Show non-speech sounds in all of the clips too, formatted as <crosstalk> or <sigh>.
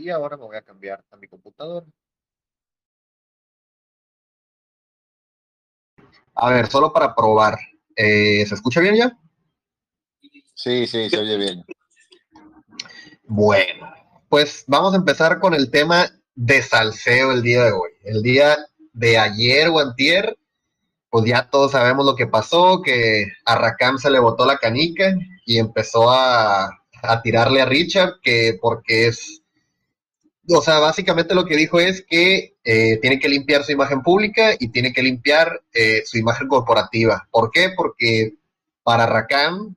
Y ahora me voy a cambiar a mi computadora. A ver, solo para probar. Eh, ¿Se escucha bien ya? Sí, sí, se oye bien. Bueno, pues vamos a empezar con el tema de salseo el día de hoy. El día de ayer o antier, pues ya todos sabemos lo que pasó, que a Rakam se le botó la canica y empezó a, a tirarle a Richard, que porque es, o sea, básicamente lo que dijo es que eh, tiene que limpiar su imagen pública y tiene que limpiar eh, su imagen corporativa. ¿Por qué? Porque para Rakam,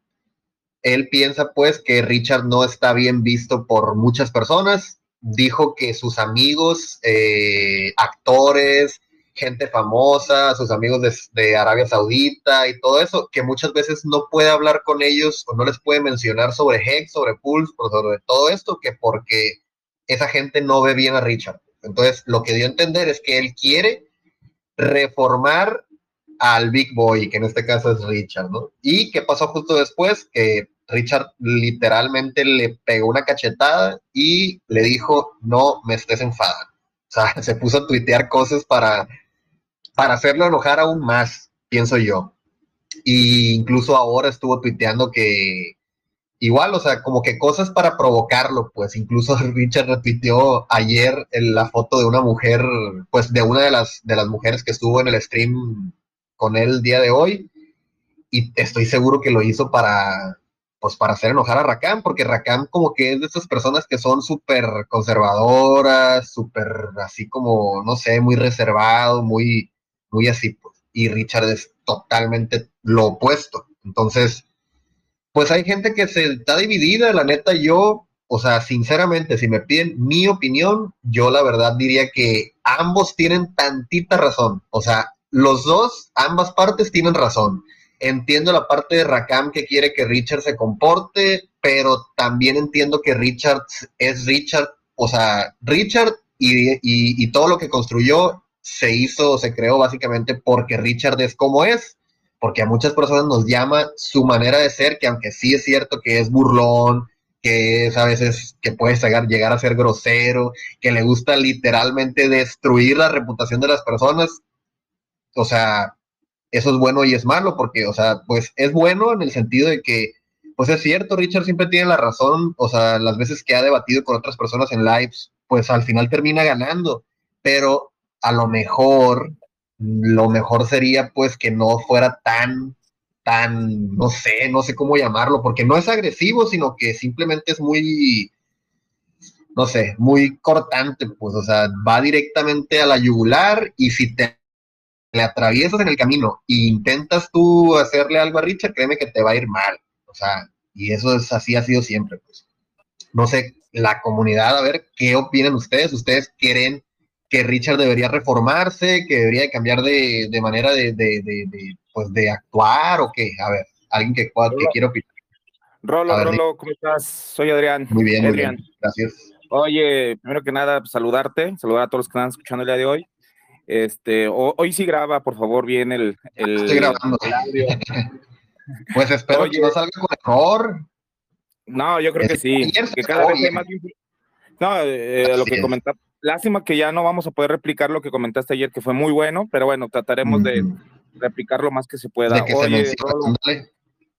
él piensa pues que Richard no está bien visto por muchas personas. Dijo que sus amigos, eh, actores, gente famosa, sus amigos de, de, Arabia Saudita y todo eso, que muchas veces no puede hablar con ellos o no les puede mencionar sobre Hex, sobre Pulse, sobre todo esto, que porque esa gente no ve bien a Richard. Entonces, lo que dio a entender es que él quiere reformar al Big Boy, que en este caso es Richard, ¿no? ¿Y qué pasó justo después? Que Richard literalmente le pegó una cachetada y le dijo, no me estés enfadando. O sea, <laughs> se puso a tuitear cosas para, para hacerlo enojar aún más, pienso yo. Y incluso ahora estuvo tuiteando que igual, o sea, como que cosas para provocarlo, pues incluso <laughs> Richard repitió ayer en la foto de una mujer, pues de una de las, de las mujeres que estuvo en el stream con él el día de hoy, y estoy seguro que lo hizo para, pues para hacer enojar a Rakam, porque Rakam como que es de esas personas que son súper conservadoras, súper así como, no sé, muy reservado, muy, muy así, pues, y Richard es totalmente lo opuesto. Entonces, pues hay gente que se está dividida, la neta, yo, o sea, sinceramente, si me piden mi opinión, yo la verdad diría que ambos tienen tantita razón, o sea, los dos, ambas partes tienen razón. Entiendo la parte de Rakam que quiere que Richard se comporte, pero también entiendo que Richard es Richard, o sea, Richard y, y, y todo lo que construyó se hizo, se creó básicamente porque Richard es como es, porque a muchas personas nos llama su manera de ser, que aunque sí es cierto que es burlón, que es a veces que puede llegar, llegar a ser grosero, que le gusta literalmente destruir la reputación de las personas, o sea, eso es bueno y es malo, porque, o sea, pues es bueno en el sentido de que, pues es cierto, Richard siempre tiene la razón, o sea, las veces que ha debatido con otras personas en lives, pues al final termina ganando, pero a lo mejor, lo mejor sería pues que no fuera tan, tan, no sé, no sé cómo llamarlo, porque no es agresivo, sino que simplemente es muy, no sé, muy cortante, pues, o sea, va directamente a la yugular y si te le atraviesas en el camino e intentas tú hacerle algo a Richard, créeme que te va a ir mal. O sea, y eso es así, ha sido siempre. Pues. No sé, la comunidad, a ver, ¿qué opinan ustedes? ¿Ustedes creen que Richard debería reformarse, que debería cambiar de, de manera de, de, de, pues de actuar o qué? A ver, alguien que, que quiera opinar. Rolo, ver, Rolo, ¿cómo estás? Soy Adrián. Muy bien, Adrián. Muy bien. Gracias. Oye, primero que nada, saludarte, saludar a todos los que están escuchando el día de hoy. Este, o, hoy sí graba, por favor, bien el. el Estoy grabando. El <laughs> pues espero Oye, que no salga mejor. No, yo creo que sí. Que cada vez hay más. No, eh, lo que comentaba. Lástima que ya no vamos a poder replicar lo que comentaste ayer, que fue muy bueno, pero bueno, trataremos mm. de replicar lo más que se pueda. Que Oye, se Rolo, mándale,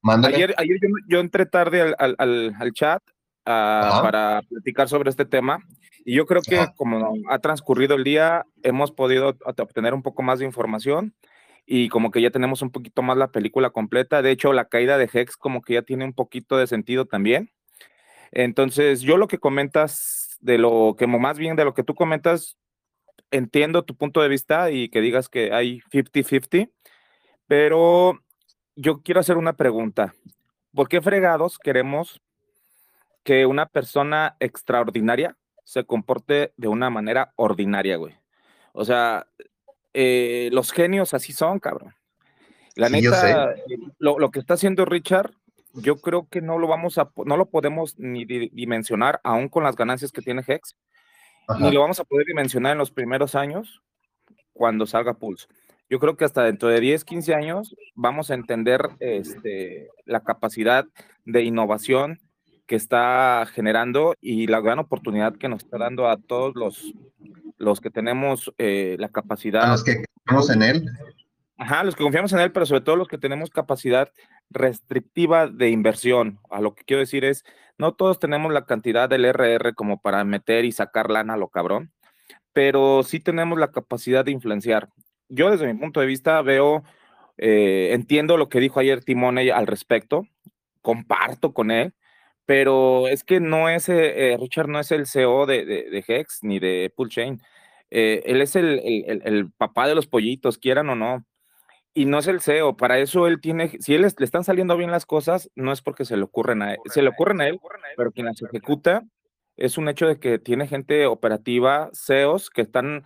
mándale. Ayer, ayer yo, yo, entré tarde al, al, al, al chat uh, para platicar sobre este tema y yo creo que ah. como ha transcurrido el día, hemos podido obtener un poco más de información y como que ya tenemos un poquito más la película completa. De hecho, la caída de Hex como que ya tiene un poquito de sentido también. Entonces, yo lo que comentas, de lo que más bien de lo que tú comentas, entiendo tu punto de vista y que digas que hay 50-50, pero yo quiero hacer una pregunta. ¿Por qué fregados queremos que una persona extraordinaria se comporte de una manera ordinaria, güey. O sea, eh, los genios así son, cabrón. La sí, neta, lo, lo, que está haciendo Richard, yo creo que no lo vamos a, no lo podemos ni dimensionar, aún con las ganancias que tiene Hex, Ajá. ni lo vamos a poder dimensionar en los primeros años cuando salga Pulse. Yo creo que hasta dentro de 10, 15 años vamos a entender este, la capacidad de innovación que está generando y la gran oportunidad que nos está dando a todos los, los que tenemos eh, la capacidad. A los que confiamos en él. Ajá, los que confiamos en él, pero sobre todo los que tenemos capacidad restrictiva de inversión. A lo que quiero decir es, no todos tenemos la cantidad del RR como para meter y sacar lana a lo cabrón, pero sí tenemos la capacidad de influenciar. Yo desde mi punto de vista veo, eh, entiendo lo que dijo ayer Timone al respecto, comparto con él, pero es que no es, eh, eh, Richard no es el CEO de, de, Hex ni de Pullchain. Eh, él es el, el, el, papá de los pollitos, quieran o no. Y no es el CEO, para eso él tiene, si él le están saliendo bien las cosas, no es porque se le ocurren a él, se le ocurren a él, pero quien las ejecuta es un hecho de que tiene gente operativa, CEOs, que están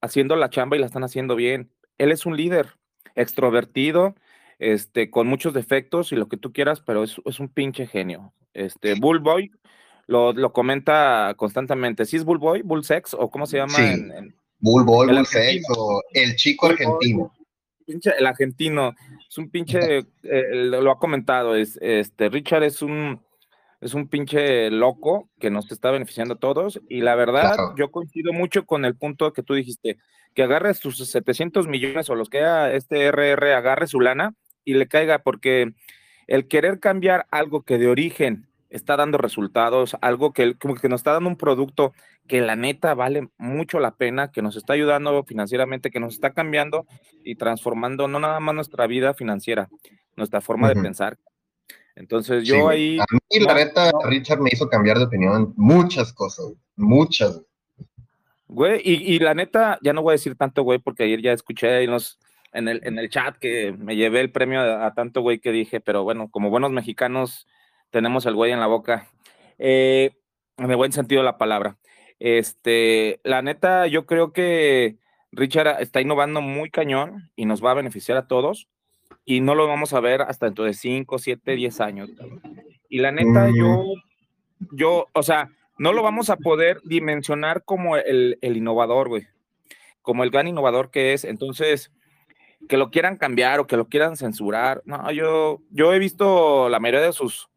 haciendo la chamba y la están haciendo bien. Él es un líder extrovertido, este, con muchos defectos y lo que tú quieras, pero es, es un pinche genio. Este, Bullboy lo, lo, comenta constantemente. ¿Sí es Bullboy, Bullsex o cómo se llama? Sí. En, Bullboy, Bullsex o el chico argentino. Pinche, el argentino, es un pinche, eh, lo ha comentado, es, este, Richard es un, es un pinche loco que nos está beneficiando a todos y la verdad yo coincido mucho con el punto que tú dijiste, que agarre sus 700 millones o los que este RR agarre su lana y le caiga, porque el querer cambiar algo que de origen está dando resultados, algo que, como que nos está dando un producto que la neta vale mucho la pena, que nos está ayudando financieramente, que nos está cambiando y transformando no nada más nuestra vida financiera, nuestra forma de pensar. Entonces yo ahí... A mí la neta, Richard me hizo cambiar de opinión en muchas cosas, muchas. Güey, y, y, la neta, ya no voy a decir tanto, güey, porque ayer ya escuché ahí los, en el, en el chat que me llevé el premio a, tanto güey que dije, pero bueno, como buenos mexicanos tenemos el güey en la boca, eh, en el buen sentido de la palabra. Este, la neta, yo creo que Richard está innovando muy cañón y nos va a beneficiar a todos y no lo vamos a ver hasta dentro de 5, 7, 10 años. Y la neta, yo, yo, o sea, no lo vamos a poder dimensionar como el, el innovador, güey, como el gran innovador que es. Entonces, que lo quieran cambiar o que lo quieran censurar. No, yo, yo he visto la mayoría de sus,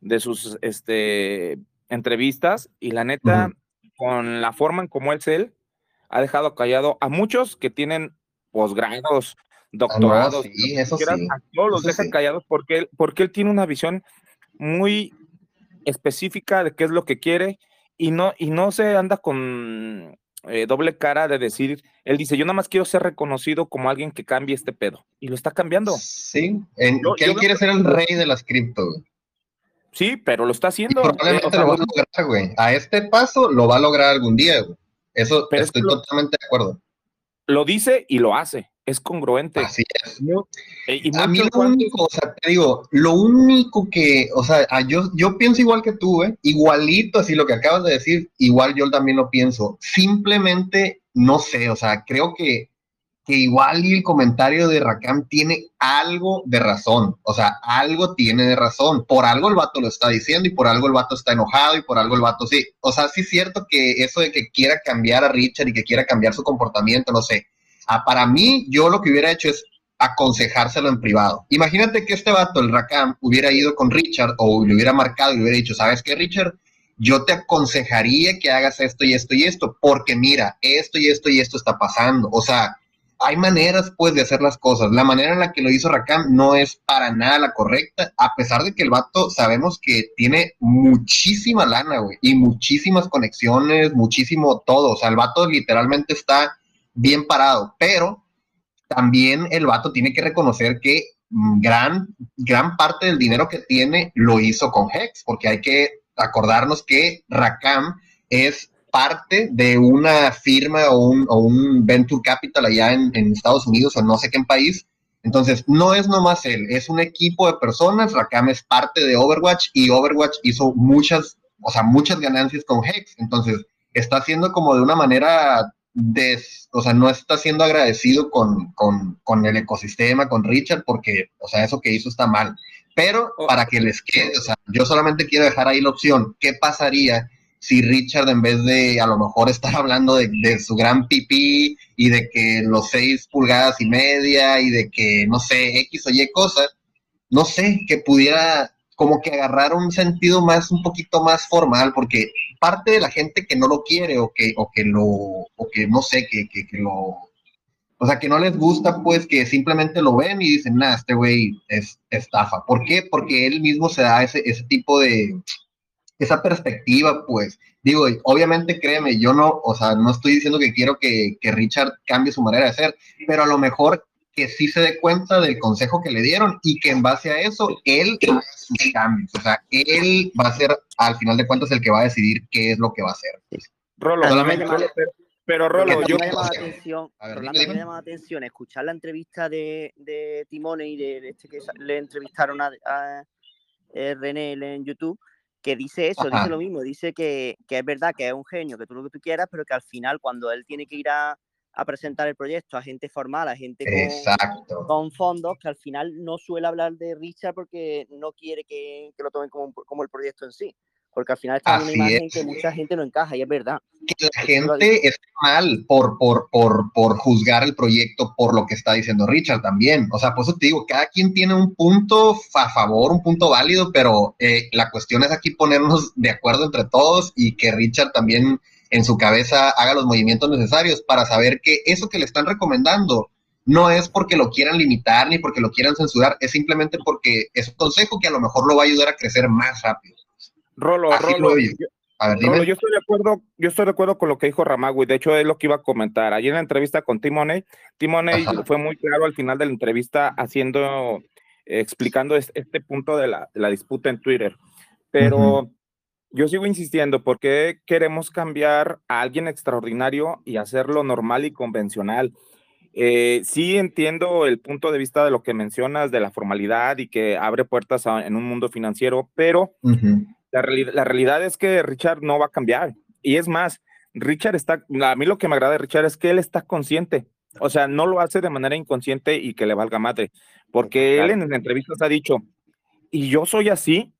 de sus este, entrevistas y la neta, con la forma en cómo es él, ha dejado callado a muchos que tienen posgrados, ah, doctorados, eso sí. a todos los deja callados porque él, porque él tiene una visión muy específica de qué es lo que quiere y no, y no se anda con eh, doble cara de decir, él dice, yo nada más quiero ser reconocido como alguien que cambie este pedo. Y lo está cambiando. Sí, en, que él quiere ser el rey de las cripto. Sí, pero lo está haciendo. probablemente eh, lo va a lograr, güey. A este paso lo va a lograr algún día, güey. Eso estoy totalmente de acuerdo. Lo dice y lo hace es congruente. Así es. Eh, a mí lo único, o sea, te digo, lo único que, o sea, yo, yo pienso igual que tú, ¿eh? igualito, así lo que acabas de decir, igual yo también lo pienso. Simplemente, no sé, o sea, creo que, que igual el comentario de Rakam tiene algo de razón, o sea, algo tiene de razón. Por algo el vato lo está diciendo y por algo el vato está enojado y por algo el vato sí. O sea, sí es cierto que eso de que quiera cambiar a Richard y que quiera cambiar su comportamiento, no sé Ah, para mí, yo lo que hubiera hecho es aconsejárselo en privado. Imagínate que este vato, el Rakam, hubiera ido con Richard o le hubiera marcado y le hubiera dicho, ¿sabes qué, Richard? Yo te aconsejaría que hagas esto y esto y esto, porque mira, esto y esto y esto está pasando. O sea, hay maneras, pues, de hacer las cosas. La manera en la que lo hizo Rakam no es para nada la correcta, a pesar de que el vato sabemos que tiene muchísima lana, güey, y muchísimas conexiones, muchísimo todo. O sea, el vato literalmente está bien parado, pero también el vato tiene que reconocer que gran, gran parte del dinero que tiene lo hizo con Hex, porque hay que acordarnos que Rakam es parte de una firma o un, venture capital allá en, Estados Unidos o no sé qué país. Entonces, no es nomás él, es un equipo de personas. Rakam es parte de Overwatch y Overwatch hizo muchas, o sea, muchas ganancias con Hex. Entonces, está haciendo como de una manera o sea, no está siendo agradecido con, con, el ecosistema, con Richard, porque, o sea, eso que hizo está mal. Pero oh. para que les quede, o sea, yo solamente quiero dejar ahí la opción, ¿qué pasaría si Richard en vez de a lo mejor <laughs> estar hablando de, su gran pipí y de que los seis pulgadas y media y de que, no sé, X o Y cosas, no sé, que pudiera como que agarrar un sentido más, un poquito más formal, porque parte de la gente que no lo quiere o que, o que lo, o que no sé, que, que, que lo, o sea, que no les gusta, pues que simplemente lo ven y dicen, nada, este güey es estafa. ¿Por qué? Porque él mismo se da ese, ese tipo de, esa perspectiva, pues. Digo, obviamente créeme, yo no, o sea, no estoy diciendo que quiero que, que Richard cambie su manera de ser, pero a lo mejor que sí se dé cuenta del consejo que le dieron y que en base a eso él haga sus cambios. O sea, él va a ser, al final de cuentas, el que va a decidir qué es lo que va a hacer. Rolo, pero, Rolo, yo... Me llama la atención, Rolando, me llama la atención escuchar la entrevista de, de Timone y de, este que le entrevistaron a, a, eh, René en YouTube, que dice eso, dice lo mismo, dice que, que, es verdad que es un genio, que tú lo que tú quieras, pero que al final cuando él tiene que ir a, a presentar el proyecto a gente formal, a gente con, con, fondos, que al final no suele hablar de Richard porque no quiere que, que lo tomen como, como, el proyecto en sí. Porque al final está en una imagen que mucha gente no encaja y es verdad. Que la gente está mal por, por, por, por juzgar el proyecto por lo que está diciendo Richard también. O sea, por eso te digo, cada quien tiene un punto a favor, un punto válido, pero eh, la cuestión es aquí ponernos de acuerdo entre todos y que Richard también en su cabeza haga los movimientos necesarios para saber que eso que le están recomendando no es porque lo quieran limitar ni porque lo quieran censurar, es simplemente porque es un consejo que a lo mejor lo va a ayudar a crecer más rápido. Rolo, Rolo, a ver, Rolo, yo estoy de acuerdo, yo estoy de acuerdo con lo que dijo Ramagui, de hecho es lo que iba a comentar. Ayer en la entrevista con Timoney, Timoney fue muy claro al final de la entrevista haciendo, explicando este, punto de la, de la, disputa en Twitter. Pero yo sigo insistiendo, ¿por qué queremos cambiar a alguien extraordinario y hacerlo normal y convencional? Eh, sí entiendo el punto de vista de lo que mencionas de la formalidad y que abre puertas en un mundo financiero, pero la, la, realidad es que Richard no va a cambiar. Y es más, Richard está, a mí lo que me agrada de Richard es que él está consciente. O sea, no lo hace de manera inconsciente y que le valga madre, porque él en entrevistas ha dicho, y yo soy así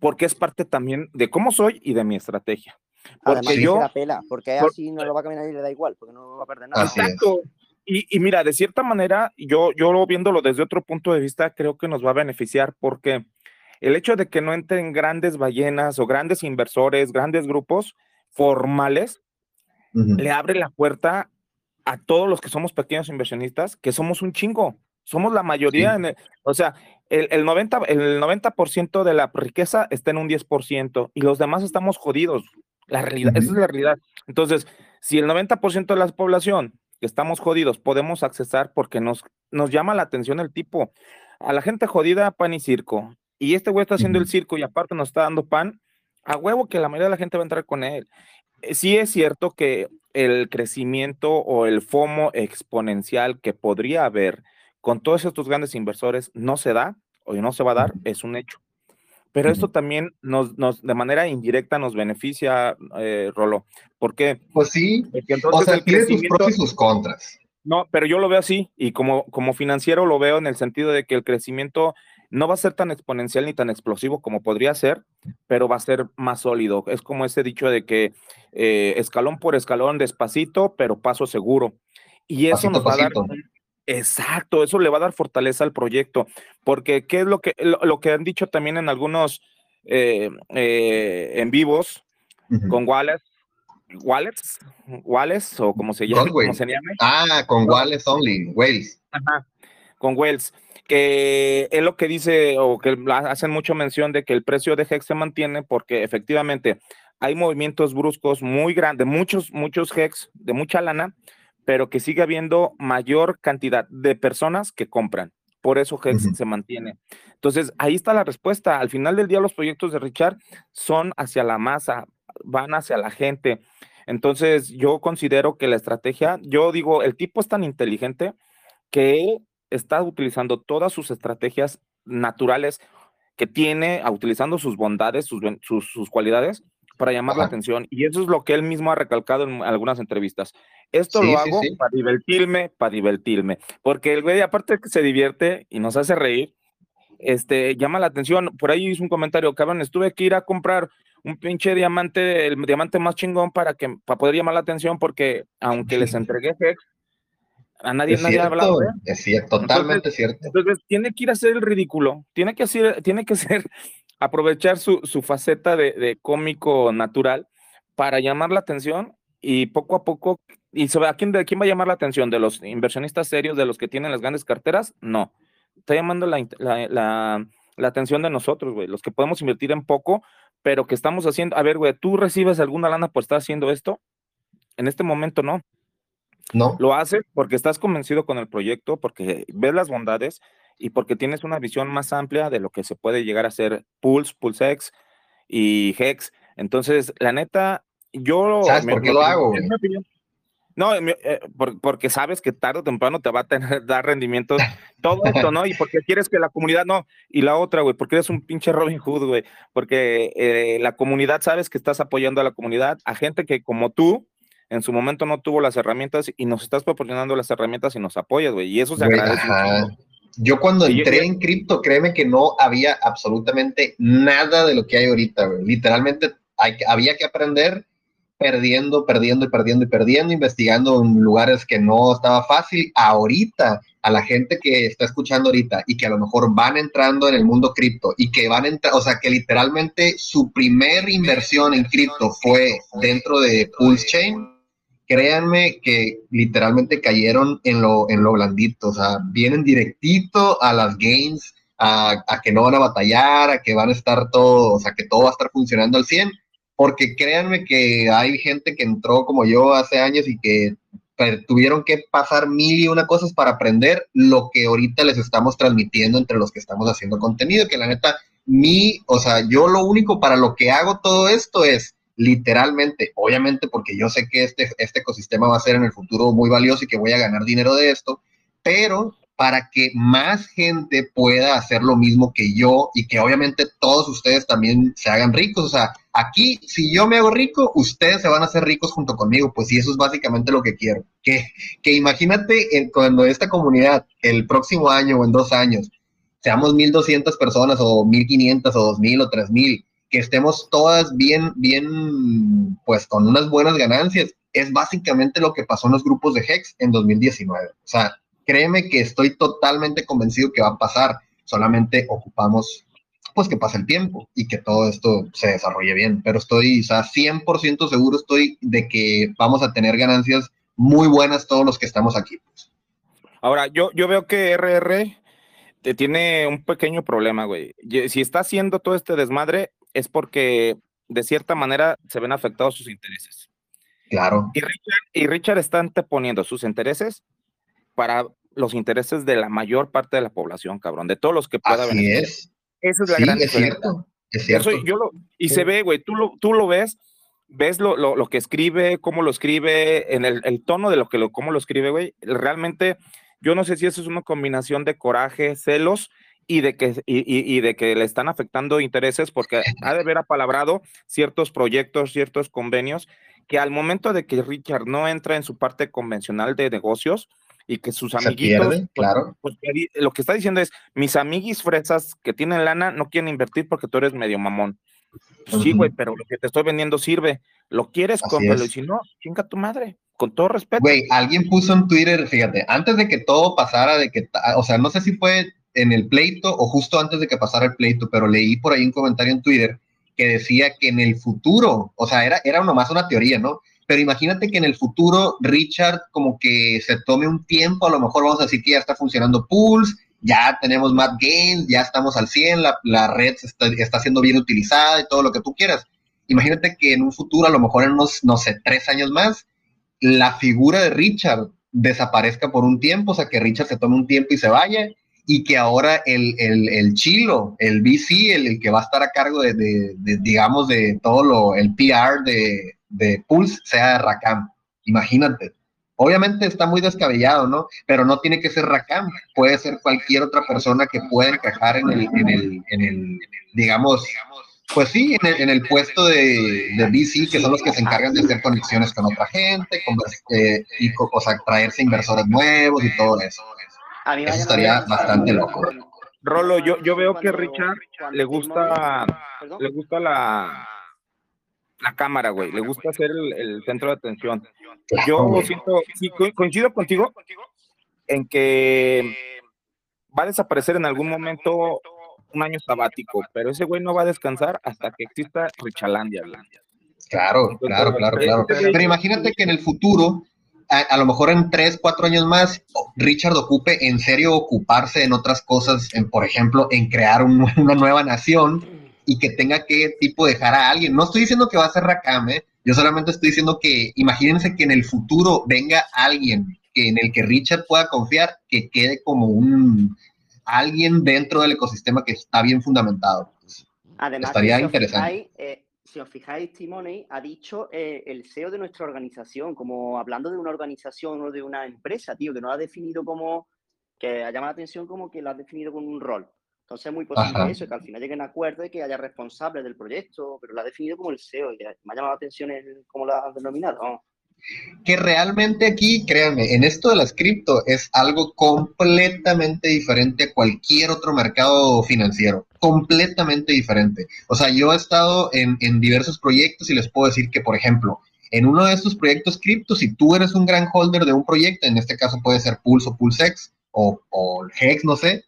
porque es parte también de cómo soy y de mi estrategia. Porque Además, yo. La pela, porque así no lo va a caminar y le da igual, porque no va a perder nada. Exacto. Y, y, mira, de cierta manera, yo, yo viéndolo desde otro punto de vista, creo que nos va a beneficiar porque el hecho de que no entren grandes ballenas o grandes inversores, grandes grupos formales, le abre la puerta a todos los que somos pequeños inversionistas, que somos un chingo. Somos la mayoría, en o sea, el, el, 90, el 90% de la riqueza está en un 10% y los demás estamos jodidos. La realidad, esa es la realidad. Entonces, si el 90% de la población que estamos jodidos podemos accesar porque nos, nos llama la atención el tipo, a la gente jodida, pan y circo. Y este güey está haciendo el circo y aparte nos está dando pan, a huevo que la mayoría de la gente va a entrar con él. Eh, sí es cierto que el crecimiento o el FOMO exponencial que podría haber con todos estos grandes inversores no se da o no se va a dar, es un hecho. Pero esto también nos, nos, de manera indirecta nos beneficia, eh, Rolo. ¿Por qué? Pues sí, o sea, tiene sus pros y sus contras. No, pero yo lo veo así y como, como financiero lo veo en el sentido de que el crecimiento no va a ser tan exponencial ni tan explosivo como podría ser, pero va a ser más sólido. Es como ese dicho de que eh, escalón por escalón, despacito, pero paso seguro. Y eso nos va a dar Exacto, eso le va a dar fortaleza al proyecto, porque qué es lo que, lo, que han dicho también en algunos eh, eh, en vivos con Wallace, Wallace, Wallace o como se llama, se Ah, con Wallace only, Wales. Ajá, con Wells, que es lo que dice o que hacen mucho mención de que el precio de Hex se mantiene porque efectivamente hay movimientos bruscos muy grandes, muchos, muchos Hex de mucha lana, pero que sigue habiendo mayor cantidad de personas que compran. Por eso Hex se mantiene. Entonces, ahí está la respuesta. Al final del día, los proyectos de Richard son hacia la masa, van hacia la gente. Entonces, yo considero que la estrategia, yo digo, el tipo es tan inteligente que está utilizando todas sus estrategias naturales que tiene, utilizando sus bondades, sus, sus cualidades para llamar la atención. Y eso es lo que él mismo ha recalcado en algunas entrevistas. Esto lo hago para divertirme, para divertirme. Porque el güey, aparte de que se divierte y nos hace reír, este, llama la atención. Por ahí hizo un comentario, cabrón, estuve que ir a comprar un pinche diamante, el diamante más chingón para que para poder llamar la atención, porque aunque les <laughs> entregué Hex, a nadie, nadie ha hablado. Es cierto, totalmente cierto. Entonces tiene que ir a hacer el ridículo, tiene que hacer, tiene que ser <laughs> aprovechar su, su faceta de, de, cómico natural para llamar la atención y poco a poco, y sobre a quién, de quién va a llamar la atención, de los inversionistas serios, de los que tienen las grandes carteras, no. Está llamando la, la, la, atención de nosotros, güey, los que podemos invertir en poco, pero que estamos haciendo, a ver, güey, ¿tú recibes alguna lana por estar haciendo esto? En este momento no. No. Lo haces porque estás convencido con el proyecto, porque ves las bondades y porque tienes una visión más amplia de lo que se puede llegar a hacer Pulse, PulseX y Hex. Entonces, la neta, yo... ¿Sabes por qué lo hago? No, eh, porque sabes que tarde o temprano te va a tener, <laughs> dar rendimientos, todo esto, ¿no? Y porque quieres que la comunidad, no. Y la otra, güey, porque eres un pinche Robin Hood, güey. Porque eh, la comunidad, sabes que estás apoyando a la comunidad, a gente que como tú, en su momento no tuvo las herramientas y nos estás proporcionando las herramientas y nos apoyas, güey. Y eso se agradece. Yo cuando entré en cripto, créeme que no había absolutamente nada de lo que hay ahorita, güey. Literalmente hay, había que aprender perdiendo, perdiendo y perdiendo y perdiendo, investigando en lugares que no estaba fácil. Ahorita, a la gente que está escuchando ahorita y que a lo mejor van entrando en el mundo cripto y que van a entrar, o sea, que literalmente su primer inversión en cripto fue dentro de Pulse Chain, créanme que literalmente cayeron en lo, en lo blandito, o sea, vienen directito a las gains, a, a, que no van a batallar, a que van a estar todo, o sea, que todo va a estar funcionando al 100, porque créanme que hay gente que entró como yo hace años y que tuvieron que pasar mil y una cosas para aprender lo que ahorita les estamos transmitiendo entre los que estamos haciendo contenido, que la neta, mi, o sea, yo lo único para lo que hago todo esto es literalmente, obviamente porque yo sé que este, este ecosistema va a ser en el futuro muy valioso y que voy a ganar dinero de esto, pero para que más gente pueda hacer lo mismo que yo y que obviamente todos ustedes también se hagan ricos. O sea, aquí si yo me hago rico, ustedes se van a hacer ricos junto conmigo, pues y eso es básicamente lo que quiero. Que, que imagínate cuando esta comunidad el próximo año o en dos años seamos 1.200 personas o 1.500 o 2.000 o 3.000 que estemos todas bien, bien, pues con unas buenas ganancias. Es básicamente lo que pasó en los grupos de Hex en 2019. O sea, créeme que estoy totalmente convencido que va a pasar. Solamente ocupamos, pues que pase el tiempo y que todo esto se desarrolle bien. Pero estoy, o sea, 100% seguro estoy de que vamos a tener ganancias muy buenas todos los que estamos aquí. Pues. Ahora, yo, yo veo que RR te tiene un pequeño problema, güey. Si está haciendo todo este desmadre, es porque de cierta manera se ven afectados sus intereses. Claro. Y Richard, y Richard está anteponiendo sus intereses para los intereses de la mayor parte de la población, cabrón, de todos los que pueda Así es. Esa es la gran es cierto, es cierto. y se ve, güey, tú lo, tú lo ves, ves lo, lo, lo, que escribe, cómo lo escribe, en el, el tono de lo que lo, cómo lo escribe, güey. Realmente, yo no sé si eso es una combinación de coraje, celos y de que, y, y, de que le están afectando intereses porque ha de haber apalabrado ciertos proyectos, ciertos convenios, que al momento de que Richard no entra en su parte convencional de negocios y que sus amiguitos, pues, claro. Pues, lo que está diciendo es, mis amiguis fresas que tienen lana no quieren invertir porque tú eres medio mamón. Pues, sí, güey, pero lo que te estoy vendiendo sirve. Lo quieres, cómpralo. Y si no, chinga tu madre. Con todo respeto. Güey, alguien puso en Twitter, fíjate, antes de que todo pasara, de que, o sea, no sé si fue en el pleito o justo antes de que pasara el pleito, pero leí por ahí un comentario en Twitter que decía que en el futuro, o sea, era, era nomás una teoría, ¿no? Pero imagínate que en el futuro Richard como que se tome un tiempo, a lo mejor vamos a decir que ya está funcionando Pulse, ya tenemos más gains, ya estamos al 100, la, la red está, está, siendo bien utilizada y todo lo que tú quieras. Imagínate que en un futuro, a lo mejor en unos, no sé, tres años más, la figura de Richard desaparezca por un tiempo, o sea, que Richard se tome un tiempo y se vaya, y que ahora el, el, el chilo, el VC, el, que va a estar a cargo de, de, de, digamos, de todo lo, el PR de, de Pulse, sea Rakam. Imagínate. Obviamente está muy descabellado, ¿no? Pero no tiene que ser Rakam, puede ser cualquier otra persona que pueda encajar en el, en el, en digamos, pues sí, en el, en el puesto de, de, VC, que son los que se encargan de hacer conexiones con otra gente, con, eh, y, o sea, traerse inversores nuevos y todo eso. A mí Eso estaría bastante loco. Rolo, yo, yo veo que Richard le gusta, le gusta la, la cámara, güey. Le gusta ser el, el centro de atención. Yo siento, sí, coincido contigo en que va a desaparecer en algún momento un año sabático, pero ese güey no va a descansar hasta que exista Richalandia. Claro, claro, claro, claro. Pero imagínate que en el futuro, a, lo mejor en tres, cuatro años más, Richard ocupe en serio ocuparse en otras cosas, en, por ejemplo, en crear <laughs> una nueva nación y que tenga que tipo dejar a alguien. No estoy diciendo que va a ser Rakame, ¿eh? yo solamente estoy diciendo que imagínense que en el futuro venga alguien que en el que Richard pueda confiar, que quede como un alguien dentro del ecosistema que está bien fundamentado. Además, estaría interesante. Eh, si os fijáis, Timoney ha dicho eh, el CEO de nuestra organización, como hablando de una organización o de una empresa, tío, que no ha definido como, que ha llamado la atención como que lo ha definido con un rol. Entonces es muy posible eso, que al final lleguen a acuerdo y que haya responsables del proyecto, pero lo ha definido como el CEO y me ha llamado la atención el, cómo lo ha denominado. Que realmente aquí, créanme, en esto de las cripto es algo completamente diferente a cualquier otro mercado financiero, completamente diferente. O sea, yo he estado en, diversos proyectos y les puedo decir que, por ejemplo, en uno de estos proyectos cripto, si tú eres un gran holder de un proyecto, en este caso puede ser Pulse o Pulsex o, o Hex, no sé,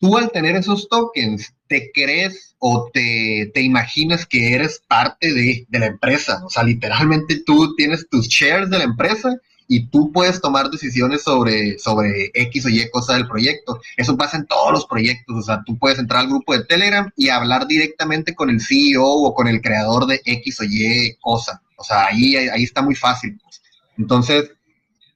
tú al tener esos tokens, te crees o te, imaginas que eres parte de, la empresa. O sea, literalmente tú tienes tus shares de la empresa y tú puedes tomar decisiones sobre, sobre X o Y cosa del proyecto. Eso pasa en todos los proyectos. O sea, tú puedes entrar al grupo de Telegram y hablar directamente con el CEO o con el creador de X o Y cosa. O sea, ahí, ahí está muy fácil. Pues. Entonces,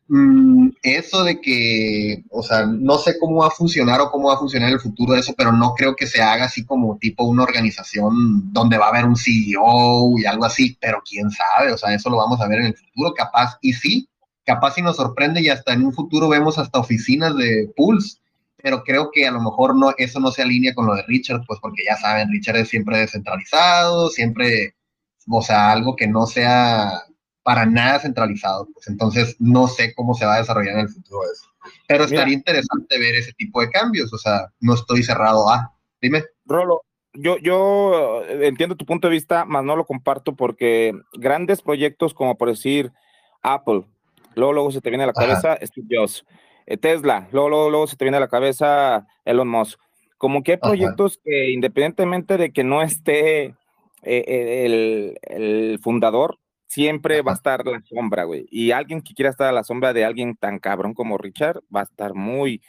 Mm, eso de que, o sea, no sé cómo va a funcionar o cómo va a funcionar en el futuro de eso, pero no creo que se haga así como tipo una organización donde va a haber un CEO y algo así, pero quién sabe, o sea, eso lo vamos a ver en el futuro, capaz, y sí, capaz si nos sorprende y hasta en un futuro vemos hasta oficinas de Pulse, pero creo que a lo mejor no, eso no se alinea con lo de Richard, pues porque ya saben, Richard es siempre descentralizado, siempre, o sea, algo que no sea para nada centralizado. Pues entonces no sé cómo se va a desarrollar en el futuro eso. Pero estaría interesante ver ese tipo de cambios. O sea, no estoy cerrado a. Dime. Rolo, yo, yo eh, entiendo tu punto de vista, mas no lo comparto porque grandes proyectos como por decir Apple, luego, luego se te viene a la cabeza Steve Jobs, eh, Tesla, luego, luego, se te viene a la cabeza Elon Musk. Como que hay proyectos que independientemente de que no esté eh, el, el, fundador, siempre va a estar la sombra, güey. Y alguien que quiera estar a la sombra de alguien tan cabrón como Richard va a estar muy,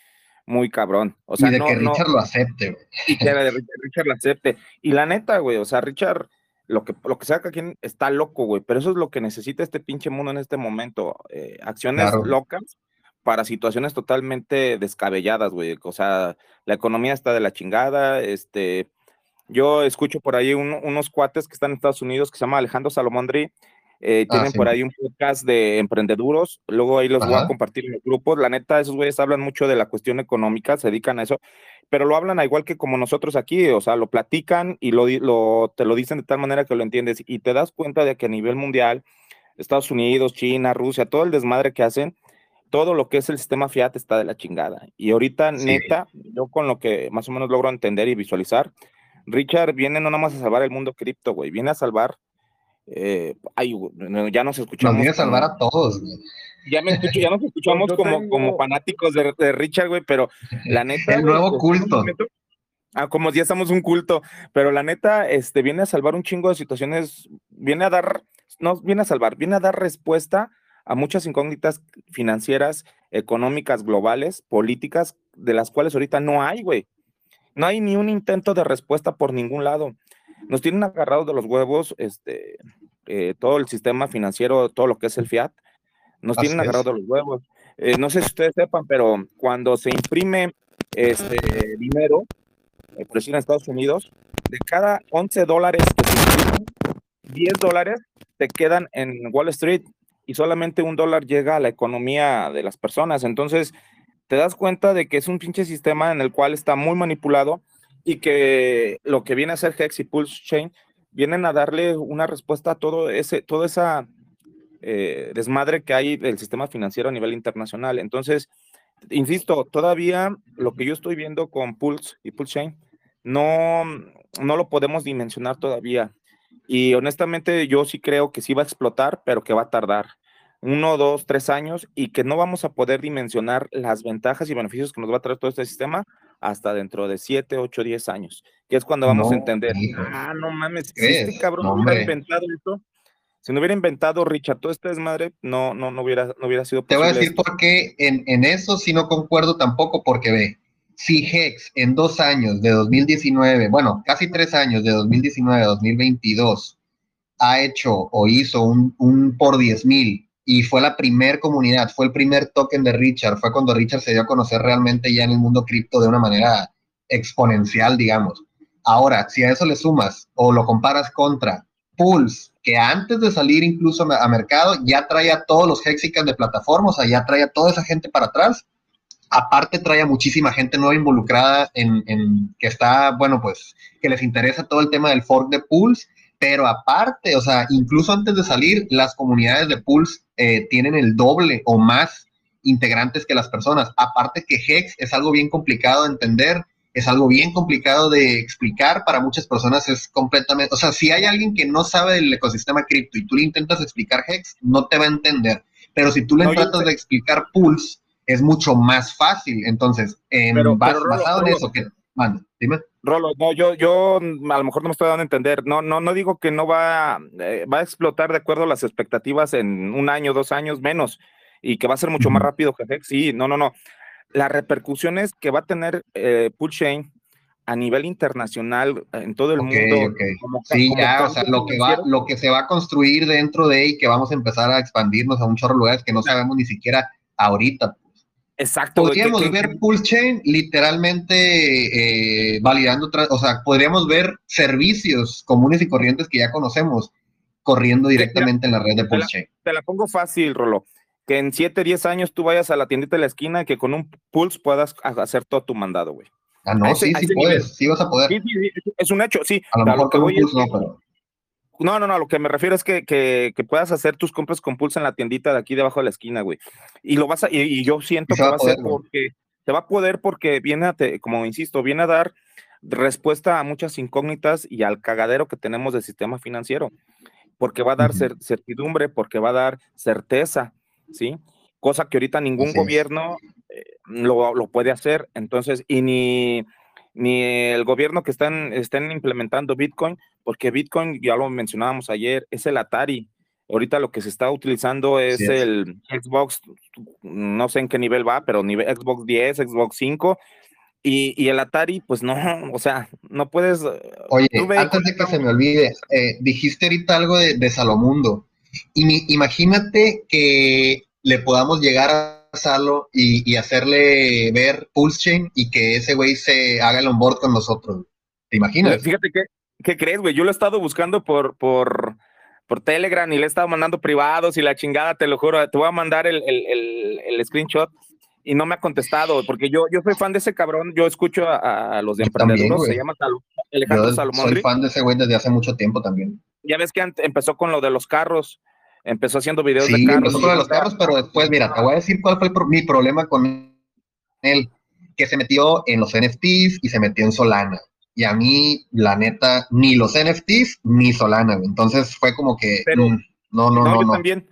muy cabrón. O sea, y de que Richard lo acepte, güey. Y que Richard, lo acepte. Y la neta, güey, o sea, Richard, lo que, lo que que quien está loco, güey, pero eso es lo que necesita este pinche mundo en este momento. Eh, acciones locas para situaciones totalmente descabelladas, güey. O sea, la economía está de la chingada, este... Yo escucho por ahí unos cuates que están en Estados Unidos que se llama Alejandro Salomondri eh, ah, tienen por ahí un podcast de emprendeduros, luego ahí los voy a compartir en los grupos. La neta, esos güeyes hablan mucho de la cuestión económica, se dedican a eso, pero lo hablan igual que como nosotros aquí, o sea, lo platican y lo, lo, te lo dicen de tal manera que lo entiendes y te das cuenta de que a nivel mundial, Estados Unidos, China, Rusia, todo el desmadre que hacen, todo lo que es el sistema fiat está de la chingada. Y ahorita, neta, yo con lo que más o menos logro entender y visualizar, Richard viene no nada más a salvar el mundo cripto, güey, viene a salvar eh, ya nos escuchamos. Nos viene a salvar a todos, Ya, me escucho, ya nos <laughs> escuchamos como, como fanáticos de, Richard, güey, pero la <laughs> neta. El nuevo culto. Ah, como ya estamos un culto, pero la neta, este, viene a salvar un chingo de situaciones, viene a dar, no viene a salvar, viene a dar respuesta a muchas incógnitas financieras, económicas, globales, políticas, de las cuales ahorita no hay, güey. No hay ni un intento de respuesta por ningún lado nos tienen agarrados de los huevos este, eh, todo el sistema financiero, todo lo que es el fiat, nos tienen agarrados de los huevos. Eh, no sé si ustedes sepan, pero cuando se imprime este dinero, eh, por decir en Estados Unidos, de cada 11 dólares que se imprimen, 10 dólares te quedan en Wall Street y solamente un dólar llega a la economía de las personas. Entonces, te das cuenta de que es un pinche sistema en el cual está muy manipulado y que lo que viene a hacer Hex y Pulse Chain vienen a darle una respuesta a todo ese, toda esa eh, desmadre que hay del sistema financiero a nivel internacional. Entonces, insisto, todavía lo que yo estoy viendo con Pulse y Pulse Chain no, no lo podemos dimensionar todavía. Y honestamente yo sí creo que sí va a explotar, pero que va a tardar uno, dos, tres años y que no vamos a poder dimensionar las ventajas y beneficios que nos va a traer todo este sistema hasta dentro de 7, 8, 10 años, que es cuando vamos a entender, ah, no mames, si este cabrón no, hubiera inventado esto, si no hubiera inventado Richard todo este desmadre, no, no, no, hubiera, no hubiera sido posible. Te voy a decir por qué en, en eso sí no concuerdo tampoco, porque ve, si Hex en dos años de 2019, bueno, casi tres años de 2019 a 2022, ha hecho o hizo un, un por 10 mil y fue la primer comunidad, fue el primer token de Richard, fue cuando Richard se dio a conocer realmente ya en el mundo cripto de una manera exponencial, digamos. Ahora, si a eso le sumas o lo comparas contra Pulse, que antes de salir incluso a mercado ya trae a todos los hexicans de plataforma, o sea, ya trae a toda esa gente para atrás, aparte trae a muchísima gente nueva involucrada en, en, que está, bueno, pues que les interesa todo el tema del fork de Pulse, pero aparte, o sea, incluso antes de salir, las comunidades de Pulse eh, tienen el doble o más integrantes que las personas. Aparte que Hex es algo bien complicado de entender, es algo bien complicado de explicar para muchas personas, es completamente, o sea, si hay alguien que no sabe del ecosistema cripto y tú le intentas explicar Hex, no te va a entender. Pero si tú le tratas de explicar Pulse, es mucho más fácil. Entonces, basado en eso, que, dime. Rolo, no, yo, yo a lo mejor no me estoy dando a entender. No, no, no digo que no va, eh, va a explotar de acuerdo a las expectativas en un año, dos años menos, y que va a ser mucho más rápido que Sí, no, no, no. Las repercusiones que va a tener eh, Chain a nivel internacional en todo el mundo. sí, ya, o sea, lo que va, lo que se va a construir dentro de y que vamos a empezar a expandirnos a un chorro de lugares que no sabemos ni siquiera ahorita. Exacto. Podríamos ver Pulse Chain literalmente eh, validando, o sea, podríamos ver servicios comunes y corrientes que ya conocemos corriendo directamente en la red de Pulse Chain. Te la pongo fácil, Rolo. Que en 7, 10 años tú vayas a la tiendita de la esquina y que con un Pulse puedas hacer todo tu mandado, güey. Ah, no, sí, sí puedes, sí vas a poder. es un hecho, sí. A lo mejor que voy no, pero... No, no, no, lo que me refiero es que, que, puedas hacer tus compras con Pulse en la tiendita de aquí debajo de la esquina, güey. Y lo vas a, y, yo siento que va a ser porque, te va a poder porque viene a, como insisto, viene a dar respuesta a muchas incógnitas y al cagadero que tenemos del sistema financiero, porque va a dar certidumbre, porque va a dar certeza, ¿sí? Cosa que ahorita ningún gobierno eh, lo, lo, puede hacer, entonces, y ni ni el gobierno que están, estén implementando Bitcoin, porque Bitcoin, ya lo mencionábamos ayer, es el Atari. Ahorita lo que se está utilizando es, el Xbox, no sé en qué nivel va, pero nivel Xbox 10, Xbox 5, y, el Atari, pues no, <laughs> o sea, no puedes. Eh, antes de que se me olvide, eh, dijiste ahorita algo de, de Salomundo. Y imagínate que le podamos llegar a y, hacerle ver Pulse Chain y que ese güey se haga el onboard con nosotros. ¿Te imaginas? Fíjate que, ¿qué crees, güey? Yo lo he estado buscando por, por, por Telegram y le he estado mandando privados y la chingada, te lo juro. Te voy a mandar el, screenshot y no me ha contestado, porque yo, yo soy fan de ese cabrón, yo escucho a, los de emprendedores, se llama Alejandro Salomón. Soy fan de ese güey desde hace mucho tiempo también. Ya ves que empezó con lo de los carros, empezó haciendo videos de carros. Empezó los carros, pero después, mira, te voy a decir cuál fue mi problema con él, que se metió en los NFTs y se metió en Solana. Y a mí, la neta, ni los NFTs ni Solana. Entonces fue como que. Mm, no, no, no. no, también.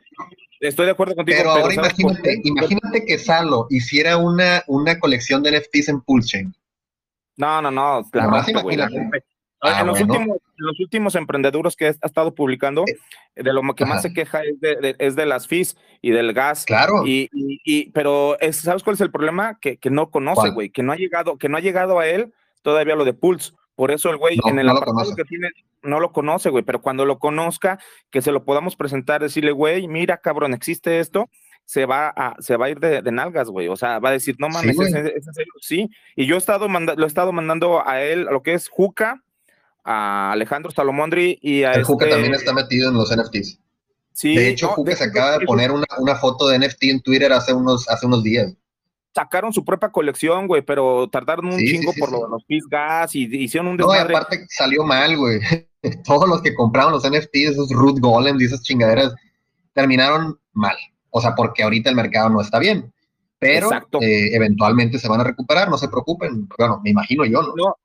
Estoy de acuerdo contigo. Pero, ahora imagínate, imagínate que Salo hiciera una, una colección de NFTs en Pulchain. No, no, no. Imagínate. Ah, en, los últimos, los últimos emprendedores que ha estado publicando, eh, de lo que más se queja es de, es de, las fees y del gas. Claro. Y, y, pero ¿sabes cuál es el problema? Que, que no conoce, güey, que no ha llegado, que no ha llegado a él todavía lo de Pulse. Por eso el güey en el apartado que tiene no lo conoce, güey, pero cuando lo conozca, que se lo podamos presentar, decirle, güey, mira, cabrón, existe esto, se va a, se va a ir de, nalgas, güey. O sea, va a decir, no mames, sí, sí. Y yo he estado lo he estado mandando a él, a lo que es Juca, a Alejandro Salomondri y a el este... también está metido en los NFTs. Sí, de hecho, no, se acaba de poner una, una, foto de NFT en Twitter hace unos, hace unos días. Sacaron su propia colección, güey, pero tardaron un chingo por los PIS gas y hicieron un desmadre. No, aparte salió mal, güey. <laughs> Todos los que compraron los NFTs, esos root golems y esas chingaderas, terminaron mal. O sea, porque ahorita el mercado no está bien. Pero eh, eventualmente se van a recuperar, no se preocupen. Bueno, me imagino yo, ¿no? No,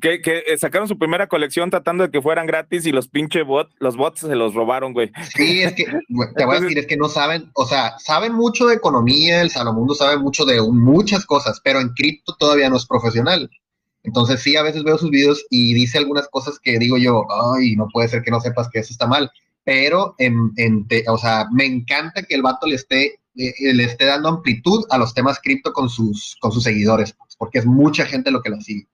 que, eh, sacaron su primera colección tratando de que fueran gratis y los pinche bots, los bots se los robaron, güey. Sí, es que, te voy a decir, es que no saben, o sea, saben mucho de economía, el Salomundo sabe mucho de muchas cosas, pero en cripto todavía no es profesional. Entonces sí, a veces veo sus videos y dice algunas cosas que digo yo, ay, no puede ser que no sepas que eso está mal. Pero, en, en o sea, me encanta que el vato le esté, eh, le esté dando amplitud a los temas cripto con sus, con sus seguidores, porque es mucha gente lo que lo sigue.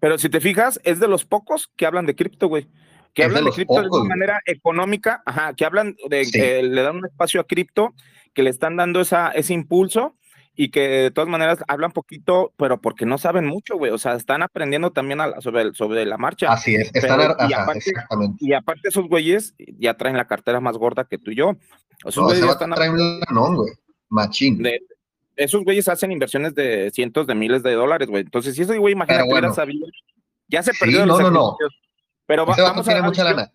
Pero si te fijas, es de los pocos que hablan de cripto, güey. Que hablan de, cripto de una manera económica, ajá, que hablan de que le dan un espacio a cripto, que le están dando esa, ese impulso y que de todas maneras hablan poquito, pero porque no saben mucho, güey. O sea, están aprendiendo también sobre, sobre la marcha. Así es, están y, aparte, exactamente. y aparte esos güeyes ya traen la cartera más gorda que tú y yo. Esos güeyes ya están traen no, güey. Machín. Esos güeyes hacen inversiones de cientos de miles de dólares, güey. Entonces, si ese güey, imagínate, hubiera sabido, ya se perdió. Sí, no, no, no. Pero vamos a, mucha lana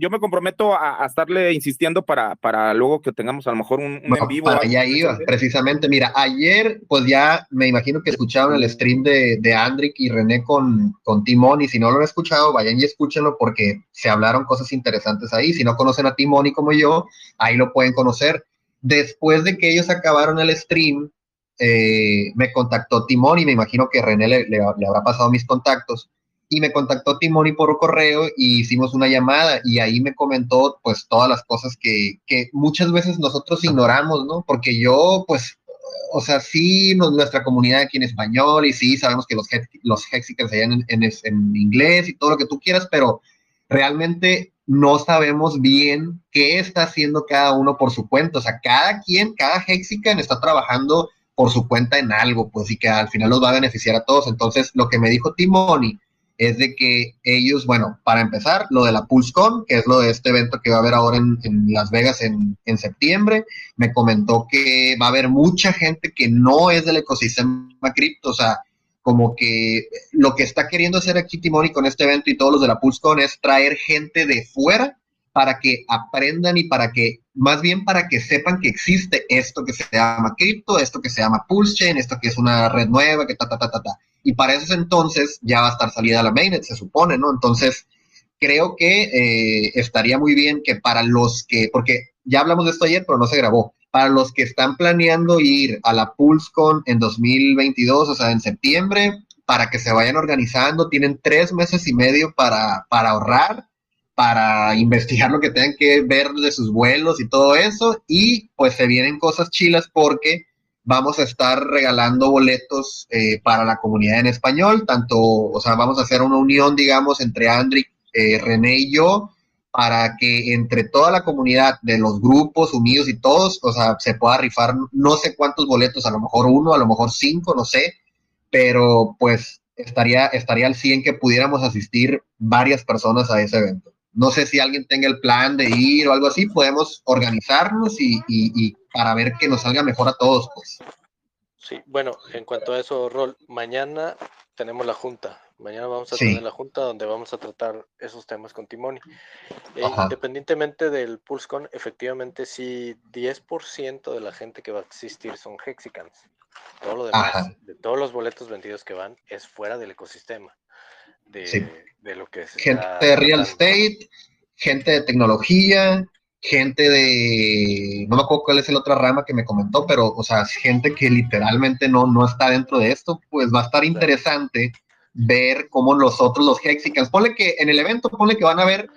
yo me comprometo a, estarle insistiendo para, para luego que tengamos a lo mejor un, en vivo. Para allá iba, precisamente. Mira, ayer, pues ya me imagino que escucharon el stream de, de Andrick y René con, con Timón, y si no lo han escuchado, vayan y escúchenlo porque se hablaron cosas interesantes ahí. Si no conocen a Timón y como yo, ahí lo pueden conocer. Después de que ellos acabaron el stream, eh, me contactó Timón y me imagino que René le, le habrá pasado mis contactos y me contactó Timoni por correo y hicimos una llamada y ahí me comentó pues todas las cosas que, que muchas veces nosotros ignoramos, ¿no? Porque yo pues, o sea, sí, nuestra comunidad aquí en español y sí, sabemos que los, los Hexicans se en, en, en inglés y todo lo que tú quieras, pero realmente no sabemos bien qué está haciendo cada uno por su cuenta. O sea, cada quien, cada Hexican está trabajando por su cuenta en algo, pues, y que al final los va a beneficiar a todos. Entonces, lo que me dijo Timoni es de que ellos, bueno, para empezar, lo de la PulseCon, que es lo de este evento que va a haber ahora en, Las Vegas en, septiembre, me comentó que va a haber mucha gente que no es del ecosistema cripto, o sea, como que lo que está queriendo hacer aquí Timoni con este evento y todos los de la PulseCon es traer gente de fuera para que aprendan y para que, más bien para que sepan que existe esto que se llama cripto, esto que se llama PulseChain, esto que es una red nueva, que ta, ta, ta, ta, ta y para esos entonces ya va a estar salida la mainnet, se supone, ¿no? Entonces, creo que eh, estaría muy bien que para los que, porque ya hablamos de esto ayer, pero no se grabó, para los que están planeando ir a la PulseCon en 2022, o sea, en septiembre, para que se vayan organizando, tienen tres meses y medio para, para ahorrar, para investigar lo que tengan que ver de sus vuelos y todo eso, y pues se vienen cosas chilas porque vamos a estar regalando boletos eh, para la comunidad en español, tanto, o sea, vamos a hacer una unión, digamos, entre Andrick, eh, René y yo, para que entre toda la comunidad de los grupos unidos y todos, o sea, se pueda rifar no sé cuántos boletos, a lo mejor uno, a lo mejor cinco, no sé, pero pues estaría, estaría al 100 que pudiéramos asistir varias personas a ese evento. No sé si alguien tenga el plan de ir o algo así, podemos organizarnos y, para ver que nos salga mejor a todos, pues. Sí, bueno, en cuanto a eso, Rol, mañana tenemos la junta. Mañana vamos a tener la junta donde vamos a tratar esos temas con Timoni. Eh, independientemente del PulseCon, efectivamente, sí, 10% de la gente que va a existir son Hexicans. Todo lo demás, de todos los boletos vendidos que van, es fuera del ecosistema de, lo que es. Gente de real estate, gente de tecnología, gente de, no me acuerdo cuál es la otra rama que me comentó, pero, o sea, gente que literalmente no, no está dentro de esto, pues va a estar interesante ver cómo los otros, los Hexicans, ponle que en el evento, ponle que van a ver,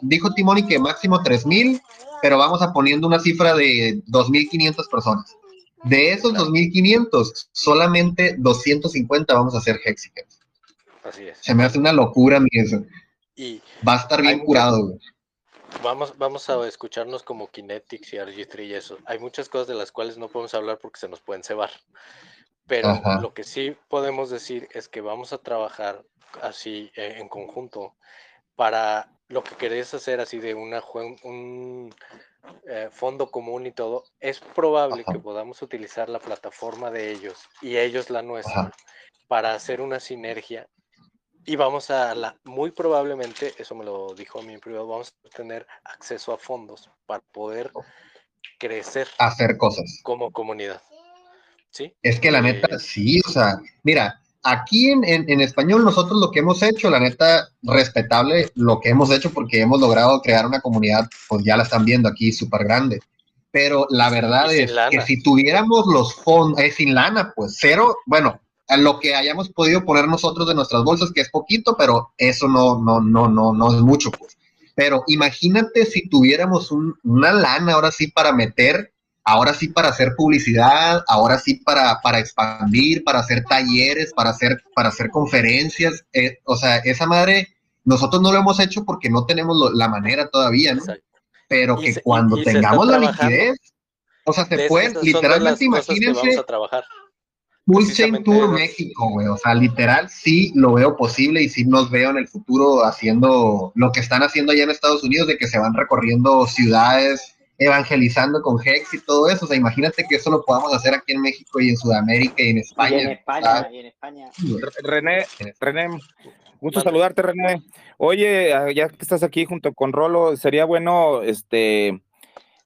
dijo Timoni que máximo 3000, pero vamos a poniendo una cifra de 2500 personas. De esos 2500, solamente 250 vamos a ser Hexicans. Se me hace una locura mí eso. Y Va a estar bien curado, Vamos, vamos a escucharnos como Kinetics y RG3 y eso. Hay muchas cosas de las cuales no podemos hablar porque se nos pueden cebar. Pero lo que sí podemos decir es que vamos a trabajar así eh, en conjunto para lo que querés hacer así de una, un eh, fondo común y todo. Es probable que podamos utilizar la plataforma de ellos y ellos la nuestra para hacer una sinergia y vamos a, la, muy probablemente, eso me lo dijo a mí en privado, vamos a tener acceso a fondos para poder crecer. Hacer cosas. Como comunidad. ¿Sí? Es que la neta, eh, sí, o sea, mira, aquí en, en, español nosotros lo que hemos hecho, la neta, respetable lo que hemos hecho porque hemos logrado crear una comunidad, pues ya la están viendo aquí, súper grande. Pero la verdad es que si tuviéramos los fondos, es sin lana, pues cero, bueno, a lo que hayamos podido poner nosotros de nuestras bolsas, que es poquito, pero eso no, no, no, no, no es mucho, pues. Pero imagínate si tuviéramos una lana ahora sí para meter, ahora sí para hacer publicidad, ahora sí para, para expandir, para hacer talleres, para hacer, para hacer conferencias. Eh, o sea, esa madre, nosotros no lo hemos hecho porque no tenemos la manera todavía, ¿no? Pero que cuando tengamos la liquidez, o sea, se puede, literalmente imagínense. Full Chain Tour México, güey. O sea, literal, sí lo veo posible y sí nos veo en el futuro haciendo lo que están haciendo allá en Estados Unidos, de que se van recorriendo ciudades, evangelizando con Hex y todo eso. O sea, imagínate que eso lo podamos hacer aquí en México y en Sudamérica y en España. Y en España, y en España. René, René, gusto saludarte, René. Oye, ah, ya que estás aquí junto con Rolo, sería bueno, este,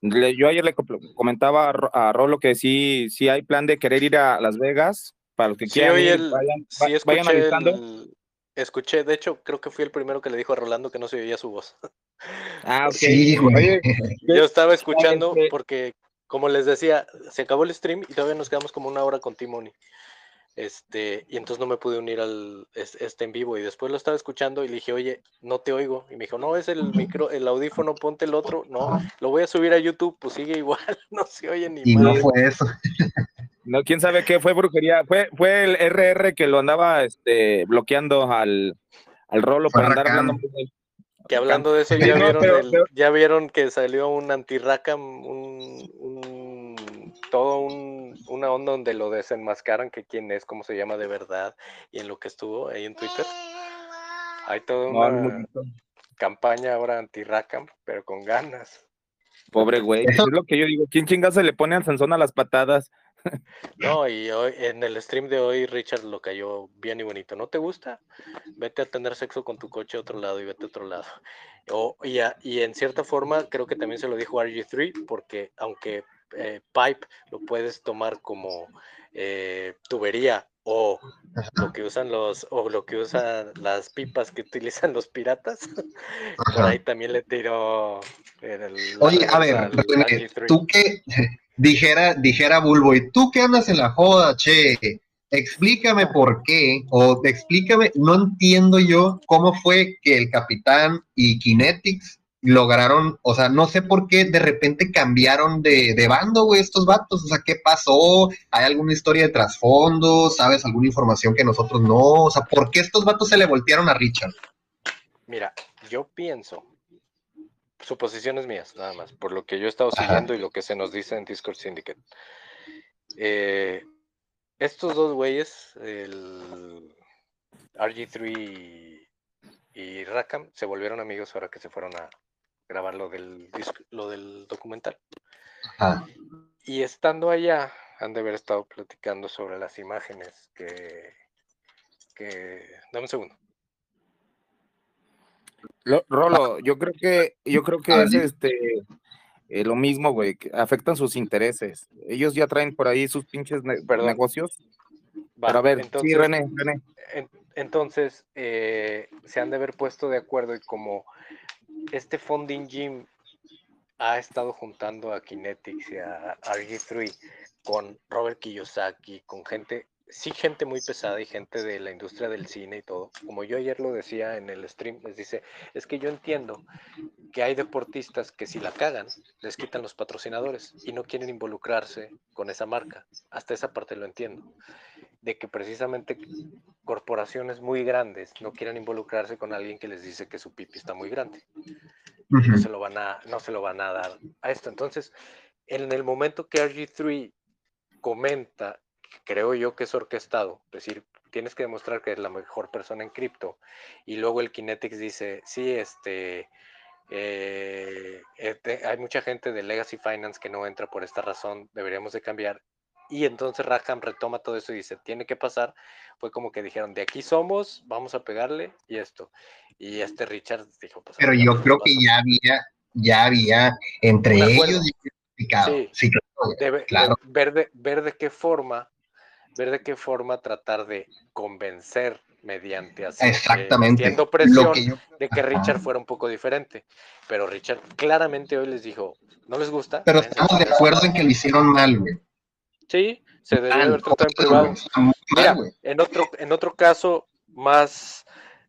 yo ayer le comentaba a Rolo que sí, sí hay plan de querer ir a Las Vegas, para los que quieran vayan, sí, escuché escuché, de hecho, creo que fui el primero que le dijo a Rolando que no se oía su voz. <laughs> Ah, ok. Sí, <laughs> yo estaba escuchando porque, como les decía, se acabó el stream y todavía nos quedamos como una hora con Timoni. Este, y entonces no me pude unir al este en vivo y después lo estaba escuchando y le dije, oye, no te oigo. Y me dijo, no, es el micro, el audífono, ponte el otro. No, lo voy a subir a YouTube, pues sigue igual, <laughs> no se oye ni Y no fue eso. No, quién sabe qué fue brujería. Fue, fue el RR que lo andaba este, bloqueando al, al rolo para andar hablando. Que hablando de eso, ya, vieron, ya vieron que salió un anti-Racam, un todo un, una onda donde lo desenmascaran que quién es, cómo se llama de verdad y en lo que estuvo ahí en Twitter. Hay toda una campaña ahora anti-Rackham, pero con ganas. Pobre güey, es lo que yo digo. ¿Quién chinga se le pone a Sansón a las patadas? No, y hoy en el stream de hoy Richard lo cayó bien y bonito. ¿No te gusta? Vete a tener sexo con tu coche a otro lado y vete a otro lado. O, y, y en cierta forma creo que también se lo dijo RG3 porque aunque eh, pipe lo puedes tomar como eh, tubería o lo que usan los o lo que usan las pipas que utilizan los piratas por ahí también le tiro oye a ver tú que dijera dijera Bulbo y tú que andas en la joda che explícame por qué o explícame no entiendo yo cómo fue que el capitán y Kinetics lograron, o sea, no sé por qué de repente cambiaron de, de bando, güey, estos vatos, o sea, ¿qué pasó? ¿Hay alguna historia de trasfondo? ¿Sabes alguna información que nosotros no? O sea, ¿por qué estos vatos se le voltearon a Richard? Mira, yo pienso, suposiciones mías, nada más, por lo que yo he estado siguiendo y lo que se nos dice en Discord Syndicate. Eh, estos dos güeyes, el RG3 y Rakam, se volvieron amigos ahora que se fueron a, grabar lo del, lo del documental. Y estando allá, han de haber estado platicando sobre las imágenes que... que... Dame un segundo. Rolo, yo creo que, yo creo que es este eh, lo mismo, güey, que afectan sus intereses. Ellos ya traen por ahí sus pinches negocios. Para a ver, entonces, sí, René, René. entonces, eh, se han de haber puesto de acuerdo y como este Funding Gym ha estado juntando a Kinetics y a RG3 con Robert Kiyosaki, con gente, sí, gente muy pesada y gente de la industria del cine y todo. Como yo ayer lo decía en el stream, les dice, es que yo entiendo que hay deportistas que si la cagan, les quitan los patrocinadores y no quieren involucrarse con esa marca. Hasta esa parte lo entiendo. De que precisamente corporaciones muy grandes no quieran involucrarse con alguien que les dice que su pipi está muy grande. no, se lo van a, no se lo van a dar a esto. Entonces, en el momento que RG3 comenta, creo yo que es orquestado, es decir, tienes que demostrar que eres la mejor persona en cripto, y luego el Kinetics dice, sí, este, eh, este, hay mucha gente de Legacy Finance que no entra por esta razón, deberíamos de cambiar, y entonces Rackham retoma todo eso y dice, tiene que pasar. Fue como que dijeron, de aquí somos, vamos a pegarle y esto. Y este Richard dijo, pues... Pero yo creo que ya había, ya había entre ellos... Sí, sí claro. ver, de, ver de qué forma ver de qué forma tratar de convencer mediante así, Exactamente. Presión de que Richard fuera un poco diferente. Pero Richard claramente hoy les dijo, no les gusta. Pero estamos de acuerdo en que lo hicieron mal, güey. Sí, se debió haber tratado en privado. Mira, en otro, en otro caso más,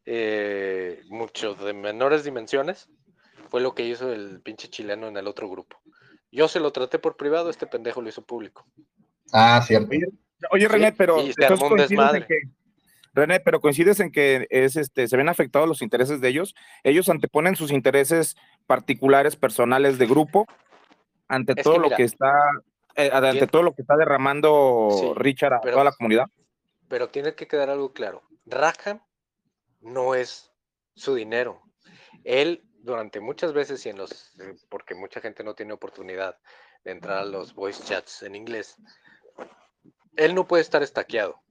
eh, mucho de menores dimensiones, fue lo que hizo el pinche chileno en el otro grupo. Yo se lo traté por privado, este pendejo lo hizo público. Ah, cierto. Oye, René, pero. René, pero coincides en que es este, se ven afectados los intereses de ellos. Ellos anteponen sus intereses particulares, personales de grupo, ante todo lo que está, eh, ante todo lo que está derramando Richard a toda la comunidad. Pero tiene que quedar algo claro. Rackham no es su dinero. Él durante muchas veces y en los, porque mucha gente no tiene oportunidad de entrar a los voice chats en inglés, él no puede estar estaqueado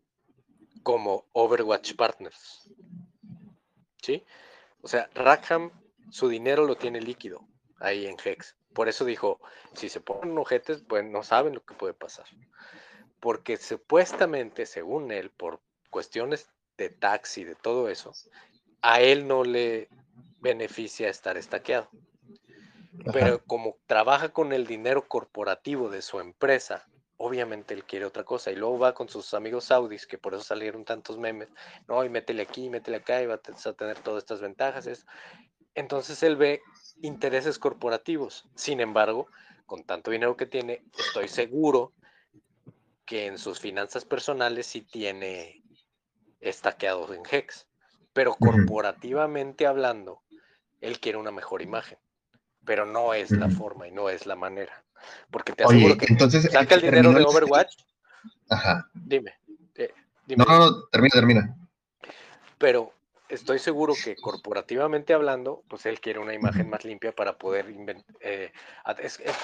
como Overwatch Partners. ¿Sí? O sea, Rackham su dinero lo tiene líquido ahí en Hex. Por eso dijo, si se ponen ojetes, pues no saben lo que puede pasar. Porque supuestamente, según él, por cuestiones de taxi, de todo eso, a él no le beneficia estar estaqueado. Pero como trabaja con el dinero corporativo de su empresa, obviamente él quiere otra cosa y luego va con sus amigos saudis, que por eso salieron tantos memes, no, y métele aquí, métele acá y va a tener todas estas ventajas. Entonces él ve intereses corporativos. Sin embargo, con tanto dinero que tiene, estoy seguro que en sus finanzas personales sí tiene estaqueados en Hex, pero corporativamente hablando, él quiere una mejor imagen, pero no es la forma y no es la manera. Porque te aseguro que entonces, saca el dinero de Overwatch. Ajá. Dime, eh, dime. No, no, termina, termina. Pero estoy seguro que corporativamente hablando, pues él quiere una imagen más limpia para poder inventar. Eh,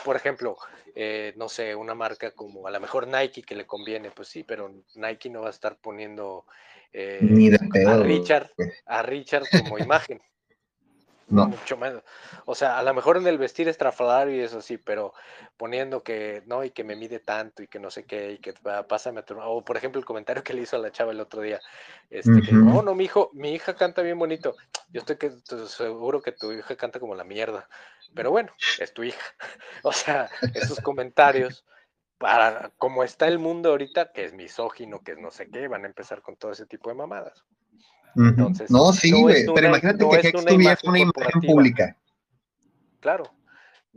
por ejemplo, eh, no sé, una marca como a lo mejor Nike que le conviene, pues sí, pero Nike no va a estar poniendo a Richard, a Richard como imagen. No. Mucho menos. O sea, a lo mejor en el vestir estrafalario y eso sí, pero poniendo que no, y que me mide tanto y que no sé qué, y que pásame a tu. O por ejemplo, el comentario que le hizo a la chava el otro día, este, que no, no, mi hijo, mi hija canta bien bonito. Yo estoy que, seguro que tu hija canta como la mierda. Pero bueno, es tu hija. <laughs> o sea, esos comentarios para como está el mundo ahorita, que es misógino, que es no sé qué, van a empezar con todo ese tipo de mamadas no, sí, güey, pero imagínate que Hex tuviera una imagen pública. Claro.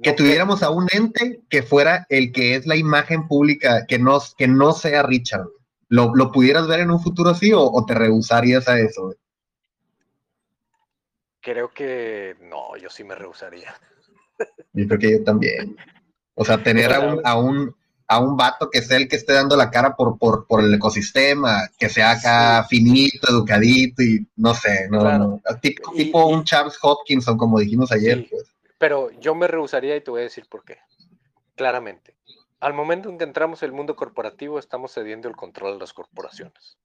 Que tuviéramos a un ente que fuera el que es la imagen pública, que no, que no sea Richard. ¿Lo, ¿Lo pudieras ver en un futuro así o, te rehusarías a eso? Creo que no, yo sí me rehusaría. Yo creo que yo también. O sea, tener a un, a un, a un vato que sea el que esté dando la cara por, por, por el ecosistema, que sea acá finito, educadito y no sé, no, Tipo, un Charles Hopkinson, como dijimos ayer. Pues. Pero yo me rehusaría y te voy a decir por qué. Claramente. Al momento en que entramos en el mundo corporativo, estamos cediendo el control a las corporaciones.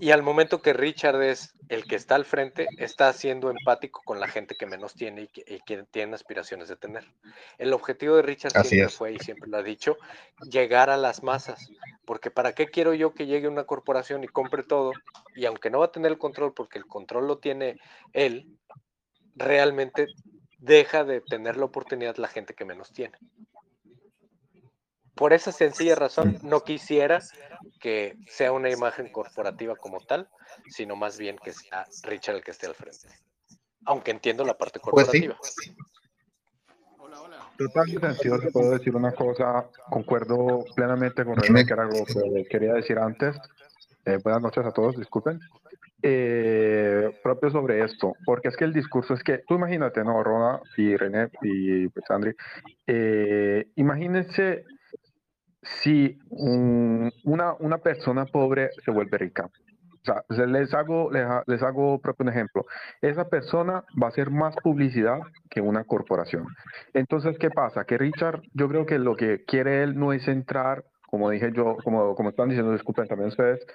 Y al momento que Richard es el que está al frente, está siendo empático con la gente que menos tiene y que, tiene aspiraciones de tener. El objetivo de Richard siempre fue, y siempre lo ha dicho, llegar a las masas. Porque ¿para qué quiero yo que llegue una corporación y compre todo? Y aunque no va a tener el control, porque el control lo tiene él, realmente deja de tener la oportunidad la gente que menos tiene. Por esa sencilla razón, no quisiera que sea una imagen corporativa como tal, sino más bien que sea Richard el que esté al frente. Aunque entiendo la parte pues corporativa. Hola, hola. Totalmente puedo decir una cosa, concuerdo plenamente con René, que era algo que quería decir antes. Eh, buenas noches a todos, disculpen. Eh, propio sobre esto, porque es que el discurso es que, tú imagínate, ¿no, Rona y René y pues Andri, eh, imagínense si una, una persona pobre se vuelve rica. O sea, les hago, les, hago propio un ejemplo. Esa persona va a hacer más publicidad que una corporación. Entonces, ¿qué pasa? Que Richard, yo creo que lo que quiere él no es entrar, como dije yo, como, como están diciendo, disculpen también ustedes,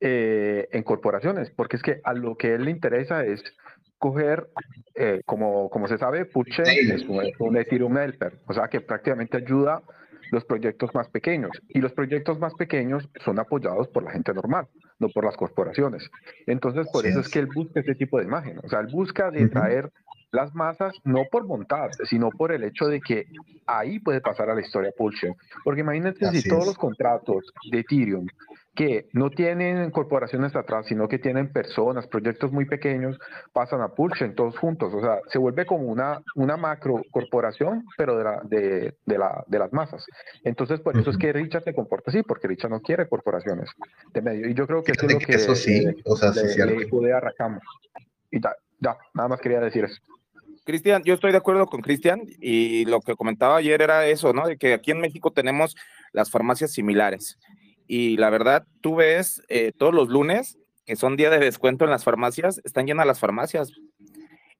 eh, en corporaciones, porque es que a lo que él le interesa es coger, eh, como, como se sabe, Puche es un, un Ethereum Helper, o sea, que prácticamente ayuda los proyectos más pequeños. Y los proyectos más pequeños son apoyados por la gente normal, no por las corporaciones. Entonces, por eso es. que él busca ese tipo de imagen. O sea, él busca de traer las masas no por montar, sino por el hecho de que ahí puede pasar a la historia Pulsion. Porque imagínense si todos los contratos de Ethereum que no tienen corporaciones atrás, sino que tienen personas, proyectos muy pequeños, pasan a Pulsion todos juntos. O sea, se vuelve como una, una macro corporación, pero de, la, de, de, la, de las masas. Entonces, por eso es que Richard se comporta así, porque Richard no quiere corporaciones de medio. Y yo creo que eso es lo que, eso sí, o sea, le, le, a Y ya, nada más quería decir eso. Cristian, yo estoy de acuerdo con Cristian y lo que comentaba ayer era eso, ¿no? De que aquí en México tenemos las farmacias similares. Y la verdad, tú ves eh, todos los lunes, que son día de descuento en las farmacias, están llenas las farmacias.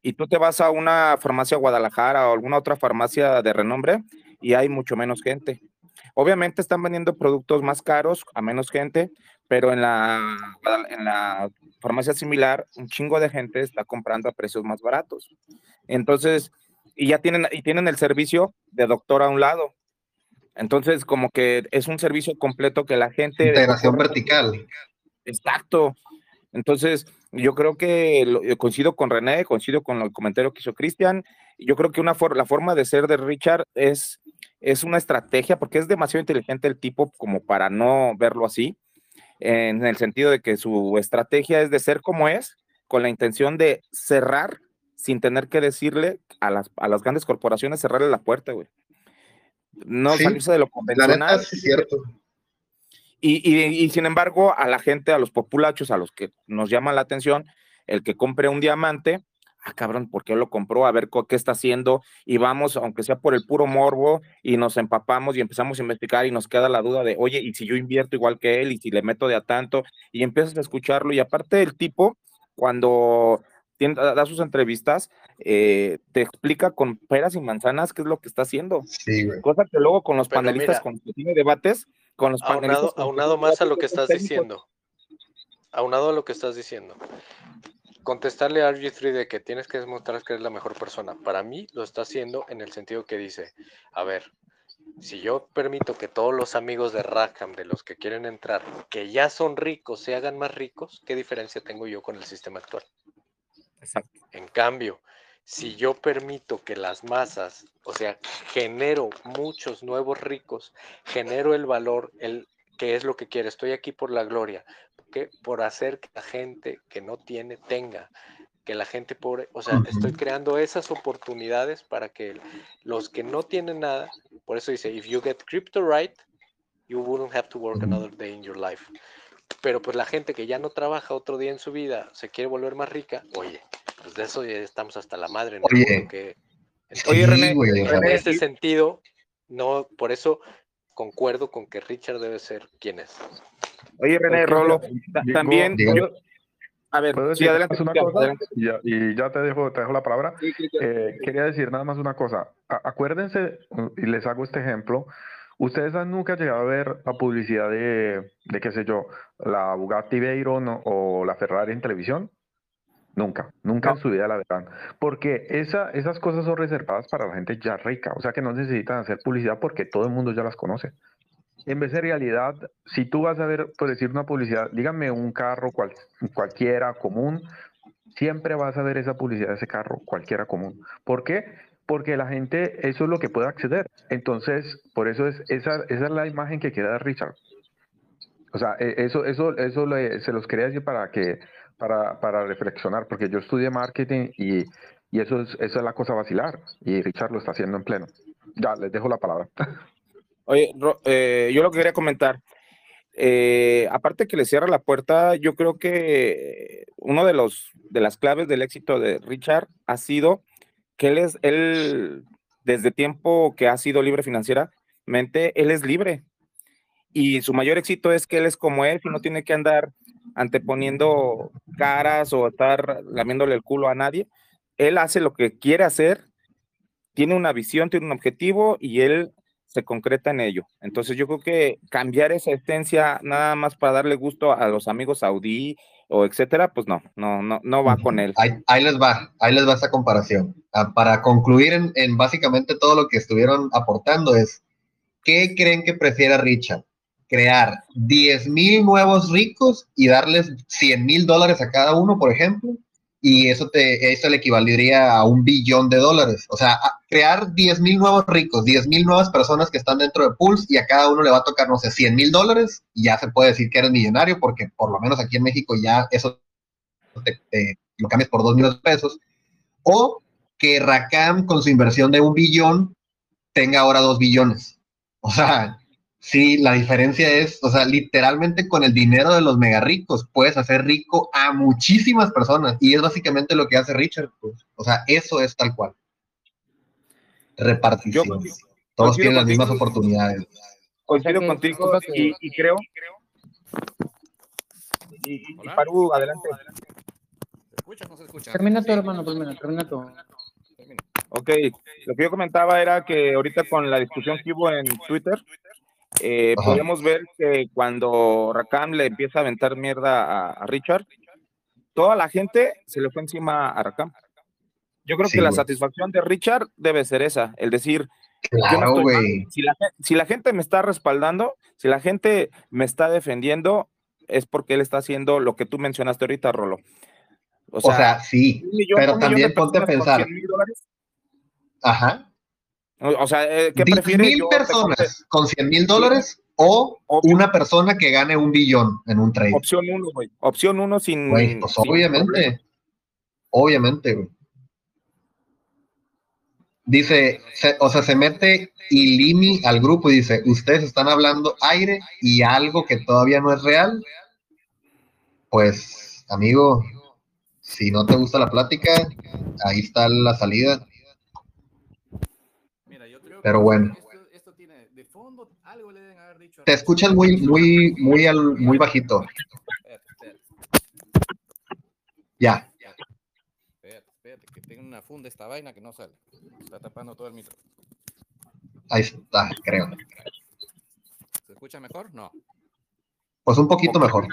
Y tú te vas a una farmacia Guadalajara o alguna otra farmacia de renombre y hay mucho menos gente. Obviamente están vendiendo productos más caros a menos gente, pero en la, en la farmacia similar, un chingo de gente está comprando a precios más baratos. Entonces, y ya tienen, y tienen el servicio de doctor a un lado. Entonces, como que es un servicio completo que la gente... Integración vertical. Exacto. Entonces, yo creo que coincido con René, coincido con el comentario que hizo Cristian. Yo creo que una la forma de ser de Richard es, es una estrategia, porque es demasiado inteligente el tipo como para no verlo así, en el sentido de que su estrategia es de ser como es, con la intención de cerrar sin tener que decirle a las, a las grandes corporaciones cerrarle la puerta, güey. No salirse de lo convencional. es cierto. Y, y, y, sin embargo, a la gente, a los populachos, a los que nos llaman la atención, el que compre un diamante, ah, cabrón, ¿por qué lo compró? A ver qué está haciendo. Y vamos, aunque sea por el puro morbo, y nos empapamos y empezamos a investigar y nos queda la duda de, oye, ¿y si yo invierto igual que él? ¿Y si le meto de a tanto? Y empiezas a escucharlo. Y aparte el tipo, cuando da sus entrevistas, eh, te explica con peras y manzanas qué es lo que está haciendo. Sí, Cosa que luego con los panelistas, con los tiene debates, con los panelistas. Aunado, más a lo que estás diciendo. Aunado a lo que estás diciendo. Contestarle a RG3 de que tienes que demostrar que eres la mejor persona. Para mí lo está haciendo en el sentido que dice, a ver, si yo permito que todos los amigos de Rackham, de los que quieren entrar, que ya son ricos, se hagan más ricos, ¿qué diferencia tengo yo con el sistema actual? En cambio, si yo permito que las masas, o sea, genero muchos nuevos ricos, genero el valor, el que es lo que quiero, estoy aquí por la gloria, que por hacer que la gente que no tiene tenga, que la gente pobre, o sea, estoy creando esas oportunidades para que los que no tienen nada, por eso dice, if you get crypto right, you wouldn't have to work another day in your life. Pero pues la gente que ya no trabaja otro día en su vida, se quiere volver más rica, oye, pues de eso ya estamos hasta la madre. ¿no? Oye, oye René, en este sentido, no, por eso concuerdo con que Richard debe ser quien es. Oye, René, Rolo, también A ver, sí, adelante, una cosa, Y, ya, te dejo, te dejo la palabra. Eh, quería decir nada más una cosa. acuérdense, y les hago este ejemplo, ¿Ustedes han nunca llegado a ver la publicidad de, de qué sé yo, la Bugatti Veyron o la Ferrari en televisión? Nunca, nunca en su vida la verán. Porque esa, esas cosas son reservadas para la gente ya rica. O sea que no necesitan hacer publicidad porque todo el mundo ya las conoce. En vez de realidad, si tú vas a ver, por decir una publicidad, dígame un carro cual, cualquiera común, siempre vas a ver esa publicidad de ese carro cualquiera común. ¿Por qué? Porque la gente eso es lo que puede acceder. Entonces, por eso es esa, esa es la imagen que quiere dar Richard. O sea, e, eso, eso, eso se los quería decir para que, para, para reflexionar, porque yo estudié marketing y, y eso es, esa es la cosa vacilar, y Richard lo está haciendo en pleno. Ya, les dejo la palabra. <laughs> Oye, eh, yo lo que quería comentar, eh, aparte que le cierra la puerta, yo creo que uno de los de las claves del éxito de Richard ha sido que él es, él, desde tiempo que ha sido libre financieramente, él es libre. Y su mayor éxito es que él es como él y no tiene que andar anteponiendo caras o estar lamiéndole el culo a nadie. Él hace lo que quiere hacer, tiene una visión, tiene un objetivo y él se concreta en ello. Entonces yo creo que cambiar esa esencia nada más para darle gusto a los amigos saudí o etcétera, pues no, no, no, no va con él. Ahí, les va, ahí les va esa comparación. Ah, para concluir en, básicamente todo lo que estuvieron aportando es, ¿qué creen que prefiere Richard? ¿Crear 10 mil nuevos ricos y darles 100 mil dólares a cada uno, por ejemplo? Y eso, te, eso le equivaldría a un billón de dólares. O sea, crear 10 mil nuevos ricos, 10 mil nuevas personas que están dentro de Pulse y a cada uno le va a tocar, no sé, 100 mil dólares y ya se puede decir que eres millonario porque por lo menos aquí en México ya eso te, lo cambias por 2 millones de pesos. O que Rakam con su inversión de un billón tenga ahora 2 billones. O sea, Sí, la diferencia es, o sea, literalmente con el dinero de los mega ricos puedes hacer rico a muchísimas personas y es básicamente lo que hace Richard. Pues. O sea, eso es tal cual. Repartición. Todos tienen las mismas oportunidades. Coincido contigo y, creo. Y, y Paru, adelante. ¿Se escucha o no se escucha? Termina tu hermano, termina, termina tu. Ok, lo que yo comentaba era que ahorita con la discusión que hubo en Twitter, eh, podemos ver que cuando Rakam le empieza a aventar mierda a, Richard, toda la gente se le fue encima a Rakam. Yo creo que la satisfacción de Richard debe ser esa, el decir, si, la, si la gente me está respaldando, si la gente me está defendiendo, es porque él está haciendo lo que tú mencionaste ahorita, Rolo. O sea, sí, pero también ponte a pensar. Ajá. O sea, eh, ¿qué prefieres? mil personas con 100 mil dólares o una persona que gane un billón en un trade. Opción uno, güey. Opción uno sin. Güey, pues obviamente. Obviamente, güey. Dice, o sea, se mete Ilimi al grupo y dice, ustedes están hablando aire y algo que todavía no es real. Pues, amigo, si no te gusta la plática, ahí está la salida. Pero bueno. Esto, tiene de fondo, algo le deben haber dicho. Te escuchas muy, muy, muy, al, muy bajito. Ya. Espérate, espérate, que tengo una funda esta vaina que no sale. Está tapando todo el micro. Ahí está, creo. ¿Se escucha mejor? No. Pues un poquito mejor.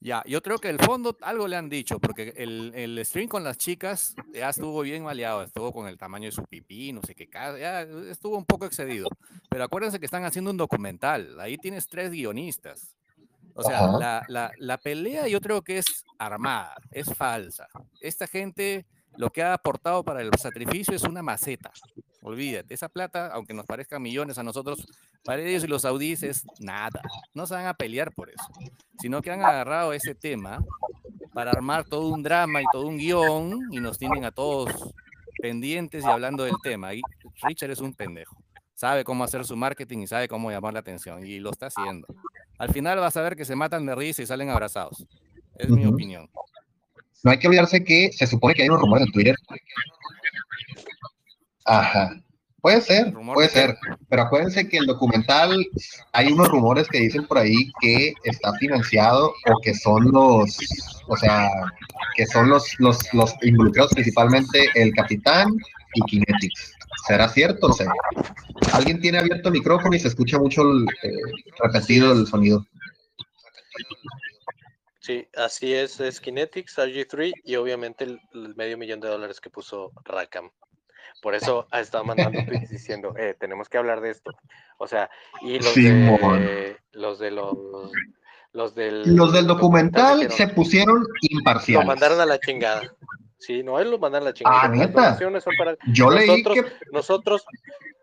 Ya, yo creo que el fondo algo le han dicho, porque el, el stream con las chicas ya estuvo bien maleado, estuvo con el tamaño de su pipí, no sé qué, ya estuvo un poco excedido. Pero acuérdense que están haciendo un documental, ahí tienes tres guionistas. O sea, la, la, la, pelea yo creo que es armada, es falsa. Esta gente lo que ha aportado para el sacrificio es una maceta. Olvídate, esa plata, aunque nos parezcan millones a nosotros, para ellos y los saudíes es nada. No se van a pelear por eso, sino que han agarrado ese tema para armar todo un drama y todo un guion y nos tienen a todos pendientes y hablando del tema. Y Richard es un pendejo. Sabe cómo hacer su marketing y sabe cómo llamar la atención y lo está haciendo. Al final vas a ver que se matan de risa y salen abrazados. Es mi opinión no hay que olvidarse que se supone que hay unos rumores en Twitter. Ajá. Puede ser, puede ser. Pero acuérdense que el documental, hay unos rumores que dicen por ahí que está financiado o que son los, o sea, que son los, los, los involucrados principalmente el capitán y Kinetics. ¿Será cierto? O sea, alguien tiene abierto el micrófono y se escucha mucho el, eh, repetido el sonido. Sí, así es, es Kinetics, RG3 y obviamente el, medio millón de dólares que puso Rakam. Por eso ha estado mandando tweets diciendo, eh, tenemos que hablar de esto. O sea, y los de los de los los del, los del documental, se pusieron imparciales. Lo mandaron a la chingada. Sí, no, él lo mandaron a la chingada. Ah, neta. Yo leí que nosotros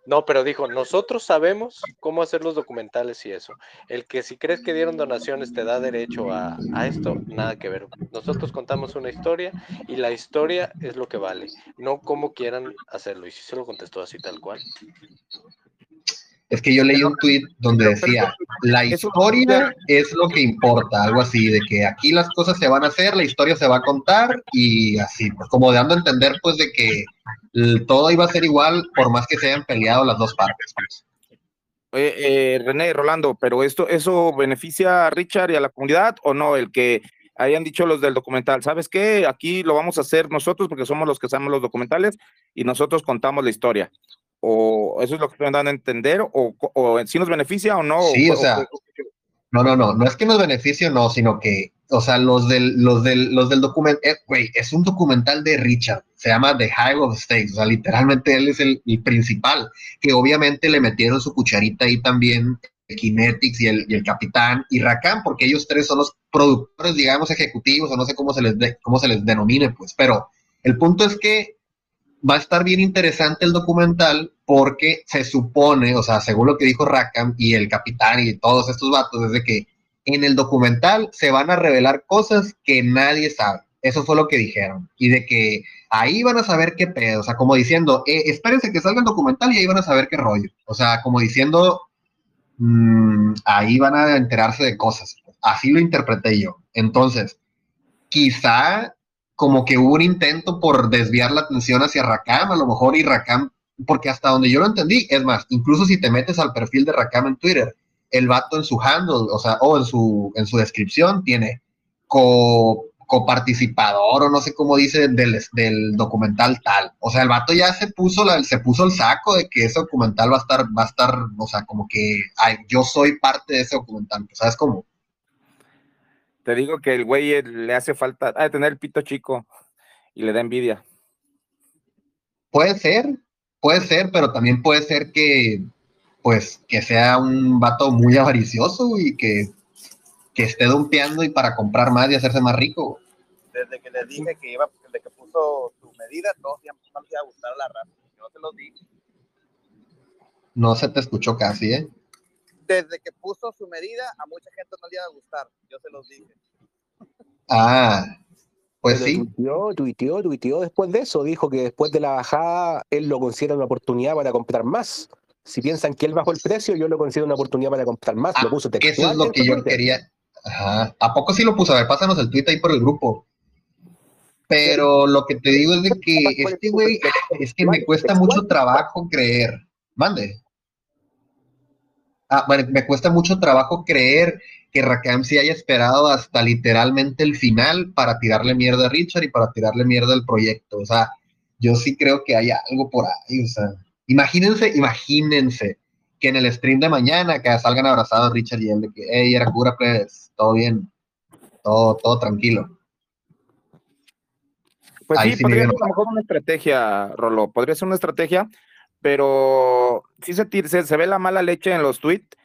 no, pero dijo, nosotros sabemos cómo hacer los documentales y eso. El que si crees que dieron donaciones te da derecho a, esto, nada que ver. Nosotros contamos una historia y la historia es lo que vale, no cómo quieran hacerlo. Y si se lo contestó así tal cual. Es que yo leí un tweet donde decía, la historia es lo que importa, algo así, de que aquí las cosas se van a hacer, la historia se va a contar y así, pues como dando a entender pues de que todo iba a ser igual por más que se hayan peleado las dos partes. Pues. Eh, René, Rolando, pero esto, ¿eso beneficia a Richard y a la comunidad o no? El que hayan dicho los del documental, ¿sabes qué? Aquí lo vamos a hacer nosotros porque somos los que sabemos los documentales y nosotros contamos la historia o eso es lo que están dando a entender, o, o si nos beneficia o no. Sí, o, sea, no, no, no, no es que nos beneficie o no, sino que o sea, los del, los del, los del documental, eh, güey, es un documental de Richard, se llama The High of Stakes, o sea, literalmente él es el, principal, que obviamente le metieron su cucharita ahí también, Kinetics y el, y el capitán, y Rakan, porque ellos tres son los productores, digamos, ejecutivos, o no sé cómo se les, de, cómo se les denomine, pues, pero el punto es que va a estar bien interesante el documental porque se supone, o sea, según lo que dijo Rackham y el capitán y todos estos vatos, es de que en el documental se van a revelar cosas que nadie sabe. Eso fue lo que dijeron. Y de que ahí van a saber qué pedo. O sea, como diciendo, eh, espérense que salga el documental y ahí van a saber qué rollo. O sea, como diciendo, mm, ahí van a enterarse de cosas. Así lo interpreté yo. Entonces, quizá como que hubo un intento por desviar la atención hacia Rakam, a lo mejor, y Rakam, porque hasta donde yo lo entendí, es más, incluso si te metes al perfil de Rakam en Twitter, el vato en su handle, o sea, o en su, en su descripción tiene co, coparticipador o no sé cómo dice del, del, documental tal. O sea, el vato ya se puso la, se puso el saco de que ese documental va a estar, va a estar, o sea, como que ay, yo soy parte de ese documental, ¿sabes cómo? Te digo que el güey le hace falta, de tener el pito chico y le da envidia. Puede ser, puede ser, pero también puede ser que pues que sea un vato muy avaricioso y que, que esté dumpeando y para comprar más y hacerse más rico. Desde que le dije que iba, desde que puso su medida, todos ya no iba a gustar la raza. Yo te lo dije. No se te escuchó casi, ¿eh? Desde que puso su medida, a mucha gente no le iba a gustar. Yo se los dije. Ah, pues sí. Tuiteó, tuiteó, tuiteó después de eso. Dijo que después de la bajada, él lo considera una oportunidad para comprar más si piensan que él bajó el precio, yo lo considero una oportunidad para comprar más. lo ah, puso Eso es lo que yo quería. Ajá. ¿A poco sí lo puso? A ver, pásanos el tweet ahí por el grupo. Pero lo que te digo es de que este güey, es que me cuesta mucho trabajo creer. Mande. Ah, bueno, me cuesta mucho trabajo creer que Rakam sí haya esperado hasta literalmente el final para tirarle mierda a Richard y para tirarle mierda al proyecto. O sea, yo sí creo que hay algo por ahí. O sea, Imagínense, imagínense que en el stream de mañana que salgan abrazados Richard y él de que, hey, era cura, pues, todo bien, todo, todo tranquilo. Pues sí, podría ser a lo mejor una estrategia, Rolo, podría ser una estrategia, pero sí se, se, se ve la mala leche en los tweets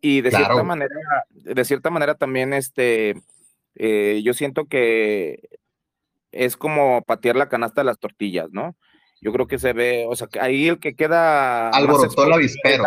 y de cierta manera, de cierta manera también este, eh, yo siento que es como patear la canasta de las tortillas, ¿no? yo creo que se ve, o sea, que ahí el que queda... Alborotó el avispero.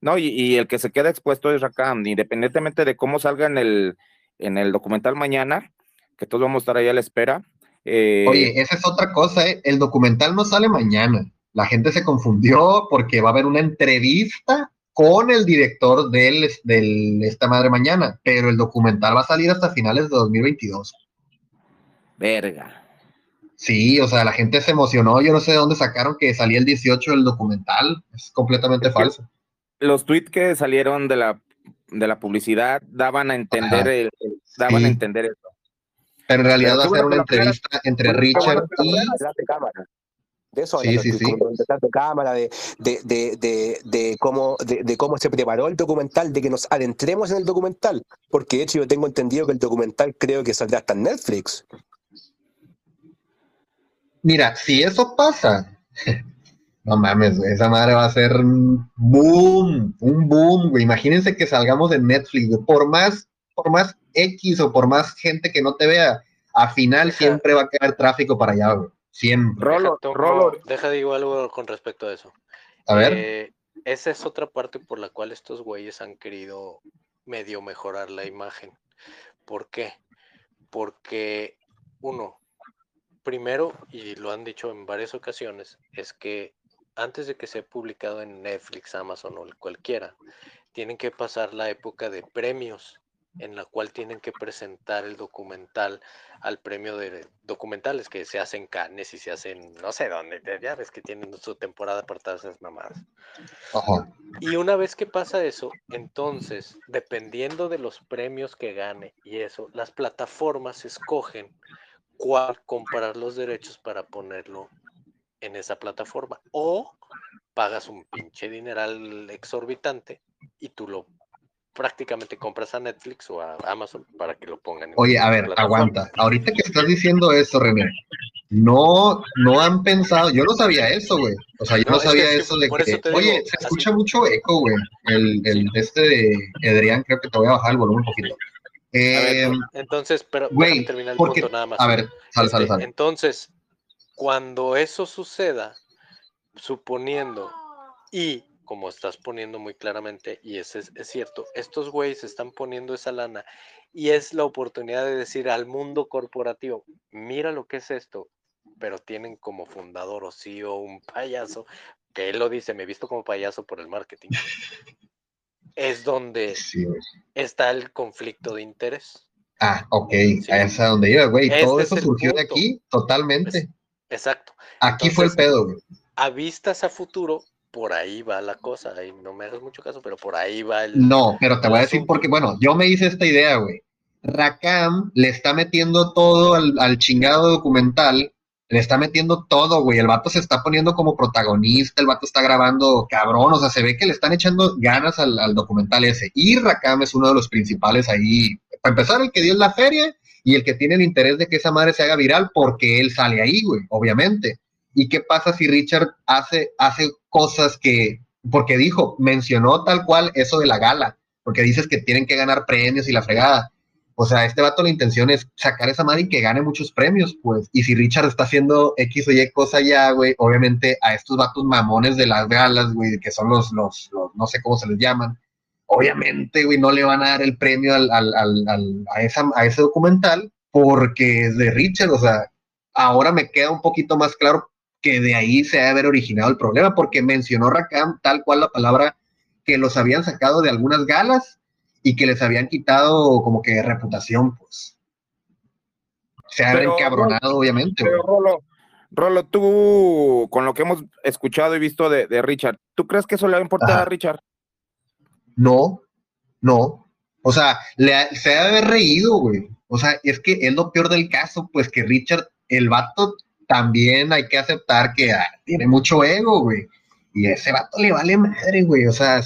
¿no? Y, el que se queda expuesto es Rakam, independientemente de cómo salga en el, en el documental mañana, que todos vamos a estar ahí a la espera. Eh, Oye, esa es otra cosa, ¿eh? el documental no sale mañana. La gente se confundió porque va a haber una entrevista con el director de del esta madre mañana, pero el documental va a salir hasta finales de 2022. Verga. Sí, o sea, la gente se emocionó. Yo no sé de dónde sacaron que salía el 18 el documental. Es completamente falso. Los tweets que salieron de la, de la publicidad daban a entender, el, daban a entender eso. Pero en realidad va a ser una entrevista entre Richard y. De eso, sí, sí, sí. de cámara, de, de, de, de, cómo, de, cómo se preparó el documental, de que nos adentremos en el documental. Porque de hecho yo tengo entendido que el documental creo que saldrá hasta en Netflix. Mira, si eso pasa, <laughs> no mames, esa madre va a ser un boom, un boom, güey. Imagínense que salgamos en Netflix, Por más, por más X o por más gente que no te vea, a final siempre va a quedar tráfico para allá, güey. Siempre. Rolo, Rolo. Deja digo algo con respecto a eso. A ver. Eh, esa es otra parte por la cual estos güeyes han querido medio mejorar la imagen. ¿Por qué? Porque, uno, primero, y lo han dicho en varias ocasiones, es que antes de que sea publicado en Netflix, Amazon o cualquiera, tienen que pasar la época de premios en la cual tienen que presentar el documental al premio de documentales que se hacen canes y se hacen no sé dónde, ya ves que tienen su temporada apartada esas mamadas. Y una vez que pasa eso, entonces, dependiendo de los premios que gane y eso, las plataformas escogen cuál comprar los derechos para ponerlo en esa plataforma. O pagas un pinche dineral exorbitante y tú lo prácticamente compras a Netflix o a Amazon para que lo pongan. Oye, a ver, aguanta. Ahorita que estás diciendo eso, René, no, no han pensado, yo no sabía eso, güey. O sea, yo no, sabía eso de que, oye, se escucha mucho eco, güey. El, el este de Adrián, creo que te voy a bajar el volumen un poquito. Eh, entonces, pero güey, terminar el punto nada más. A ver, sal, sal, este, sal. Entonces, cuando eso suceda, suponiendo y como estás poniendo muy claramente, y es, es, cierto, estos güeyes están poniendo esa lana y es la oportunidad de decir al mundo corporativo, mira lo que es esto, pero tienen como fundador o CEO un payaso, que él lo dice, me he visto como payaso por el marketing. es donde está el conflicto de interés. Ah, ok, a esa donde iba, güey. Todo eso surgió de aquí, totalmente. exacto. Aquí fue el pedo, güey. A vistas a futuro, por ahí va la cosa. Ahí no me hagas mucho caso, pero por ahí va el. No, pero te voy a decir porque, bueno, yo me hice esta idea, güey. Rakam le está metiendo todo al, chingado documental, le está metiendo todo, güey. El vato se está poniendo como protagonista, el vato está grabando cabrón, o sea, se ve que le están echando ganas al, al documental ese. Y Rakam es uno de los principales ahí. Para empezar, el que dio la feria y el que tiene el interés de que esa madre se haga viral porque él sale ahí, güey, obviamente. ¿Y qué pasa si Richard hace, hace cosas que, porque dijo, mencionó tal cual eso de la gala, porque dices que tienen que ganar premios y la fregada. O sea, este vato la intención es sacar esa madre y que gane muchos premios, pues. Y si Richard está haciendo X o Y cosa ya, güey, obviamente a estos vatos mamones de las galas, güey, que son los, los, no sé cómo se les llaman, obviamente, güey, no le van a dar el premio al, al, al, a, esa, a ese documental porque es de Richard, o sea, ahora me queda un poquito más claro que de ahí se ha haber originado el problema, porque mencionó Rakam tal cual la palabra que los habían sacado de algunas galas y que les habían quitado como que reputación, pues. Se ha encabronado, obviamente. Pero Rolo, Rolo, tú, con lo que hemos escuchado y visto de, Richard, ¿tú crees que eso le va a importar a Richard? No, no. O sea, le se ha de haber reído, güey. O sea, es que es lo peor del caso, pues que Richard, el vato también hay que aceptar que ah, tiene mucho ego, güey. Y ese vato le vale madre, güey. O sea,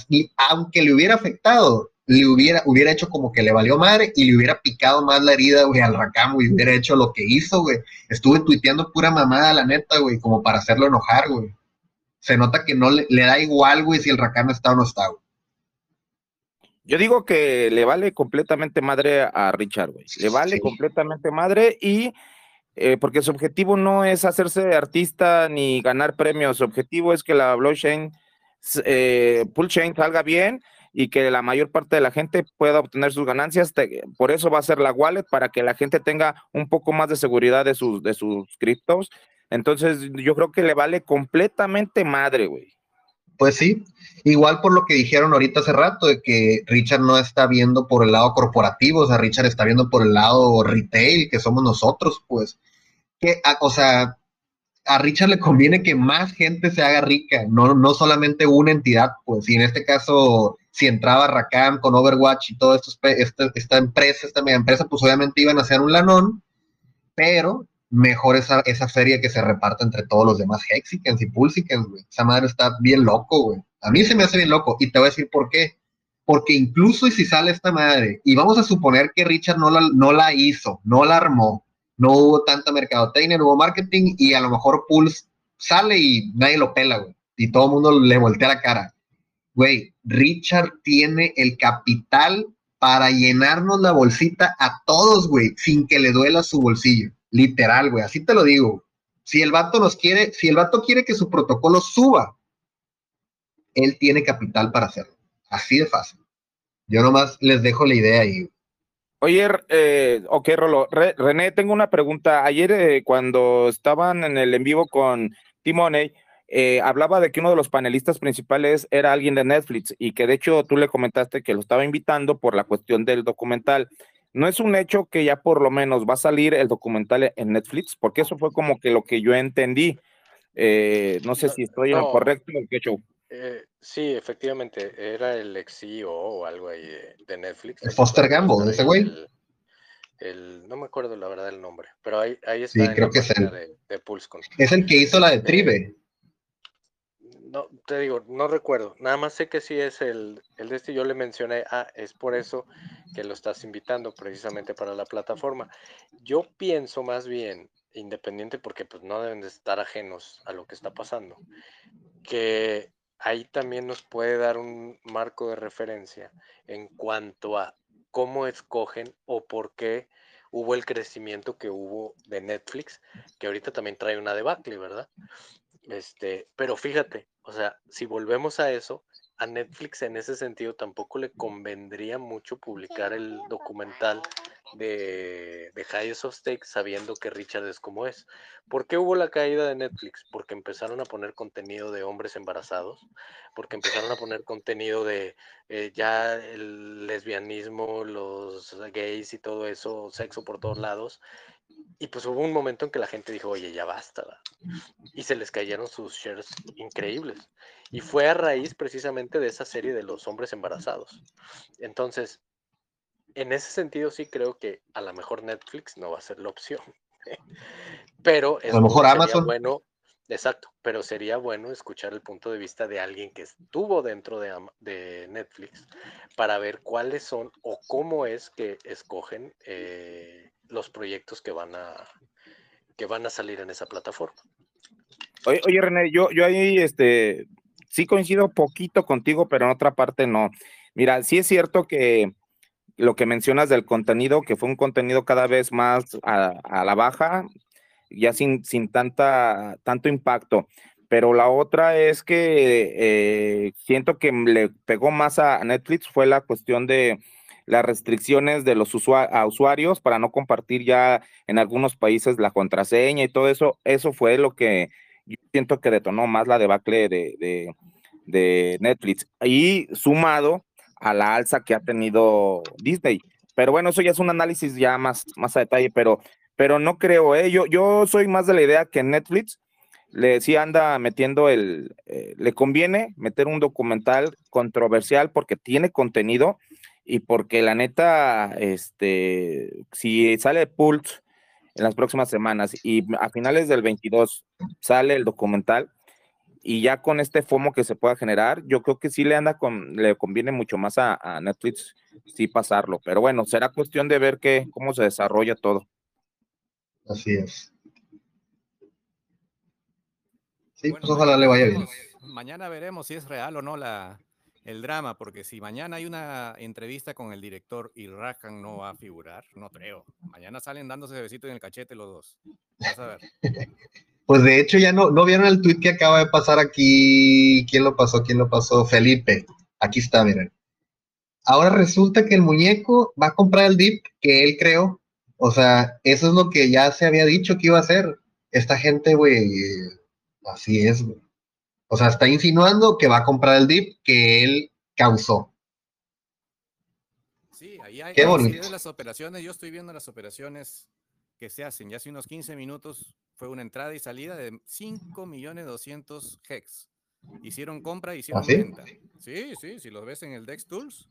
aunque le hubiera afectado, le hubiera, hubiera hecho como que le valió madre y le hubiera picado más la herida, güey, al racamo y hubiera hecho lo que hizo, güey. Estuve tuiteando pura mamada, la neta, güey, como para hacerlo enojar, güey. Se nota que no le, da igual, güey, si el racamo está o no está, güey. Yo digo que le vale completamente madre a Richard, güey. Le vale completamente madre y eh, porque su objetivo no es hacerse artista ni ganar premios, su objetivo es que la blockchain, eh, chain salga bien y que la mayor parte de la gente pueda obtener sus ganancias. por eso va a ser la wallet, para que la gente tenga un poco más de seguridad de sus, de sus criptos. Entonces, yo creo que le vale completamente madre, güey. Pues sí, igual por lo que dijeron ahorita hace rato, de que Richard no está viendo por el lado corporativo, o sea, Richard está viendo por el lado retail, que somos nosotros, pues, que, o sea, a Richard le conviene que más gente se haga rica, no, no solamente una entidad, pues, y en este caso, si entraba Rakam con Overwatch y todo esto, esta, esta empresa, esta mega empresa, pues obviamente iban a hacer un lanón, pero mejor esa, esa feria que se reparta entre todos los demás Hexicans y Pulsicans, güey. Esa madre está bien loco, güey. A mí se me hace bien loco y te voy a decir por qué. Porque incluso si sale esta madre, y vamos a suponer que Richard no la, no la hizo, no la armó, no hubo tanta mercadotecnia, no hubo marketing, y a lo mejor Pulse sale y nadie lo pela, güey. Y todo el mundo le voltea la cara. Güey, Richard tiene el capital para llenarnos la bolsita a todos, güey, sin que le duela su bolsillo. Literal, güey, así te lo digo. Si el vato nos quiere, si el vato quiere que su protocolo suba, él tiene capital para hacerlo. Así de fácil. Yo nomás les dejo la idea ahí. Oye, eh, ok, Rolo. René, tengo una pregunta. Ayer, eh, cuando estaban en el en vivo con Timoney, eh, hablaba de que uno de los panelistas principales era alguien de Netflix y que de hecho tú le comentaste que lo estaba invitando por la cuestión del documental no es un hecho que ya por lo menos va a salir el documental en Netflix, porque eso fue como que lo que yo entendí. Eh, no sé si estoy en lo correcto o qué show. Eh, sí, efectivamente, era el ex CEO o algo ahí de, Netflix. El Foster Gamble, ese güey. El, no me acuerdo la verdad el nombre, pero ahí, ahí está. Sí, creo que es el. De, Es el que hizo la de eh, Tribe. No, te digo, no recuerdo. Nada más sé que sí es el, el de este yo le mencioné, ah, es por eso que lo estás invitando precisamente para la plataforma. Yo pienso más bien, independiente porque pues no deben de estar ajenos a lo que está pasando, que ahí también nos puede dar un marco de referencia en cuanto a cómo escogen o por qué hubo el crecimiento que hubo de Netflix, que ahorita también trae una debacle, ¿verdad? Este, pero fíjate, o sea, si volvemos a eso, a Netflix en ese sentido tampoco le convendría mucho publicar el documental de, de Highest of Stakes sabiendo que Richard es como es. ¿Por qué hubo la caída de Netflix? Porque empezaron a poner contenido de hombres embarazados, porque empezaron a poner contenido de eh, ya el lesbianismo, los gays y todo eso, sexo por todos lados. Y pues hubo un momento en que la gente dijo, oye, ya basta. Y se les cayeron sus shares increíbles. Y fue a raíz precisamente de esa serie de los hombres embarazados. Entonces, en ese sentido sí creo que a lo mejor Netflix no va a ser la opción. <laughs> pero es a lo mejor Amazon. bueno, exacto, pero sería bueno escuchar el punto de vista de alguien que estuvo dentro de, de Netflix para ver cuáles son o cómo es que escogen eh, los proyectos que van a que van a salir en esa plataforma. Oye, René, yo, yo ahí este sí coincido poquito contigo, pero en otra parte no. Mira, sí es cierto que lo que mencionas del contenido, que fue un contenido cada vez más a, la baja, ya sin, sin tanta, tanto impacto. Pero la otra es que eh, siento que le pegó más a Netflix fue la cuestión de las restricciones de los usuarios para no compartir ya en algunos países la contraseña y todo eso. Eso fue lo que yo siento que detonó más la debacle de, de, de Netflix. Y sumado a la alza que ha tenido Disney. Pero bueno, eso ya es un análisis ya más, más a detalle, pero, pero no creo, ¿eh? yo, yo soy más de la idea que Netflix le sí anda metiendo el, eh, le conviene meter un documental controversial porque tiene contenido y porque la neta, este, si sale Pulse en las próximas semanas y a finales del 22 sale el documental, y ya con este FOMO que se pueda generar, yo creo que sí le anda con, le conviene mucho más a, Netflix sí pasarlo, pero bueno, será cuestión de ver qué, cómo se desarrolla todo. Así es. Sí, pues ojalá le vaya bien. Mañana veremos si es real o no la, el drama, porque si mañana hay una entrevista con el director y Rajan no va a figurar, no creo. Mañana salen dándose besitos en el cachete los dos. Vas a ver. <laughs> Pues de hecho ya no, no vieron el tweet que acaba de pasar aquí. ¿Quién lo pasó? ¿Quién lo pasó? Felipe. Aquí está, miren. Ahora resulta que el muñeco va a comprar el dip que él creó. O sea, eso es lo que ya se había dicho que iba a hacer. Esta gente, güey, así es, güey. O sea, está insinuando que va a comprar el dip que él causó. Sí, ahí hay, Qué bonito. las operaciones. Yo estoy viendo las operaciones que se hacen. Ya hace unos 15 minutos fue una entrada y salida de 5 millones 200 hex. Hicieron compra, hicieron ¿Ah, venta. Sí, sí, si los ves en el Dex Tools,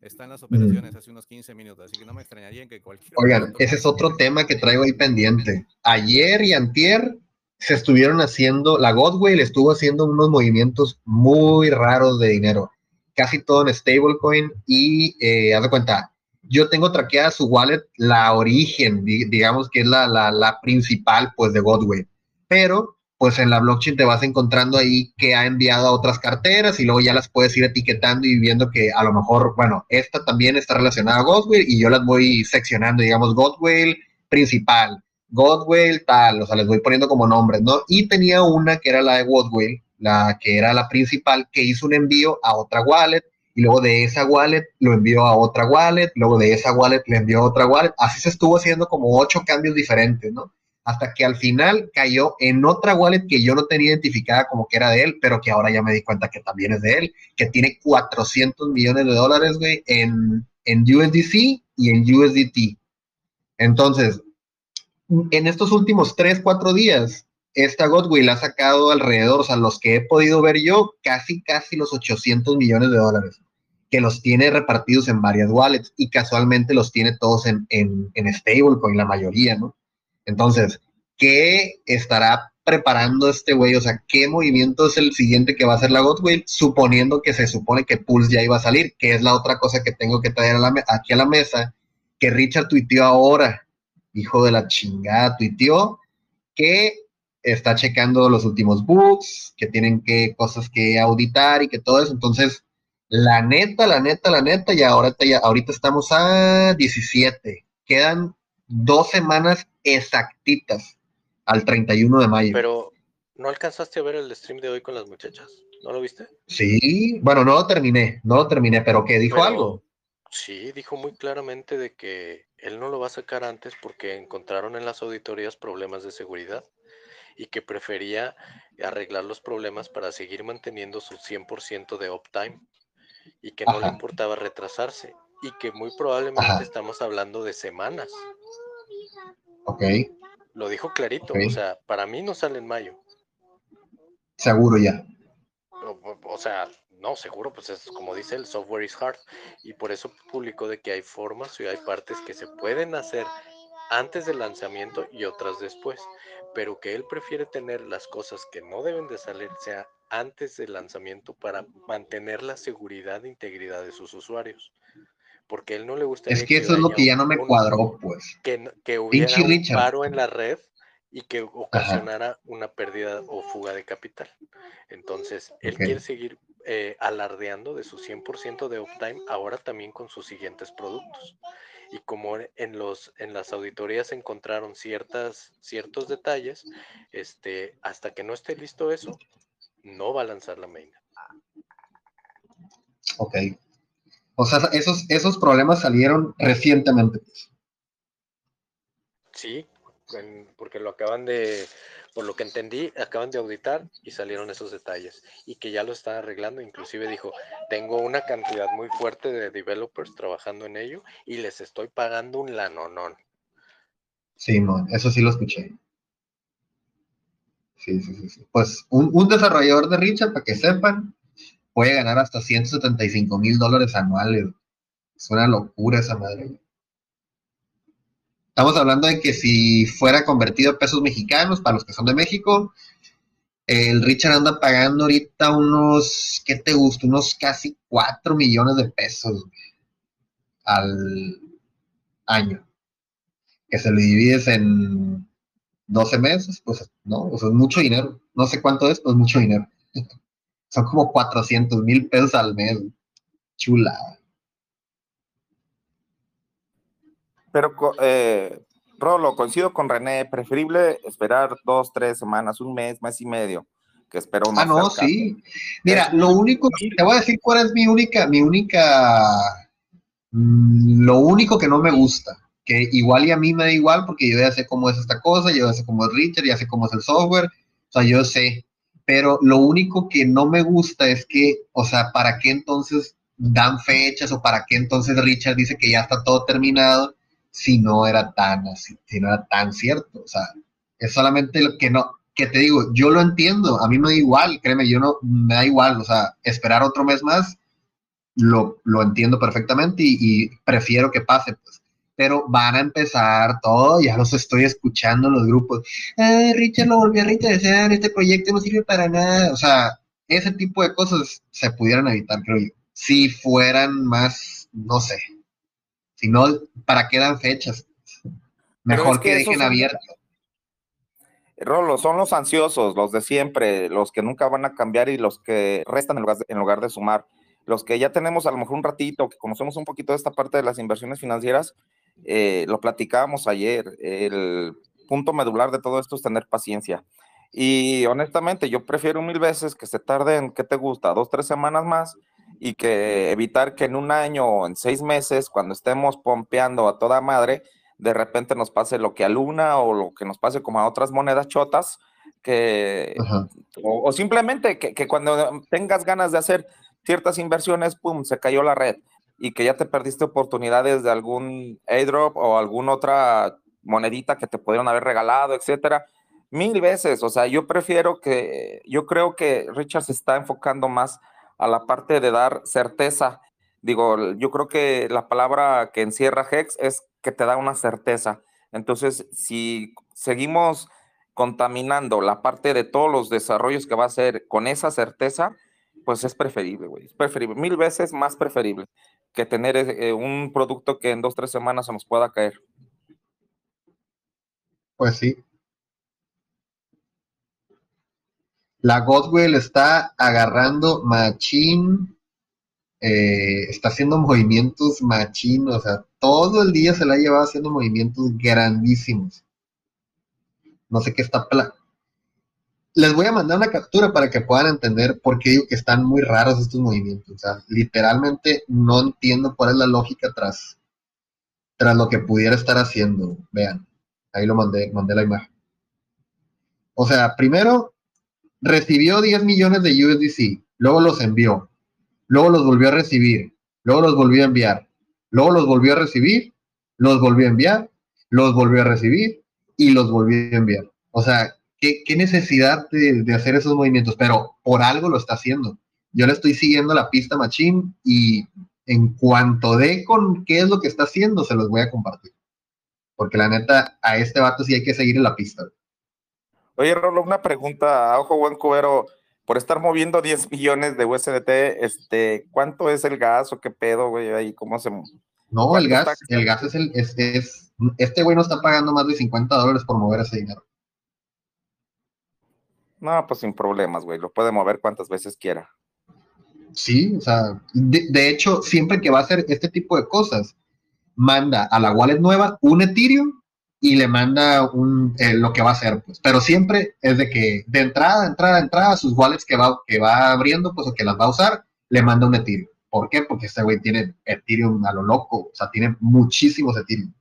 están las operaciones hace unos 15 minutos, así que no me extrañaría que cualquier... Oigan, ese es otro tema que traigo ahí pendiente. Ayer y antier se estuvieron haciendo, la Godway estuvo haciendo unos movimientos muy raros de dinero, casi todo en stablecoin y, eh, haz de cuenta, yo tengo traqueada su wallet, la origen, digamos que es la, la, principal, pues, de Godway. Pero, pues, en la blockchain te vas encontrando ahí que ha enviado a otras carteras y luego ya las puedes ir etiquetando y viendo que a lo mejor, bueno, esta también está relacionada a Godway y yo las voy seccionando, digamos, Godway principal, Godway tal, o sea, les voy poniendo como nombres, ¿no? Y tenía una que era la de Godway, la que era la principal, que hizo un envío a otra wallet y luego de esa wallet lo envió a otra wallet, luego de esa wallet le envió a otra wallet. Así se estuvo haciendo como ocho cambios diferentes, ¿no? Hasta que al final cayó en otra wallet que yo no tenía identificada como que era de él, pero que ahora ya me di cuenta que también es de él, que tiene 400 millones de dólares, güey, en, en USDC y en USDT. Entonces, en estos últimos tres, cuatro días, esta Godwill ha sacado alrededor, o sea, los que he podido ver yo, casi, casi los 800 millones de dólares que los tiene repartidos en varias wallets y casualmente los tiene todos en, en, en stablecoin, la mayoría, ¿no? Entonces, ¿qué estará preparando este güey? O sea, ¿qué movimiento es el siguiente que va a hacer la Godwill? Suponiendo que se supone que Pulse ya iba a salir, que es la otra cosa que tengo que traer aquí a la mesa, que Richard tuiteó ahora, hijo de la chingada, tuiteó que está checando los últimos bugs, que tienen que cosas que auditar y que todo eso. Entonces, la neta, la neta, la neta, y ahorita, ya, ahorita estamos a 17. Quedan dos semanas exactitas al 31 de mayo. Pero, ¿no alcanzaste a ver el stream de hoy con las muchachas? ¿No lo viste? Sí, bueno, no lo terminé, no lo terminé, pero ¿qué dijo algo? Sí, dijo muy claramente de que él no lo va a sacar antes porque encontraron en las auditorías problemas de seguridad y que prefería arreglar los problemas para seguir manteniendo su 100% de uptime y que no le importaba retrasarse y que muy probablemente estamos hablando de semanas. Ok. Lo dijo clarito, o sea, para mí no sale en mayo. Seguro ya. O, sea, no, seguro, pues es como dice el software is hard. Y por eso publicó de que hay formas y hay partes que se pueden hacer antes del lanzamiento y otras después. Pero que él prefiere tener las cosas que no deben de salir, sea antes del lanzamiento para mantener la seguridad e integridad de sus usuarios. Porque él no le gusta. Es que eso es lo que ya no me cuadró, pues. Que, que hubiera un paro en la red y que ocasionara una pérdida o fuga de capital. Entonces, él quiere seguir eh, alardeando de su 100% de uptime ahora también con sus siguientes productos. Y como en, los, en las auditorías encontraron ciertas, ciertos detalles, este, hasta que no esté listo eso, no va a lanzar la main. Ok. O sea, esos, esos problemas salieron recientemente. Sí, porque lo acaban de, por lo que entendí, acaban de auditar y salieron esos detalles y que ya lo están arreglando. Inclusive dijo, tengo una cantidad muy fuerte de developers trabajando en ello y les estoy pagando un lanonón. Sí, no, eso sí lo escuché. Sí, sí, sí. Pues un, desarrollador de Richard, para que sepan, puede ganar hasta 175 mil dólares anuales. Es una locura esa madre. Estamos hablando de que si fuera convertido a pesos mexicanos, para los que son de México, el Richard anda pagando ahorita unos, ¿qué te gusta? Unos casi 4 millones de pesos al año. Que se lo divides en 12 meses, pues no, o es mucho dinero. No sé cuánto es, pero es mucho dinero. <laughs> Son como 400 mil pesos al mes. Chula. Pero, eh, Rolo, coincido con René, preferible esperar dos, tres semanas, un mes, mes y medio, que espero Ah, no, sí. Mira, lo único, te voy a decir cuál es mi única, mi única, mm, lo único que no me gusta que igual y a mí me da igual porque yo ya sé cómo es esta cosa, yo ya sé cómo es Richard, ya sé cómo es el software, o sea, yo sé, pero lo único que no me gusta es que, o sea, ¿para qué entonces dan fechas o para qué entonces Richard dice que ya está todo terminado si no era tan así, si no era tan cierto? O sea, es solamente lo que no, que te digo, yo lo entiendo, a mí me da igual, créeme, yo no, me da igual, o sea, esperar otro mes más, lo, lo entiendo perfectamente y, y prefiero que pase, pues pero van a empezar todo, ya los estoy escuchando en los grupos. Ay, Richard lo volvió a reinteresar, este proyecto no sirve para nada. O sea, ese tipo de cosas se pudieran evitar, creo yo. Si fueran más, no sé. Si no, ¿para qué dan fechas? Mejor que, dejen abierto. Rolo, son los ansiosos, los de siempre, los que nunca van a cambiar y los que restan en lugar, de, en lugar de sumar. Los que ya tenemos a lo mejor un ratito, que conocemos un poquito de esta parte de las inversiones financieras, eh, lo platicábamos ayer, el punto medular de todo esto es tener paciencia. Y honestamente, yo prefiero mil veces que se tarden, ¿qué te gusta? Dos, tres semanas más y que evitar que en un año o en seis meses, cuando estemos pompeando a toda madre, de repente nos pase lo que a Luna o lo que nos pase como a otras monedas chotas, que, o, simplemente que, que, cuando tengas ganas de hacer ciertas inversiones, pum, se cayó la red y que ya te perdiste oportunidades de algún airdrop o alguna otra monedita que te pudieron haber regalado, etcétera. Mil veces, o sea, yo prefiero que, yo creo que Richard se está enfocando más a la parte de dar certeza. Digo, yo creo que la palabra que encierra Hex es que te da una certeza. Entonces, si seguimos contaminando la parte de todos los desarrollos que va a hacer con esa certeza, pues es preferible, güey. Es preferible, mil veces más preferible que tener eh, un producto que en dos, tres semanas se nos pueda caer. Pues sí. La Godwell está agarrando machín, eh, está haciendo movimientos machín, o sea, todo el día se la ha llevado haciendo movimientos grandísimos. No sé qué está... Les voy a mandar una captura para que puedan entender por qué digo que están muy raros estos movimientos. O sea, literalmente no entiendo cuál es la lógica tras, tras lo que pudiera estar haciendo. Vean, ahí lo mandé, mandé la imagen. O sea, primero recibió 10 millones de USDC, luego los envió, luego los volvió a recibir, luego los volvió a enviar, luego los volvió a recibir, los volvió a enviar, los volvió a recibir y los volvió a enviar. O sea, ¿qué, necesidad de, hacer esos movimientos? Pero por algo lo está haciendo. Yo le estoy siguiendo la pista Machine y en cuanto de con qué es lo que está haciendo, se los voy a compartir. Porque la neta, a este vato sí hay que seguir en la pista. Oye, Rolo, una pregunta a ojo buen cubero. Por estar moviendo 10 millones de USDT, este, ¿cuánto es el gas o qué pedo, güey? Ahí, ¿cómo se no, el gas, el gas es el, es, es, este güey no está pagando más de 50 dólares por mover ese dinero. No, pues sin problemas, güey, lo puede mover cuantas veces quiera. Sí, o sea, de, hecho, siempre que va a hacer este tipo de cosas, manda a la wallet nueva un Ethereum y le manda un, eh, lo que va a hacer, pues. Pero siempre es de que de entrada, entrada, entrada, sus wallets que va, que va abriendo, pues o que las va a usar, le manda un Ethereum. ¿Por qué? Porque este güey tiene Ethereum a lo loco, o sea, tiene muchísimos Ethereum.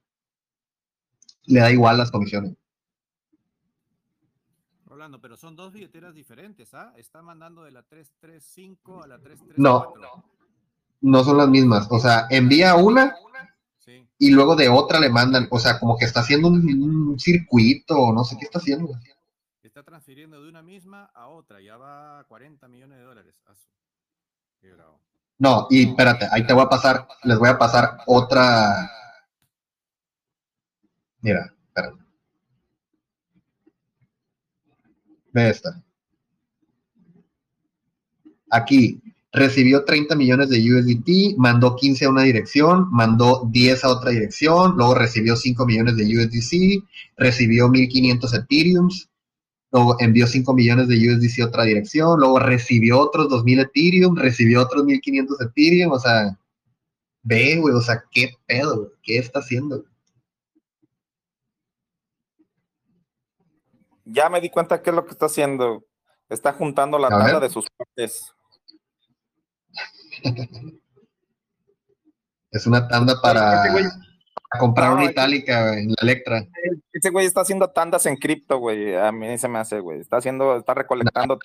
Le da igual las comisiones. Rolando, pero son dos billeteras diferentes, ¿ah? Está mandando de la 335 a la 334. No, no son las mismas. O sea, envía una y luego de otra le mandan, o sea, como que está haciendo un, circuito, no sé qué está haciendo. Está transfiriendo de una misma a otra, ya va a 40 millones de dólares. Qué bravo. No, y espérate, ahí te voy a pasar, les voy a pasar otra. Mira, espérate. Ve esta. Aquí, recibió 30 millones de USDT, mandó 15 a una dirección, mandó 10 a otra dirección, luego recibió 5 millones de USDC, recibió 1500 Ethereums, luego envió 5 millones de USDC a otra dirección, luego recibió otros 2000 Ethereum, recibió otros 1500 Ethereum, o sea, ve, güey, o sea, qué pedo, qué está haciendo. Ya me di cuenta qué es lo que está haciendo. Está juntando la tabla de sus partes. Es una tanda para comprar una itálica en la Electra. Ese güey está haciendo tandas en cripto, güey. A mí se me hace, güey. Está haciendo, está recolectando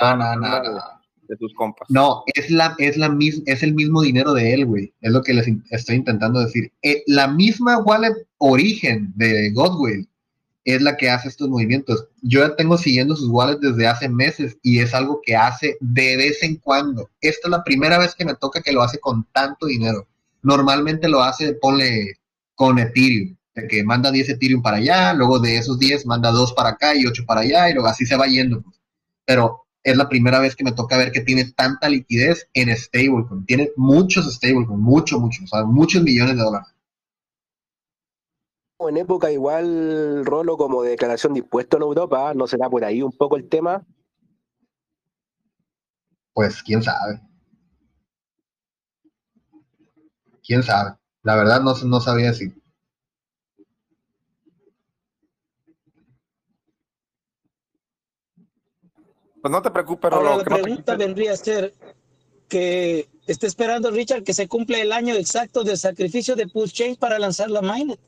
de, tus compas. No, es la, es la misma, es el mismo dinero de él, güey. Es lo que les estoy intentando decir. Eh, la misma wallet origen de Godwill es la que hace estos movimientos. Yo ya tengo siguiendo sus wallets desde hace meses y es algo que hace de vez en cuando. Esta es la primera vez que me toca que lo hace con tanto dinero. Normalmente lo hace, ponle con Ethereum, de que manda 10 Ethereum para allá, luego de esos 10 manda 2 para acá y 8 para allá y luego así se va yendo. Pues. Pero es la primera vez que me toca ver que tiene tanta liquidez en stablecoin. Tiene muchos stablecoin, mucho, mucho, o muchos millones de dólares en época igual, Rolo, como declaración de impuestos en Europa, ¿no será por ahí un poco el tema? Pues quién sabe. Quién sabe. La verdad no, no sabía decir. Pues no te preocupes, Rolo. la pregunta vendría a ser que esté esperando Richard que se cumpla el año exacto del sacrificio de Push Chain para lanzar la mainnet.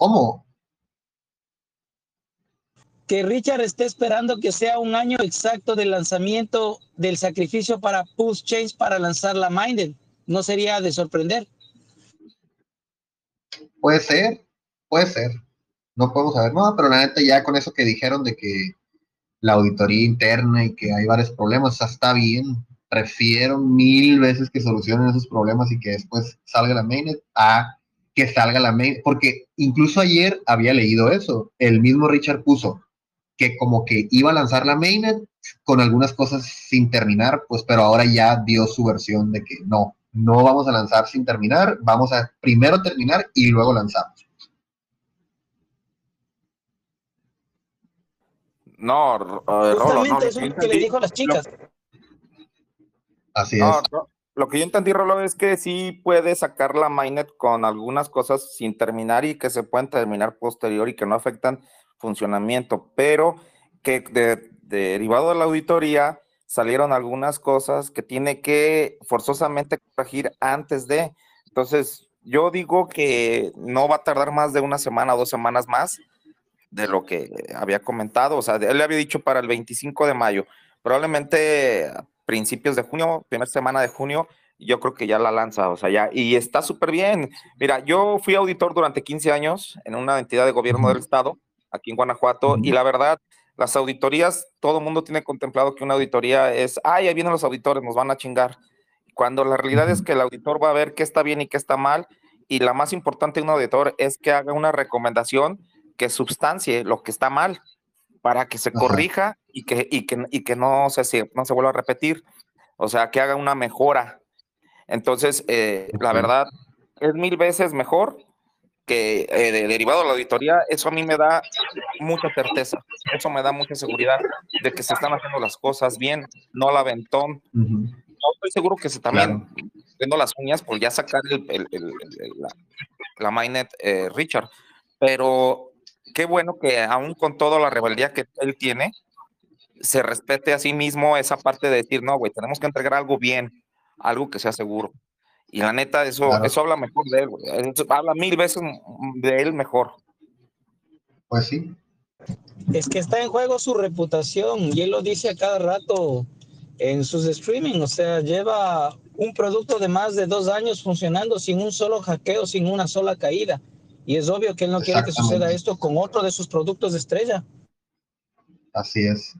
¿Cómo? Que Richard esté esperando que sea un año exacto del lanzamiento del sacrificio para Push Change para lanzar la Minded. ¿No sería de sorprender? Puede ser, puede ser. No podemos saber nada, pero la neta ya con eso que dijeron de que la auditoría interna y que hay varios problemas, está bien. Prefiero mil veces que solucionen esos problemas y que después salga la mainnet a que salga la main, porque incluso ayer había leído eso, el mismo Richard puso que como que iba a lanzar la mainnet con algunas cosas sin terminar, pues pero ahora ya dio su versión de que no, no vamos a lanzar sin terminar, vamos a primero terminar y luego lanzamos. No, uh, Justamente eso es lo que le dijo a las chicas. Así es. Lo que yo entendí, Rolo, es que sí puede sacar la mainnet con algunas cosas sin terminar y que se pueden terminar posterior y que no afectan funcionamiento, pero que derivado de la auditoría salieron algunas cosas que tiene que forzosamente corregir antes de. Entonces, yo digo que no va a tardar más de una semana o dos semanas más de lo que había comentado. O sea, él le había dicho para el 25 de mayo. Probablemente principios de junio, primera semana de junio, yo creo que ya la lanza, o sea, ya, y está súper bien. Mira, yo fui auditor durante 15 años en una entidad de gobierno del Estado, aquí en Guanajuato, y la verdad, las auditorías, todo el mundo tiene contemplado que una auditoría es, ay, ahí vienen los auditores, nos van a chingar. Cuando la realidad es que el auditor va a ver qué está bien y qué está mal, y la más importante de un auditor es que haga una recomendación que substancie lo que está mal para que se corrija y que, y que, y que no, se, no se vuelva a repetir. O sea, que haga una mejora. Entonces, eh, la verdad, es mil veces mejor que eh, derivado de la auditoría. Eso a mí me da mucha certeza. Eso me da mucha seguridad de que se están haciendo las cosas bien, no la aventón. No estoy seguro que se también tengo las uñas por ya sacar el, la, la mainnet eh, Richard. Pero qué bueno que aún con toda la rebeldía que él tiene, se respete a sí mismo esa parte de decir, no, güey, tenemos que entregar algo bien, algo que sea seguro. Y la neta, eso, eso habla mejor de él, güey. habla mil veces de él mejor. Pues sí. Es que está en juego su reputación y él lo dice a cada rato en sus streaming, o sea, lleva un producto de más de dos años funcionando sin un solo hackeo, sin una sola caída. Y es obvio que él no quiere que suceda esto con otro de sus productos de estrella. Así es.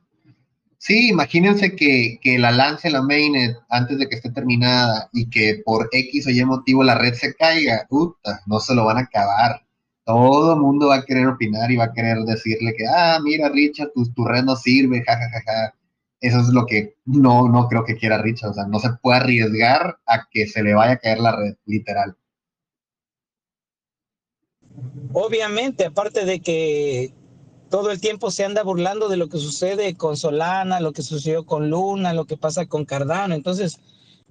Sí, imagínense que, la lance la mainnet antes de que esté terminada y que por X o Y motivo la red se caiga. Puta, no se lo van a acabar. Todo el mundo va a querer opinar y va a querer decirle que, ah, mira, Richard, tu, tu red no sirve, jajajaja. Eso es lo que no, no creo que quiera Richard. O sea, no se puede arriesgar a que se le vaya a caer la red, literal. Obviamente, aparte de que todo el tiempo se anda burlando de lo que sucede con Solana, lo que sucedió con Luna, lo que pasa con Cardano. Entonces,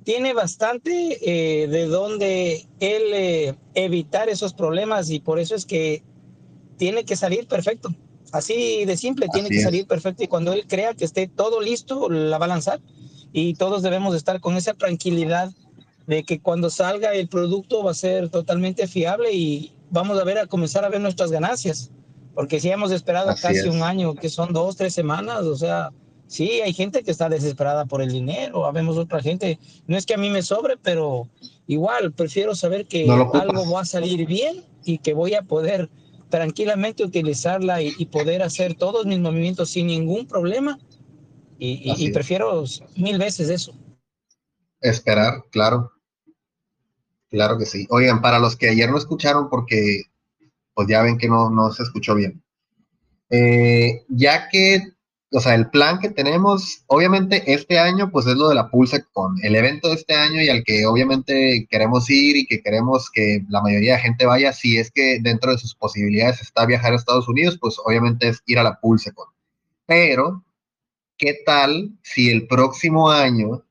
tiene bastante eh, de dónde él eh, evitar esos problemas y por eso es que tiene que salir perfecto. Así de simple, tiene que salir perfecto y cuando él crea que esté todo listo, la va a lanzar. Y todos debemos estar con esa tranquilidad de que cuando salga el producto va a ser totalmente fiable y vamos a ver a comenzar a ver nuestras ganancias, porque si hemos esperado casi un año, que son dos, tres semanas, o sea, sí, hay gente que está desesperada por el dinero, habemos otra gente, no es que a mí me sobre, pero igual prefiero saber que algo va a salir bien y que voy a poder tranquilamente utilizarla y, poder hacer todos mis movimientos sin ningún problema. Y, y prefiero mil veces eso. Esperar, claro. Claro que sí. Oigan, para los que ayer no escucharon, porque pues ya ven que no, no se escuchó bien. Eh, ya que, o sea, el plan que tenemos, obviamente este año, pues es lo de la Pulse con el evento de este año y al que obviamente queremos ir y que queremos que la mayoría de gente vaya, si es que dentro de sus posibilidades está viajar a Estados Unidos, pues obviamente es ir a la Pulse con. Pero, ¿qué tal si el próximo año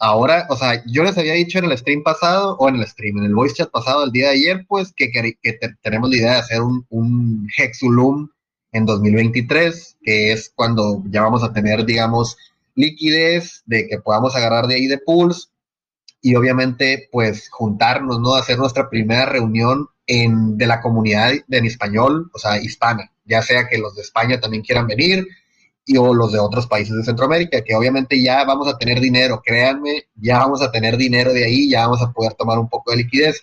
ahora, o sea, yo les había dicho en el stream pasado, o en el stream, en el voice chat pasado el día de ayer, pues que, tenemos la idea de hacer un, un Hexulum en 2023, que es cuando ya vamos a tener, digamos, liquidez, de que podamos agarrar de ahí de pools y obviamente, pues juntarnos, ¿no? Hacer nuestra primera reunión en, de la comunidad de en español, o sea, hispana, ya sea que los de España también quieran venir, o los de otros países de Centroamérica, que obviamente ya vamos a tener dinero, créanme, ya vamos a tener dinero de ahí, ya vamos a poder tomar un poco de liquidez.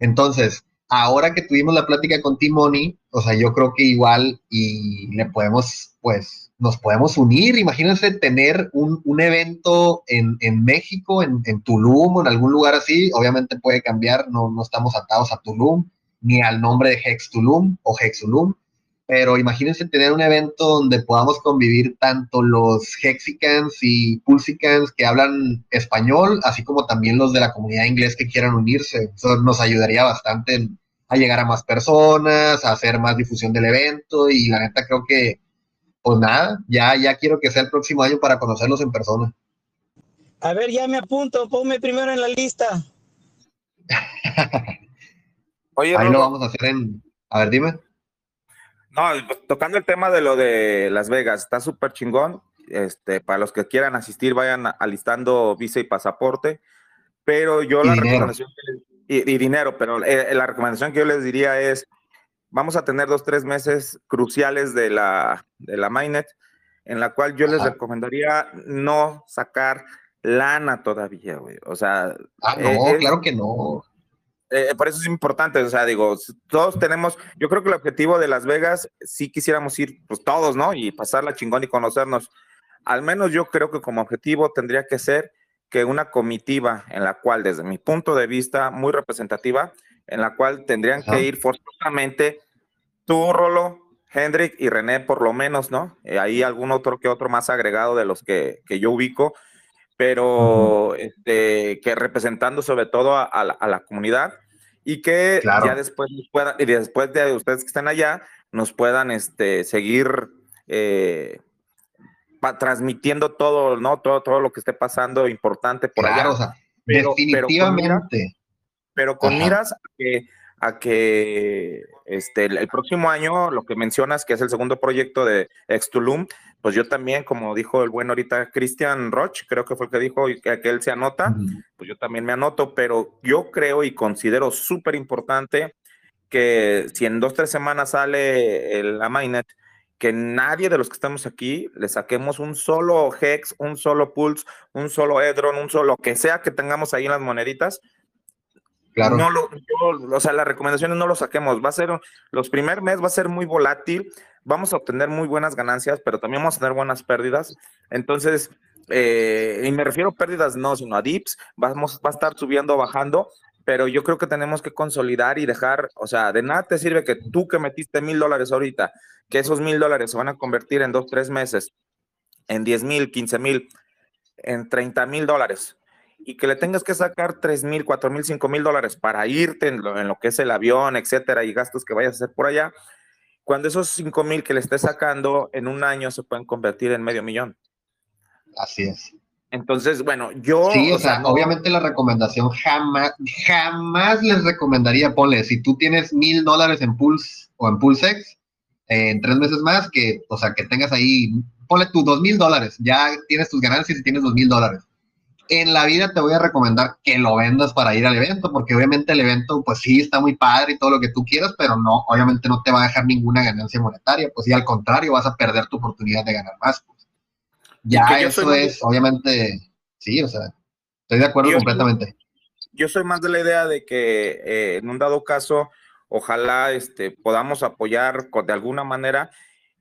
Entonces, ahora que tuvimos la plática con Timoni, o sea, yo creo que igual y le podemos, pues, nos podemos unir. Imagínense tener un, un evento en, en México, en, en, Tulum o en algún lugar así. Obviamente puede cambiar, no, no estamos atados a Tulum, ni al nombre de Hextulum o Hexulum, pero imagínense tener un evento donde podamos convivir tanto los Hexicans y Pulsicans que hablan español, así como también los de la comunidad inglés que quieran unirse. Eso nos ayudaría bastante a llegar a más personas, a hacer más difusión del evento y la neta creo que, pues nada, ya, ya quiero que sea el próximo año para conocerlos en persona. A ver, ya me apunto, ponme primero en la lista. Oye, Ahí lo vamos a hacer en... A ver, dime. No, tocando el tema de lo de Las Vegas, está súper chingón. Este, para los que quieran asistir, vayan alistando visa y pasaporte. Pero yo la recomendación y, dinero, pero eh, la recomendación que yo les diría es, vamos a tener dos, tres meses cruciales de la, de la Mainnet, en la cual yo les recomendaría no sacar lana todavía, güey. O sea... Ah, no, eh, claro que no. Eh, por eso es importante, o sea, digo, todos tenemos, yo creo que el objetivo de Las Vegas, sí quisiéramos ir, pues todos, ¿no? Y pasarla chingón y conocernos. Al menos yo creo que como objetivo tendría que ser que una comitiva en la cual, desde mi punto de vista, muy representativa, en la cual tendrían que ir forzosamente tú, Rolo, Hendrik y René, por lo menos, ¿no? Eh, ahí algún otro que otro más agregado de los que, que yo ubico, pero este, que representando sobre todo a, la, comunidad y que ya después puedan, y después de ustedes que estén allá, nos puedan este, seguir eh, transmitiendo todo, ¿no? Todo, todo lo que esté pasando importante por allá. definitivamente. Pero con miras, a que, a que este, el, próximo año, lo que mencionas, que es el segundo proyecto de Extulum, pues yo también, como dijo el buen ahorita Christian Roch, creo que fue el que dijo que, que él se anota, pues yo también me anoto, pero yo creo y considero súper importante que si en dos, tres semanas sale la mainnet, que nadie de los que estamos aquí le saquemos un solo Hex, un solo Pulse, un solo Edron, un solo que sea que tengamos ahí en las moneditas. Claro. No lo, o sea, las recomendaciones no lo saquemos. Va a ser, los primer mes va a ser muy volátil vamos a obtener muy buenas ganancias, pero también vamos a tener buenas pérdidas. Entonces, eh, y me refiero a pérdidas no, sino a dips, vamos, va a estar subiendo o bajando, pero yo creo que tenemos que consolidar y dejar, o sea, de nada te sirve que tú que metiste mil dólares ahorita, que esos mil dólares se van a convertir en dos, tres meses, en diez mil, quince mil, en treinta mil dólares, y que le tengas que sacar tres mil, cuatro mil, cinco mil dólares para irte en lo, en lo, que es el avión, etcétera, y gastos que vayas a hacer por allá, cuando esos 5 mil que le esté sacando en un año se pueden convertir en medio millón. Así es. Entonces, bueno, yo... Sí, o, sea, obviamente la recomendación jamás, jamás les recomendaría, ponle, si tú tienes mil dólares en Pulse o en Pulsex, eh, en tres meses más, que, o sea, que tengas ahí, ponle tus dos mil dólares, ya tienes tus ganancias y tienes dos mil dólares en la vida te voy a recomendar que lo vendas para ir al evento, porque obviamente el evento, pues sí, está muy padre y todo lo que tú quieras, pero no, obviamente no te va a dejar ninguna ganancia monetaria, pues y al contrario, vas a perder tu oportunidad de ganar más. Pues. Ya eso es, obviamente, sí, o sea, estoy de acuerdo completamente. yo soy más de la idea de que eh, en un dado caso, ojalá este, podamos apoyar de alguna manera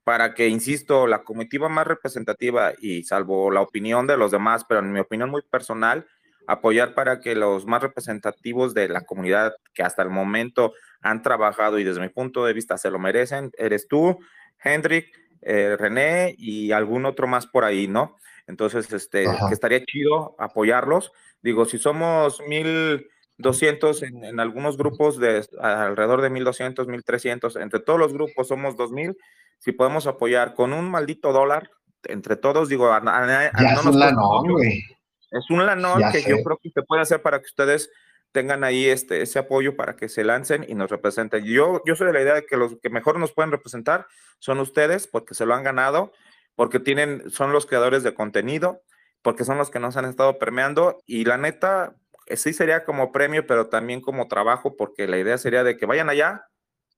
para que, insisto, la comitiva más representativa y salvo la opinión de los demás, pero en mi opinión muy personal, apoyar para que los más representativos de la comunidad que hasta el momento han trabajado y desde mi punto de vista se lo merecen, eres tú, Hendrik, eh, René y algún otro más por ahí, ¿no? Entonces, este, que estaría chido apoyarlos. Digo, si somos mil 200 en, en, algunos grupos de alrededor de 1200, 1300, entre todos los grupos somos 2000 si podemos apoyar con un maldito dólar, entre todos, digo, a, es, un lanón, güey. es un lanón que yo creo que se puede hacer para que ustedes tengan ahí este, ese apoyo para que se lancen y nos representen. Yo, yo soy de la idea de que los que mejor nos pueden representar son ustedes, porque se lo han ganado, porque tienen, son los creadores de contenido, porque son los que nos han estado permeando y la neta, sí sería como premio, pero también como trabajo, porque la idea sería de que vayan allá,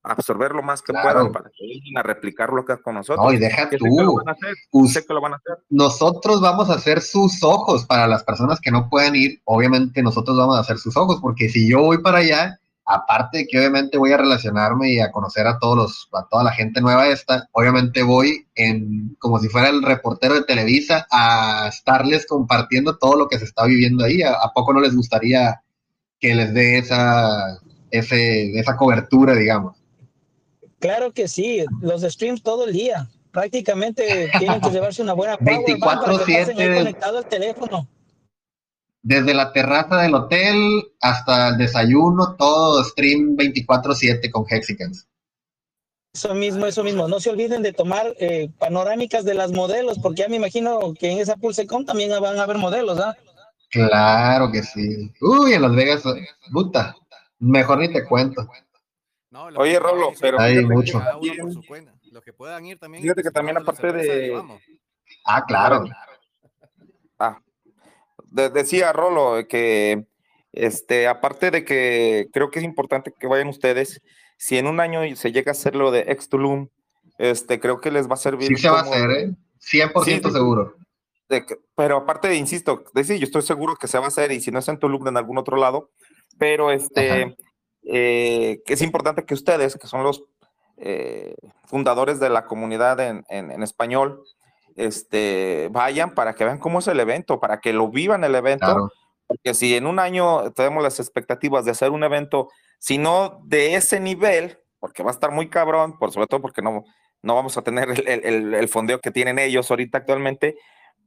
absorber lo más que puedan para que vengan a replicar lo que con nosotros. No, y deja tú. que lo van a hacer. Nosotros vamos a hacer sus ojos para las personas que no pueden ir. Obviamente nosotros vamos a hacer sus ojos, porque si yo voy para allá, aparte de que obviamente voy a relacionarme y a conocer a todos los, a toda la gente nueva esta, obviamente voy en como si fuera el reportero de Televisa a estarles compartiendo todo lo que se está viviendo ahí. ¿A, a poco no les gustaría que les dé esa ese, esa cobertura, digamos. Claro que sí, los streams todo el día. Prácticamente tienen que <laughs> llevarse una buena power 24/7 conectado al teléfono. Desde la terraza del hotel hasta el desayuno, todo stream 24/7 con Hexicans. Eso mismo, eso mismo. No se olviden de tomar eh, panorámicas de las modelos, porque ya me imagino que en esa Pulsecom también van a haber modelos, ¿ah? Claro que sí. Uy, en Las Vegas, puta, mejor ni te cuento. Oye, Rolo, pero hay mucho. Los que puedan ir también. Fíjate que también aparte de... Ah, claro. Decía Rolo que, este, aparte de que creo que es importante que vayan ustedes, si en un año se llega a hacer lo de Ex Tulum, este, creo que les va a servir. Sí se va a hacer, ¿eh? 100% seguro. pero aparte, insisto, decir, yo estoy seguro que se va a hacer y si no es en Tulum, en algún otro lado, pero este, eh, es importante que ustedes, que son los eh, fundadores de la comunidad en, en, español, este, vayan para que vean cómo es el evento, para que lo vivan el evento, porque si en un año tenemos las expectativas de hacer un evento sino de ese nivel, porque va a estar muy cabrón, por sobre todo porque no, no vamos a tener el, fondeo que tienen ellos ahorita actualmente,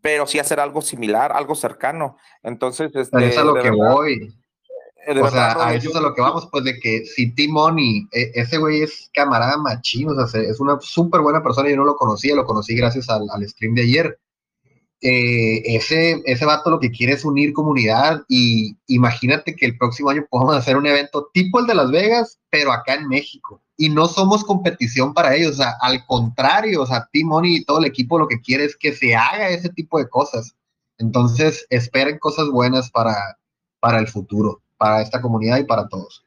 pero sí hacer algo similar, algo cercano. Entonces, este, es a lo que voy. O sea, a eso es a lo que vamos, pues de que si Timoni, e, ese güey es camarada machino, o sea, es una súper buena persona, yo no lo conocía, lo conocí gracias al, al stream de ayer. Eh, ese, ese vato lo que quiere es unir comunidad y imagínate que el próximo año podamos hacer un evento tipo el de Las Vegas, pero acá en México. Y no somos competición para ellos, o sea, al contrario, o sea, Timoni y todo el equipo lo que quiere es que se haga ese tipo de cosas. Entonces, esperen cosas buenas para, para el futuro, para esta comunidad y para todos.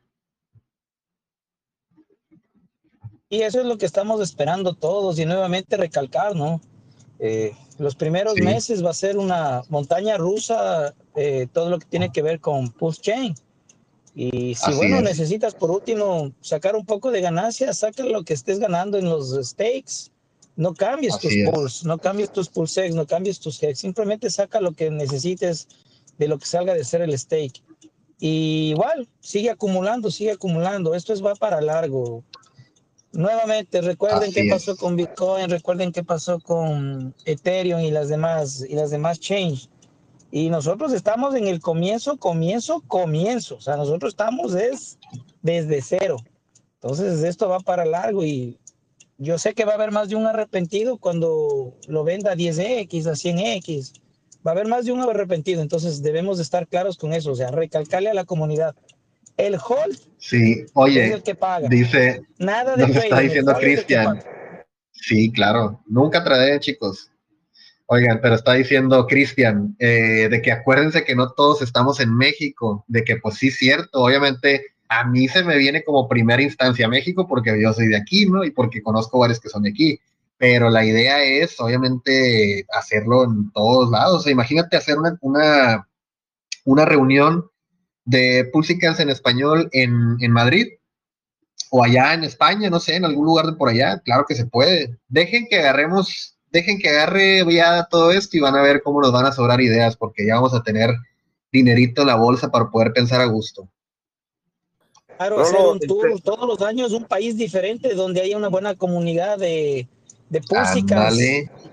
Y eso es lo que estamos esperando todos y nuevamente recalcar, ¿no? Eh, los primeros meses va a ser una montaña rusa, eh, todo lo que tiene que ver con Pulse Chain. Y si bueno, necesitas por último sacar un poco de ganancia, saca lo que estés ganando en los stakes. No cambies tus pools, no cambies tus pulsex, no cambies tus hex, simplemente saca lo que necesites de lo que salga de ser el stake. Y igual, sigue acumulando, sigue acumulando. Esto es va para largo. Nuevamente, recuerden qué pasó con Bitcoin, recuerden qué pasó con Ethereum y las demás y las demás change. Y nosotros estamos en el comienzo, comienzo, comienzo. O sea, nosotros estamos es, desde cero. Entonces, esto va para largo y yo sé que va a haber más de un arrepentido cuando lo venda a 10X, a 100X. Va a haber más de un arrepentido. Entonces, debemos de estar claros con eso. O sea, recalcarle a la comunidad el hold sí, oye, es el que paga. Dice, nada de nos está diciendo Cristian. Sí, claro, nunca trae, chicos. Oigan, pero está diciendo Cristian, eh, de que acuérdense que no todos estamos en México, de que pues sí, cierto, obviamente a mí se me viene como primera instancia México porque yo soy de aquí, ¿no? Y porque conozco varios que son de aquí, pero la idea es obviamente hacerlo en todos lados. imagínate hacer una, una, una reunión de Pulsicans en español en, en, Madrid o allá en España, no sé, en algún lugar de por allá, claro que se puede. Dejen que agarremos, dejen que agarre ya todo esto y van a ver cómo nos van a sobrar ideas, porque ya vamos a tener dinerito en la bolsa para poder pensar a gusto. Claro, hacer un tour este todos los años, un país diferente donde haya una buena comunidad de, de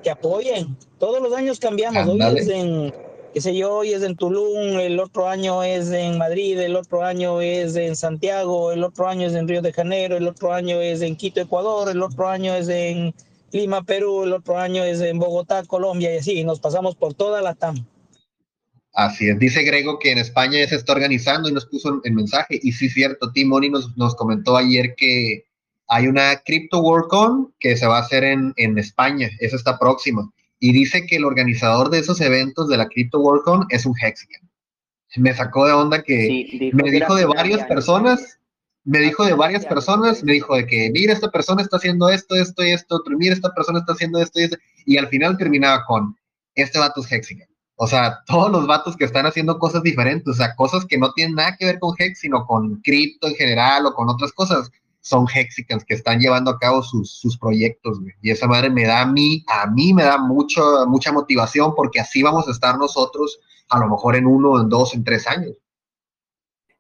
que apoyen. Todos los años cambiamos. Hoy es en qué sé yo, hoy es en Tulum, el otro año es en Madrid, el otro año es en Santiago, el otro año es en Río de Janeiro, el otro año es en Quito, Ecuador, el otro año es en Lima, Perú, el otro año es en Bogotá, Colombia y así, nos pasamos por toda la TAM. Así es, dice Grego que en España ya se está organizando y nos puso el mensaje. Y sí, cierto, Tim Money nos, nos comentó ayer que hay una Crypto WorldCon que se va a hacer en, en España, esa está próxima y dice que el organizador de esos eventos de la Crypto WorldCon es un Hexican. Me sacó de onda que me dijo de varias personas, me dijo de varias personas, me dijo de que, mira, esta persona está haciendo esto, esto y esto, otro, mira, esta persona está haciendo esto y esto, y al final terminaba con, este vato es Hexican. O sea, <laughs> todos los vatos que están haciendo cosas diferentes, o sea, cosas que no tienen nada que ver con Hex, sino con cripto en general o con otras cosas son Hexicans que están llevando a cabo sus, proyectos, Y esa madre me da a mí, a mí me da mucho, mucha motivación porque así vamos a estar nosotros a lo mejor en uno, en dos, en tres años.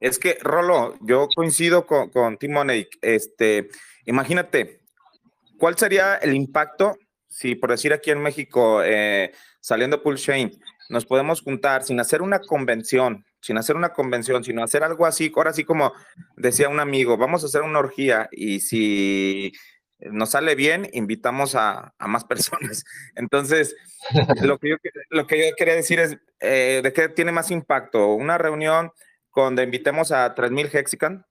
Es que, Rolo, yo coincido con, con Timoney. Este, imagínate, ¿cuál sería el impacto si, por decir aquí en México, eh, saliendo Pull Shane, nos podemos juntar sin hacer una convención, sin hacer una convención, sino hacer algo así, ahora sí como decía un amigo, vamos a hacer una orgía y si nos sale bien, invitamos a, más personas. <laughs> Entonces, lo que yo, lo que yo quería decir es, eh, ¿de qué tiene más impacto? ¿Una reunión donde invitemos a 3.000 Hexican?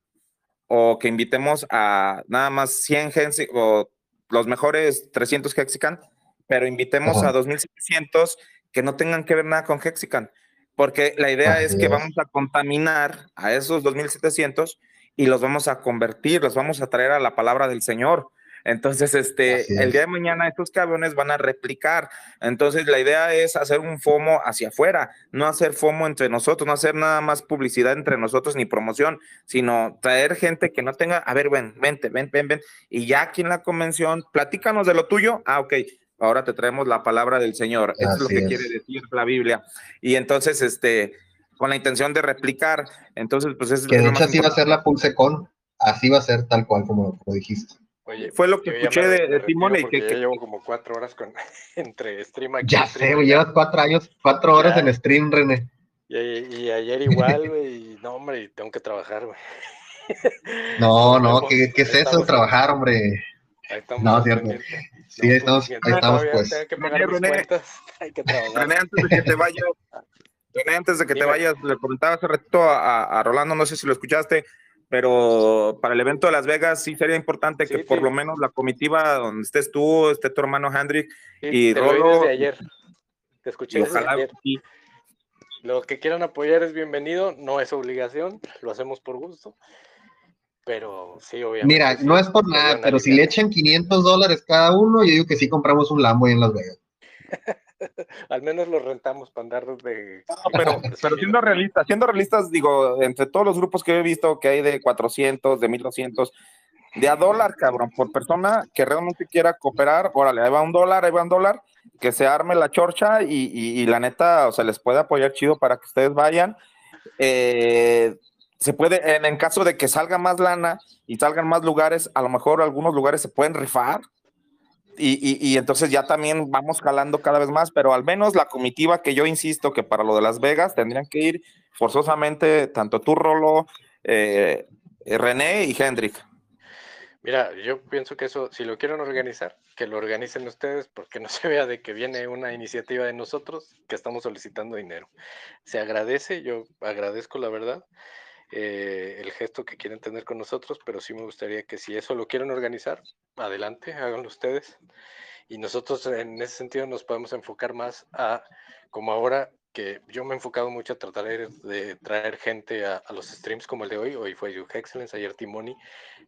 ¿O que invitemos a nada más 100 Hexican o los mejores 300 Hexican? Pero invitemos a 2.700 que no tengan que ver nada con Hexican. Porque la idea es que vamos a contaminar a esos 2.700 y los vamos a convertir, los vamos a traer a la palabra del Señor. Entonces, este, el día de mañana estos cabrones van a replicar. Entonces, la idea es hacer un FOMO hacia afuera, no hacer FOMO entre nosotros, no hacer nada más publicidad entre nosotros ni promoción, sino traer gente que no tenga, a ver, ven, vente, ven, ven, ven. Y ya aquí en la convención, platícanos de lo tuyo. Ah, ok. Ahora te traemos la palabra del Señor. Eso es lo que quiere decir la Biblia. Y entonces, este, con la intención de replicar, entonces, pues es. Que de hecho así va a ser la Pulsecon. Así va a ser tal cual como, como dijiste. Oye, fue lo que escuché de, de Timón y que, llevo como cuatro horas con, <laughs> entre stream aquí. Ya sé, güey, llevas cuatro años, cuatro horas en stream, René. Y, ayer igual, <laughs> güey, no, hombre, tengo que trabajar, güey. No, no, ¿qué, qué es eso de trabajar, hombre? Ahí estamos no, cierto. Sí, ahí estamos, ahí estamos pues. René, René, Hay que René, antes de que te vayas, René, antes de que te vayas, le comentaba hace rato a, a Rolando, no sé si lo escuchaste, pero para el evento de Las Vegas sí sería importante que por lo menos la comitiva donde estés tú, esté tu hermano Hendrik y te Rolo. Desde ayer. Te escuché ojalá ayer. Lo que quieran apoyar es bienvenido, no es obligación, lo hacemos por gusto. Pero sí, obviamente. Mira, no es por nada, pero si le echan 500 dólares cada uno, yo digo que sí compramos un Lambo en Las Vegas. <laughs> Al menos lo rentamos para andar de. pero, <laughs> pero siendo realistas, siendo realistas, digo, entre todos los grupos que he visto que hay de 400, de 1200, de a dólar, cabrón, por persona que realmente quiera cooperar, órale, ahí va un dólar, ahí va un dólar, que se arme la chorcha y, la neta, o sea, les puede apoyar chido para que ustedes vayan. Eh, se puede, en, en caso de que salga más lana y salgan más lugares, a lo mejor algunos lugares se pueden rifar y, entonces ya también vamos jalando cada vez más, pero al menos la comitiva que yo insisto que para lo de Las Vegas tendrían que ir forzosamente tanto tú, Rolo, eh, René y Hendrik. Mira, yo pienso que eso, si lo quieren organizar, que lo organicen ustedes, porque no <laughs> se vea de que viene una iniciativa de nosotros que estamos solicitando dinero. Se agradece, yo agradezco la verdad. Eh, el gesto que quieren tener con nosotros, pero sí me gustaría que si eso lo quieren organizar, adelante, háganlo ustedes. Y nosotros en ese sentido nos podemos enfocar más a, como ahora que yo me he enfocado mucho a tratar de traer gente a, los streams como el de hoy, hoy fue You Excellence, ayer Timoni,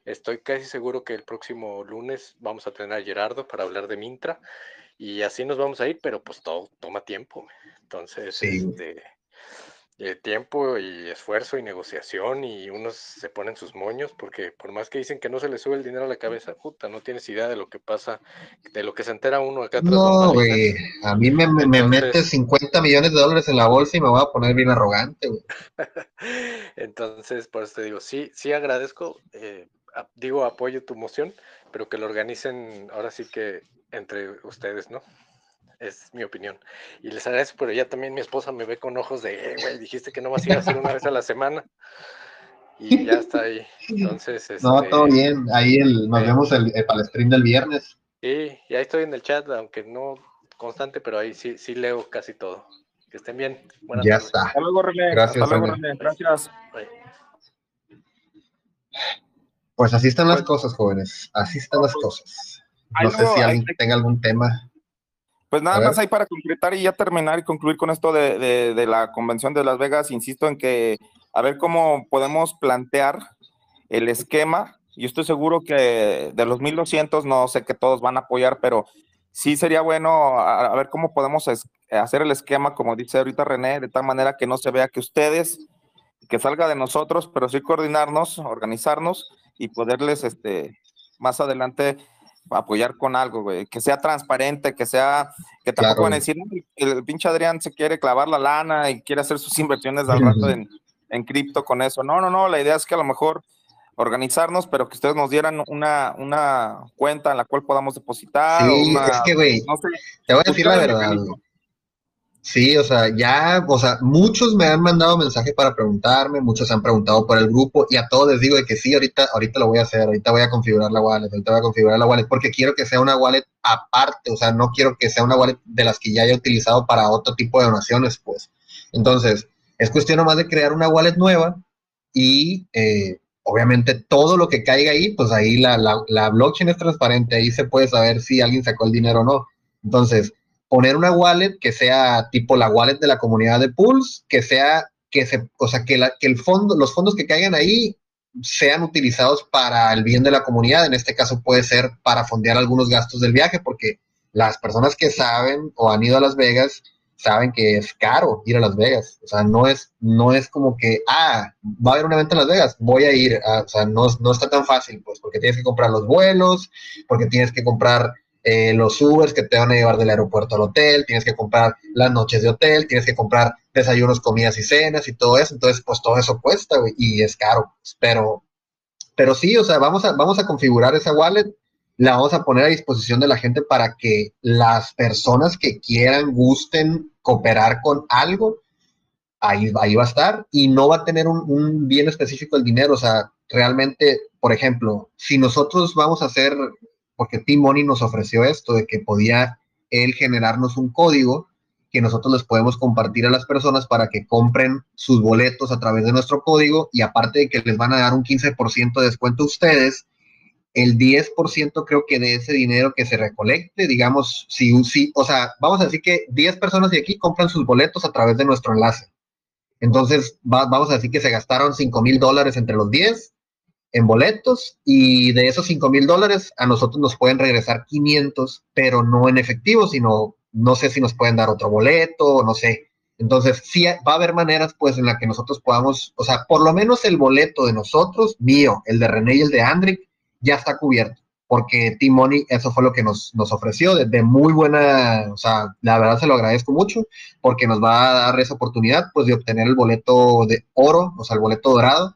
estoy casi seguro que el próximo lunes vamos a tener a Gerardo para hablar de Mintra y así nos vamos a ir, pero pues todo toma tiempo. Entonces, este, eh, tiempo y esfuerzo y negociación y unos se ponen sus moños porque por más que dicen que no se les sube el dinero a la cabeza, puta, no tienes idea de lo que pasa, de lo que se entera uno acá. No, güey, a mí me, me, mete 50 millones de dólares en la bolsa y me voy a poner bien arrogante, güey. <laughs> Entonces, por eso te digo, sí, sí agradezco, eh, digo, apoyo tu moción, pero que lo organicen ahora sí que entre ustedes, ¿no? Es mi opinión. Y les agradezco, pero ya también mi esposa me ve con ojos de, eh, güey, dijiste que no vas a ir a hacer una vez a la semana. Y ya está ahí. Entonces, <laughs> no, este, todo bien. Ahí el, nos vemos el, para el stream del viernes. Sí, y ahí estoy en el chat, aunque no constante, pero ahí sí, sí leo casi todo. Que estén bien. Buenas ya está. Hasta luego, René. Gracias, Hasta luego, René. Gracias. Pues así están las pues cosas, jóvenes. Así están las cosas. No sé si alguien tenga algún tema. Pues nada más hay para concretar y ya terminar y concluir con esto de, de, la convención de Las Vegas. Insisto en que a ver cómo podemos plantear el esquema. Yo estoy seguro que de los 1200 no sé que todos van a apoyar, pero sí sería bueno a, ver cómo podemos hacer el esquema, como dice ahorita René, de tal manera que no se vea que ustedes, que salga de nosotros, pero sí coordinarnos, organizarnos y poderles este, más adelante apoyar con algo, güey, que sea transparente, que sea, que tampoco van a decir, el, pinche Adrián se quiere clavar la lana y quiere hacer sus inversiones al rato en, en cripto con eso. No, no, no, la idea es que a lo mejor organizarnos, pero que ustedes nos dieran una, una cuenta en la cual podamos depositar. Sí, es que, güey, te voy a decir la verdad. Sí, o sea, ya, o sea, muchos me han mandado mensajes para preguntarme, muchos han preguntado por el grupo y a todos les digo de que sí, ahorita, ahorita lo voy a hacer, ahorita voy a configurar la wallet, ahorita voy a configurar la wallet porque quiero que sea una wallet aparte, o sea, no quiero que sea una wallet de las que ya haya utilizado para otro tipo de donaciones, pues. Entonces, es cuestión nomás de crear una wallet nueva y eh, obviamente todo lo que caiga ahí, pues ahí la, la, la blockchain es transparente, ahí se puede saber si alguien sacó el dinero o no. Entonces, poner una wallet que sea tipo la wallet de la comunidad de Pools, que sea, que se, o sea, que el fondo, los fondos que caigan ahí sean utilizados para el bien de la comunidad. En este caso puede ser para fondear algunos gastos del viaje, porque las personas que saben o han ido a Las Vegas saben que es caro ir a Las Vegas. O sea, no es, no es como que, ah, va a haber un evento en Las Vegas, voy a ir. Ah, o sea, no, no está tan fácil, pues, porque tienes que comprar los vuelos, porque tienes que comprar eh, los Ubers que te van a llevar del aeropuerto al hotel, tienes que comprar las noches de hotel, tienes que comprar desayunos, comidas y cenas y todo eso. Entonces, pues todo eso cuesta, y es caro. Pero, pero sí, o sea, vamos a, vamos a configurar esa wallet, la vamos a poner a disposición de la gente para que las personas que quieran, gusten cooperar con algo, ahí, ahí va a estar y no va a tener un, un bien específico el dinero. O sea, realmente, por ejemplo, si nosotros vamos a hacer porque Tim Money nos ofreció esto, de que podía él generarnos un código que nosotros les podemos compartir a las personas para que compren sus boletos a través de nuestro código y aparte de que les van a dar un 15% de descuento a ustedes, el 10% creo que de ese dinero que se recolecte, digamos, si, si, o sea, vamos a decir que 10 personas de aquí compran sus boletos a través de nuestro enlace. Entonces, vamos a decir que se gastaron 5 mil dólares entre los 10 en boletos y de esos 5 mil dólares a nosotros nos pueden regresar 500, pero no en efectivo, sino no sé si nos pueden dar otro boleto, no sé. Entonces, sí va a haber maneras pues en la que nosotros podamos, o sea, por lo menos el boleto de nosotros, mío, el de René y el de Andrick, ya está cubierto, porque Timoni eso fue lo que nos, nos ofreció, de, de, muy buena, o sea, la verdad se lo agradezco mucho, porque nos va a dar esa oportunidad pues de obtener el boleto de oro, o sea, el boleto dorado,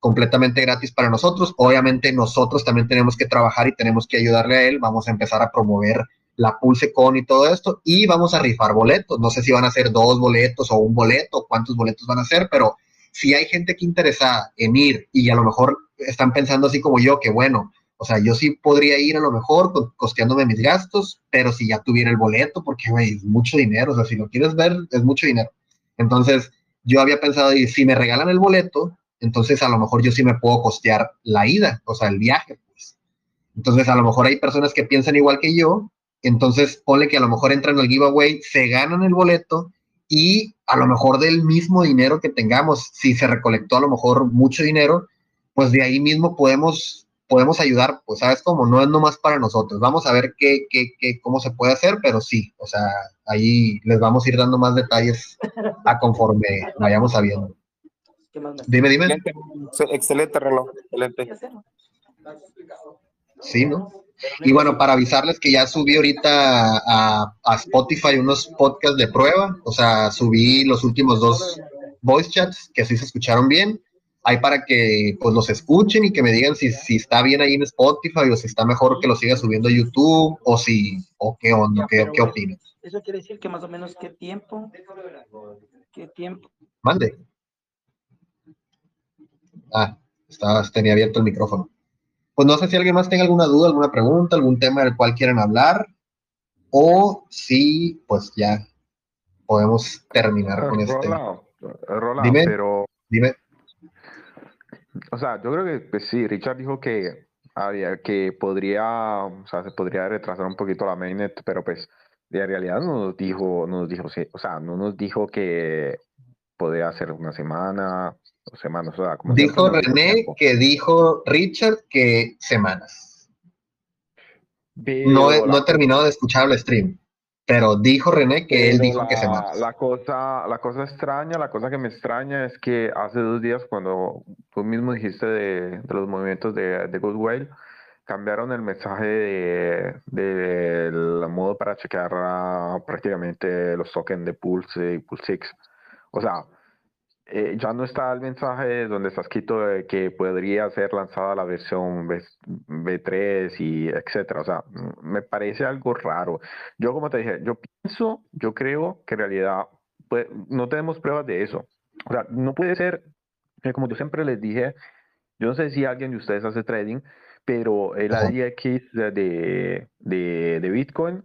completamente gratis para nosotros. Obviamente nosotros también tenemos que trabajar y tenemos que ayudarle a él. Vamos a empezar a promover la PulseCon y todo esto y vamos a rifar boletos. No sé si van a ser dos boletos o un boleto, cuántos boletos van a ser, pero si hay gente que interesada en ir y a lo mejor están pensando así como yo, que bueno, o sea, yo sí podría ir a lo mejor costeándome mis gastos, pero si ya tuviera el boleto, porque güey, es mucho dinero, o sea, si lo quieres ver, es mucho dinero. Entonces, yo había pensado, y si me regalan el boleto, entonces a lo mejor yo sí me puedo costear la ida, o sea, el viaje, pues. Entonces a lo mejor hay personas que piensan igual que yo, entonces ponle que a lo mejor entran al giveaway, se ganan el boleto y a lo mejor del mismo dinero que tengamos, si se recolectó a lo mejor mucho dinero, pues de ahí mismo podemos podemos ayudar, pues sabes cómo, no es nomás para nosotros. Vamos a ver qué, qué, qué, cómo se puede hacer, pero sí, o sea, ahí les vamos a ir dando más detalles a conforme vayamos sabiendo. Dime, dime. Excelente, reloj, excelente. Sí, ¿no? Y bueno, para avisarles que ya subí ahorita a, a, Spotify unos podcasts de prueba, o sea, subí los últimos dos voice chats que así se escucharon bien. Hay para que pues los escuchen y que me digan si, si está bien ahí en Spotify o si está mejor que lo siga subiendo a YouTube o si, o qué onda, qué, qué opinas. Eso quiere decir que más o menos qué tiempo, qué tiempo. Mande. Ah, estaba, tenía abierto el micrófono. Pues no sé si alguien más tenga alguna duda, alguna pregunta, algún tema del cual quieran hablar, o si, pues ya podemos terminar con este. Roland, dime, pero. Dime. O sea, yo creo que pues sí, Richard dijo que había que podría, o sea, se podría retrasar un poquito la mainnet, pero pues de realidad no nos dijo, no nos dijo, o sea, no nos dijo que podía ser una semana, semanas. dijo René que dijo Richard que semanas. no, he, no he terminado de escuchar el stream, pero dijo René que él dijo que semanas. La cosa, la cosa extraña, la cosa que me extraña es que hace dos días cuando tú mismo dijiste de, los movimientos de, de Goodwill, cambiaron el mensaje del de, modo para chequear prácticamente los tokens de Pulse y Pulse 6. O sea, eh, ya no está el mensaje donde está escrito que podría ser lanzada la versión v, 3 y etcétera. O sea, me parece algo raro. Yo, como te dije, yo pienso, yo creo que en realidad pues, no tenemos pruebas de eso. O sea, no puede ser, como yo siempre les dije, yo no sé si alguien de ustedes hace trading, pero el ADX de, de, de Bitcoin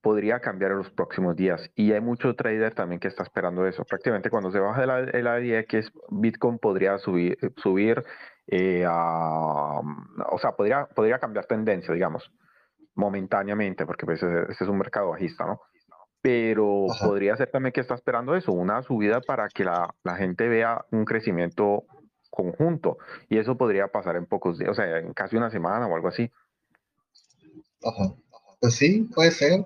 podría cambiar en los próximos días. Y hay mucho trader también que está esperando eso. Prácticamente cuando se baja el, el ADX, Bitcoin podría subir, subir eh, a, o sea, podría, podría cambiar tendencia, digamos, momentáneamente, porque pues, ese, es un mercado bajista, ¿no? Pero podría ser también que está esperando eso, una subida para que la, la gente vea un crecimiento conjunto. Y eso podría pasar en pocos días, o sea, en casi una semana o algo así. Ajá. Pues sí, puede ser.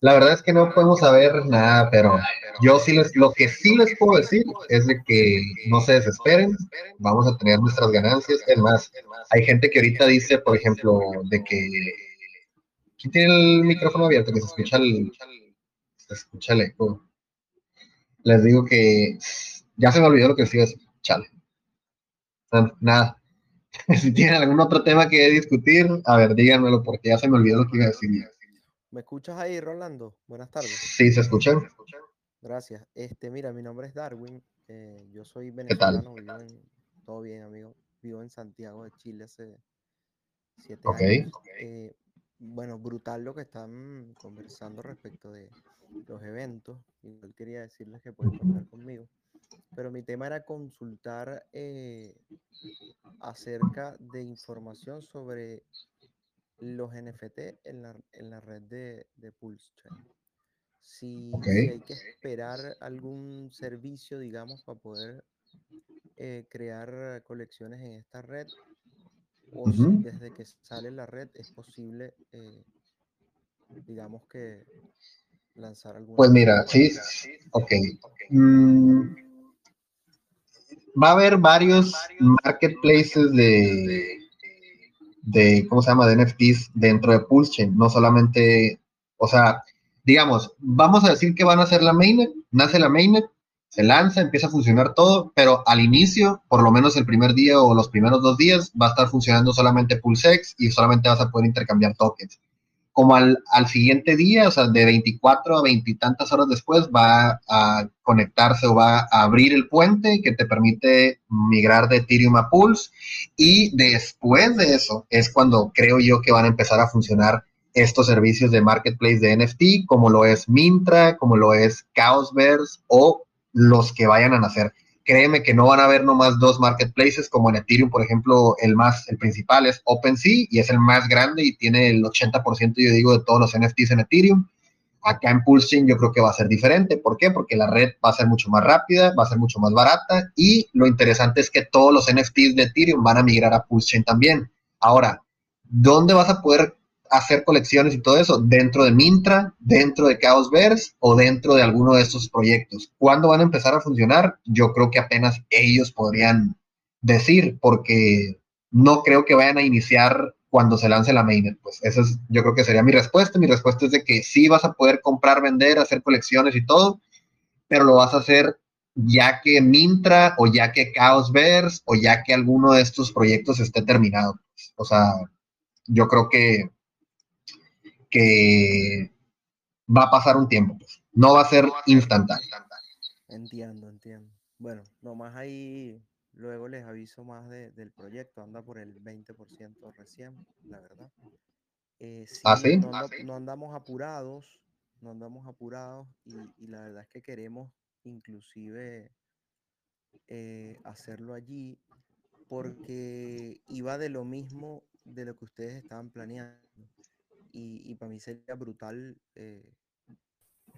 La verdad es que no podemos saber nada, pero yo sí les, lo que sí les puedo decir es de que no se desesperen, vamos a tener nuestras ganancias. Es más, hay gente que ahorita dice, por ejemplo, de que ¿quién tiene el micrófono abierto? Que se escucha el, se escucha el eco. Les digo que ya se me olvidó lo que decía, chale. Nada. <laughs> si tienen algún otro tema que discutir, a ver, díganmelo porque ya se me olvidó lo que iba a decir. ¿Me escuchas ahí, Rolando? Buenas tardes. Sí, se escuchan. Gracias. Este, mira, mi nombre es Darwin. Eh, yo soy venezolano. ¿Qué tal? todo bien, amigo. Vivo en Santiago de Chile hace siete años. Eh, bueno, brutal lo que están conversando respecto de los eventos. Y yo quería decirles que pueden contar conmigo. Pero mi tema era consultar eh, acerca de información sobre los NFT en la, en la red de, de Pulse Chain. Si, hay que esperar algún servicio, digamos, para poder eh, crear colecciones en esta red, o si desde que sale la red es posible, eh, digamos que lanzar algún. Pues mira, sí, ok. Mm, va a haber varios marketplaces de de, ¿cómo se llama?, de NFTs dentro de Pulsechain, no solamente, o sea, digamos, vamos a decir que van a hacer la mainnet, nace la mainnet, se lanza, empieza a funcionar todo, pero al inicio, por lo menos el primer día o los primeros dos días, va a estar funcionando solamente PulseX y solamente vas a poder intercambiar tokens como al, al, siguiente día, o sea, de 24 a 20 y tantas horas después, va a conectarse o va a abrir el puente que te permite migrar de Ethereum a Pulse. Y después de eso es cuando creo yo que van a empezar a funcionar estos servicios de marketplace de NFT, como lo es Mintra, como lo es Chaosverse o los que vayan a nacer créeme que no van a haber nomás dos marketplaces como en Ethereum, por ejemplo, el más, el principal es OpenSea y es el más grande y tiene el 80%, yo digo, de todos los NFTs en Ethereum. Acá en Pulsing yo creo que va a ser diferente. ¿Por qué? Porque la red va a ser mucho más rápida, va a ser mucho más barata y lo interesante es que todos los NFTs de Ethereum van a migrar a Pulsing también. Ahora, ¿dónde vas a poder hacer colecciones y todo eso dentro de Mintra, dentro de Chaosverse o dentro de alguno de estos proyectos. ¿Cuándo van a empezar a funcionar? Yo creo que apenas ellos podrían decir, porque no creo que vayan a iniciar cuando se lance la mainnet. Pues esa es, yo creo que sería mi respuesta. Mi respuesta es de que sí vas a poder comprar, vender, hacer colecciones y todo, pero lo vas a hacer ya que Mintra o ya que Chaosverse o ya que alguno de estos proyectos esté terminado. O sea, yo creo que que va a pasar un tiempo, pues. no va a ser instantáneo. Entiendo, entiendo. Bueno, nomás ahí luego les aviso más del proyecto, anda por el 20% recién, la verdad. Eh, ¿Ah, no, andamos apurados, no andamos apurados y, la verdad es que queremos inclusive eh, hacerlo allí porque iba de lo mismo de lo que ustedes estaban planeando y, para mí sería brutal eh,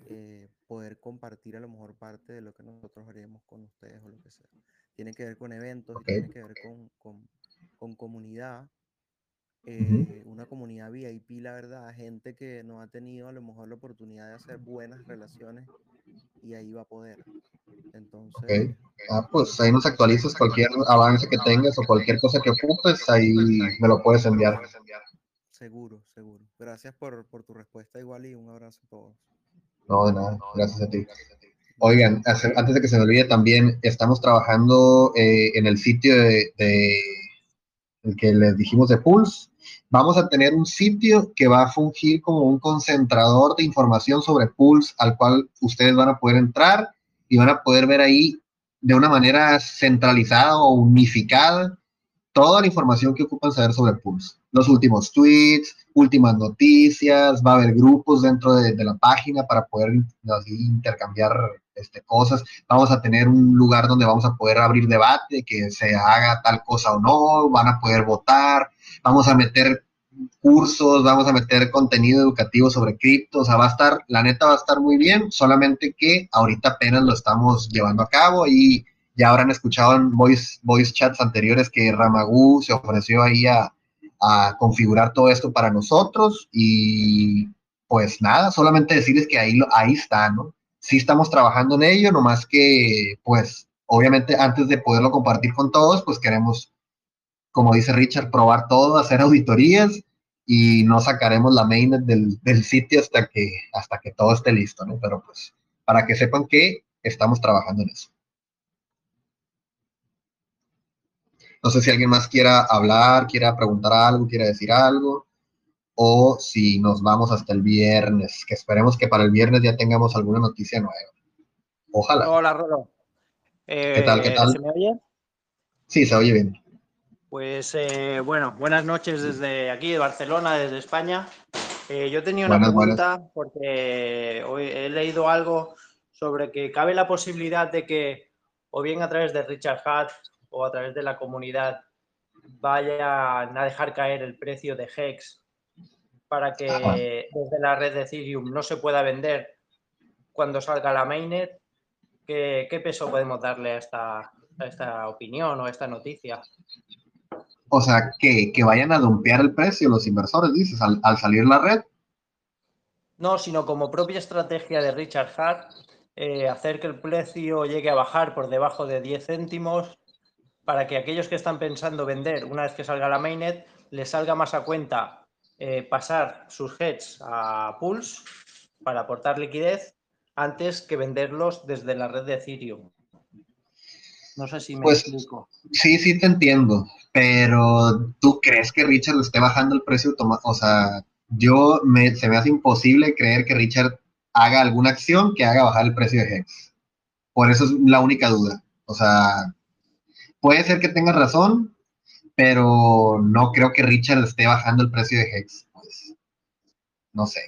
eh, poder compartir a lo mejor parte de lo que nosotros haríamos con ustedes o lo que sea. Tiene que ver con eventos, tiene que ver con, con, comunidad, eh, una comunidad VIP, la verdad, gente que no ha tenido a lo mejor la oportunidad de hacer buenas relaciones y ahí va a poder. Entonces, ah, pues ahí nos actualizas cualquier avance que tengas o cualquier cosa que ocupes, ahí me lo puedes enviar. Seguro, seguro. Gracias por, tu respuesta igual y un abrazo a todos. No, de nada. Gracias a ti. Oigan, antes de que se me olvide también, estamos trabajando eh, en el sitio de, el que les dijimos de Pulse. Vamos a tener un sitio que va a fungir como un concentrador de información sobre Pulse, al cual ustedes van a poder entrar y van a poder ver ahí de una manera centralizada o unificada toda la información que ocupan saber sobre Pulse. Los últimos tweets, últimas noticias, va a haber grupos dentro de, la página para poder intercambiar este, cosas. Vamos a tener un lugar donde vamos a poder abrir debate, que se haga tal cosa o no, van a poder votar, vamos a meter cursos, vamos a meter contenido educativo sobre cripto, o sea, va a estar, la neta va a estar muy bien, solamente que ahorita apenas lo estamos llevando a cabo y ya habrán escuchado en voice, voice chats anteriores que Ramagu se ofreció ahí a, a configurar todo esto para nosotros y pues nada, solamente decirles que ahí, ahí está, ¿no? Sí estamos trabajando en ello, nomás que pues obviamente antes de poderlo compartir con todos, pues queremos, como dice Richard, probar todo, hacer auditorías y no sacaremos la mainnet del, del sitio hasta que, hasta que todo esté listo, ¿no? Pero pues para que sepan que estamos trabajando en eso. No sé si alguien más quiera hablar, quiera preguntar algo, quiera decir algo, o si nos vamos hasta el viernes, que esperemos que para el viernes ya tengamos alguna noticia nueva. Ojalá. Hola, Rolo. ¿Qué tal? ¿Qué tal? ¿Se me oye? Sí, se oye bien. Pues eh, bueno, buenas noches desde aquí, de Barcelona, desde España. Eh, yo tenía una pregunta porque hoy he leído algo sobre que cabe la posibilidad de que, o bien a través de Richard Hatt o a través de la comunidad, vayan a dejar caer el precio de Hex para que desde la red de Ethereum no se pueda vender cuando salga la mainnet. ¿Qué, qué peso podemos darle a esta, a esta opinión o a esta noticia? O sea, que, que, vayan a dumpear el precio los inversores, dices, al, al, salir la red. No, sino como propia estrategia de Richard Hart, eh, hacer que el precio llegue a bajar por debajo de 10 céntimos para que aquellos que están pensando vender una vez que salga la mainnet, les salga más a cuenta eh, pasar sus heads a Pulse para aportar liquidez antes que venderlos desde la red de Ethereum. No sé si me pues, explico. Sí, sí te entiendo, pero ¿tú crees que Richard esté bajando el precio? O sea, yo me, se me hace imposible creer que Richard haga alguna acción que haga bajar el precio de Hex. Por eso es la única duda. O sea, puede ser que tenga razón, pero no creo que Richard esté bajando el precio de Hex. Pues, no sé.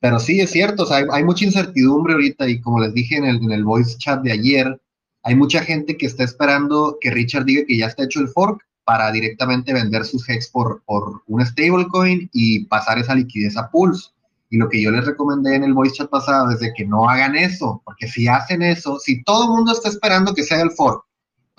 Pero sí, es cierto, o sea, hay, mucha incertidumbre ahorita y como les dije en el, en voice chat de ayer, hay mucha gente que está esperando que Richard diga que ya está hecho el fork para directamente vender sus Hex por, por un stablecoin y pasar esa liquidez a Pulse. Y lo que yo les recomendé en el voice chat pasado es de que no hagan eso, porque si hacen eso, si todo el mundo está esperando que sea el fork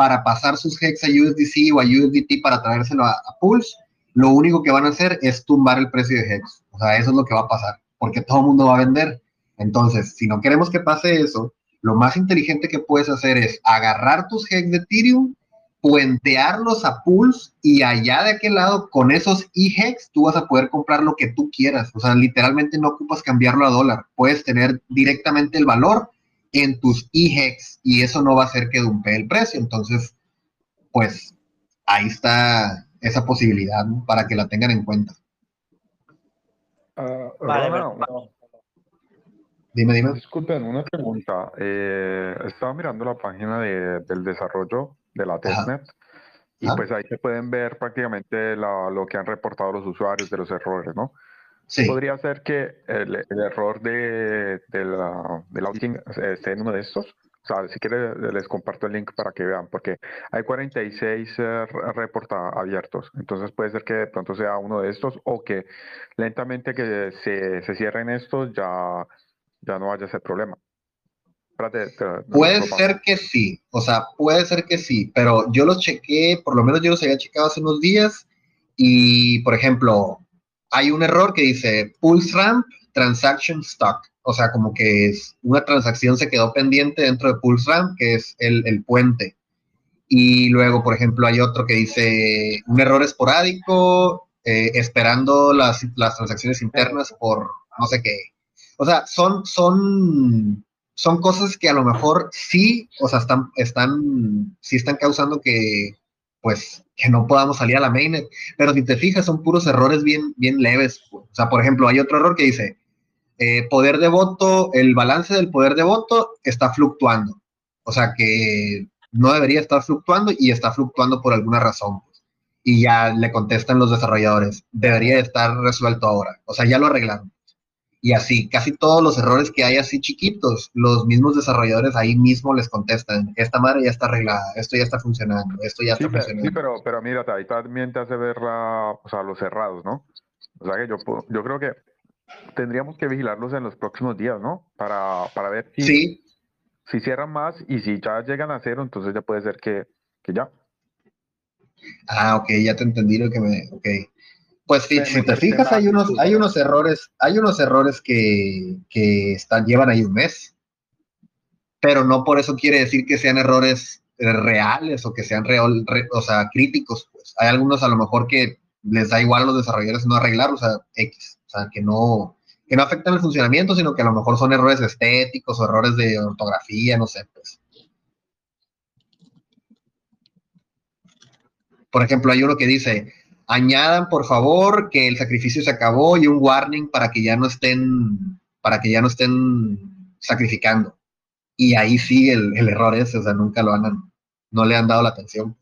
para pasar sus hex a USDC o a USDT para traérselo a, Pulse, lo único que van a hacer es tumbar el precio de hex. O sea, eso es lo que va a pasar, porque todo el mundo va a vender. Entonces, si no queremos que pase eso, lo más inteligente que puedes hacer es agarrar tus hex de Ethereum, puentearlos a Pulse y allá de aquel lado, con esos e-hex, tú vas a poder comprar lo que tú quieras. O sea, literalmente no ocupas cambiarlo a dólar. Puedes tener directamente el valor en tus e-hex y eso no va a hacer que dumpe el precio. Entonces, pues ahí está esa posibilidad para que la tengan en cuenta. Uh, vale, Dime, dime. Disculpen, una pregunta. Eh, estaba mirando la página de, del desarrollo de la testnet y pues ahí se pueden ver prácticamente la, lo que han reportado los usuarios de los errores, ¿no? Podría ser que el, error de, de la, outing esté en uno de estos. O sea, si quiere les comparto el link para que vean, porque hay 46 eh, reporta abiertos. Entonces puede ser que de pronto sea uno de estos o que lentamente que se, se cierren estos ya, ya no haya ese problema. puede ser que sí, o sea, puede ser que sí, pero yo los chequé, por lo menos yo los había checado hace unos días y, por ejemplo, hay un error que dice Pulse Ramp Transaction Stock. O sea, como que es una transacción se quedó pendiente dentro de Pulse Ramp, que es el, puente. Y luego, por ejemplo, hay otro que dice un error esporádico, eh, esperando las, las, transacciones internas por no sé qué. O sea, son, son, son cosas que a lo mejor sí, o sea, están, están, sí están causando que, pues, que no podamos salir a la mainnet. Pero si te fijas, son puros errores bien, bien leves. O sea, por ejemplo, hay otro error que dice, eh, poder de voto, el balance del poder de voto está fluctuando. O sea, que no debería estar fluctuando y está fluctuando por alguna razón. Y ya le contestan los desarrolladores, debería estar resuelto ahora. O sea, ya lo arreglaron y así, casi todos los errores que hay así chiquitos, los mismos desarrolladores ahí mismo les contestan, esta madre ya está arreglada, esto ya está funcionando, esto ya está funcionando. Sí, pero, pero mira, ahí también te hace ver la, o sea, los cerrados, ¿no? O sea que yo, yo creo que tendríamos que vigilarlos en los próximos días, ¿no? Para, para ver si, si cierran más y si ya llegan a cero, entonces ya puede ser que, que ya. Ah, ok, ya te entendí lo que me... Ok. Pues si, te fijas, hay unos, hay unos errores, hay unos errores que, están, llevan ahí un mes. Pero no por eso quiere decir que sean errores reales o que sean real, o sea, críticos. Pues. Hay algunos a lo mejor que les da igual a los desarrolladores no arreglar, o sea, X. O sea, que no, que no afectan el funcionamiento, sino que a lo mejor son errores estéticos o errores de ortografía, no sé, pues. Por ejemplo, hay uno que dice, añadan por favor que el sacrificio se acabó y un warning para que ya no estén, para que ya no estén sacrificando. Y ahí sigue el, error ese, o sea, nunca lo han, no le han dado la atención.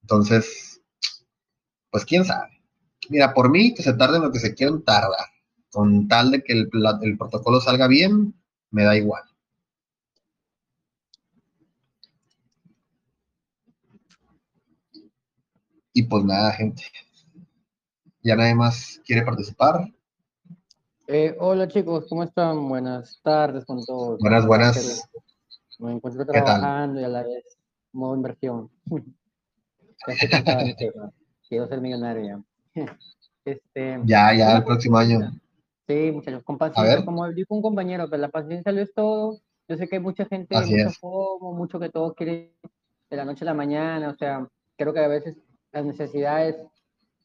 Entonces, pues quién sabe. Mira, por mí, que se tarde lo que se quieran tardar. Con tal de que el, el protocolo salga bien, me da igual. Y pues nada, gente. Ya nadie más quiere participar. Eh, hola chicos, ¿cómo están? Buenas tardes con todos. Buenas, buenas. Me encuentro trabajando y a la vez modo inversión. <laughs> Quiero ser millonario ya. <laughs> Este, ya, ya, el próximo año. Sí, muchachos, con paciencia, como dijo un compañero, pues la paciencia lo es todo. Yo sé que hay mucha gente, mucho mucho que todo quiere de la noche a la mañana, o sea, creo que a veces las necesidades.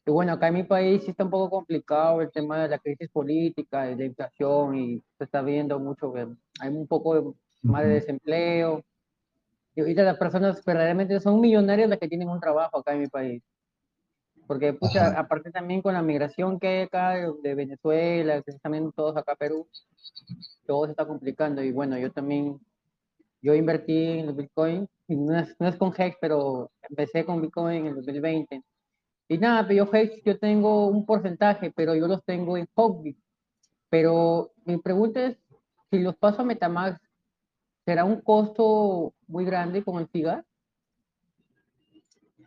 Y bueno, acá en mi país sí está un poco complicado el tema de la crisis política, de la inflación, y se está viendo mucho que hay un poco más de desempleo. Y ahorita las personas verdaderamente son millonarias las que tienen un trabajo acá en mi país. Porque, pucha, aparte también con la migración que hay acá de Venezuela, que también todos acá Perú, todo se está complicando. Y bueno, yo también, yo invertí en el Bitcoin no es, no es con Hex, pero empecé con Bitcoin en el 2020. Y nada, pero yo Hex, yo tengo un porcentaje, pero yo los tengo en Hotbit. Pero mi pregunta es, si los paso a Metamask, ¿será un costo muy grande con el FIGAS?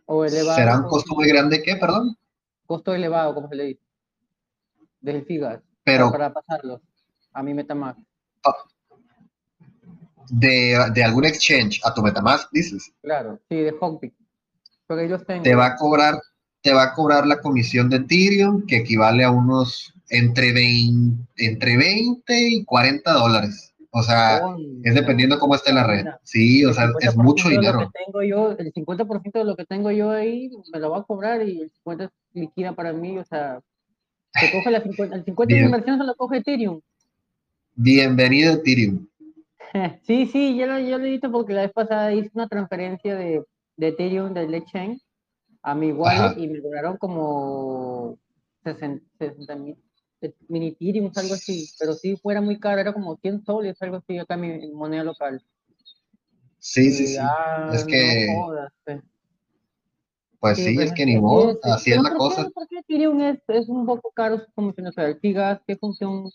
¿O elevado? ¿Será un costo muy grande qué, perdón? Costo elevado, como se le dice. Desde FIGAS. Pero, para, pasarlos a mi Metamask. De, de algún exchange a tu Metamask, dices. Claro, sí, de Hotbit. Te va a cobrar, te va a cobrar la comisión de Ethereum, que equivale a unos entre 20, entre 20 y 40 dólares. O sea, es dependiendo cómo esté la red. Sí, o sea, es mucho dinero. tengo yo, el 50% de lo que tengo yo ahí me lo va a cobrar y el 50% liquida para mí. O sea, se coge la 50, el 50% de inversión se lo coge Ethereum. Bienvenido Ethereum. <laughs> Sí, sí, yo lo, yo lo he visto porque la vez pasada hice una transferencia de, de Ethereum de Lechain a mi wallet y me cobraron como 60 mil mini Ethereum, algo así, pero si fuera muy caro, era como 100 soles, algo así, acá en mi moneda local. Sí, sí, sí. es que... pues, pues sí, es que ni modo, así es la cosa. ¿Por qué Ethereum es, es un poco caro si no el Figas, qué función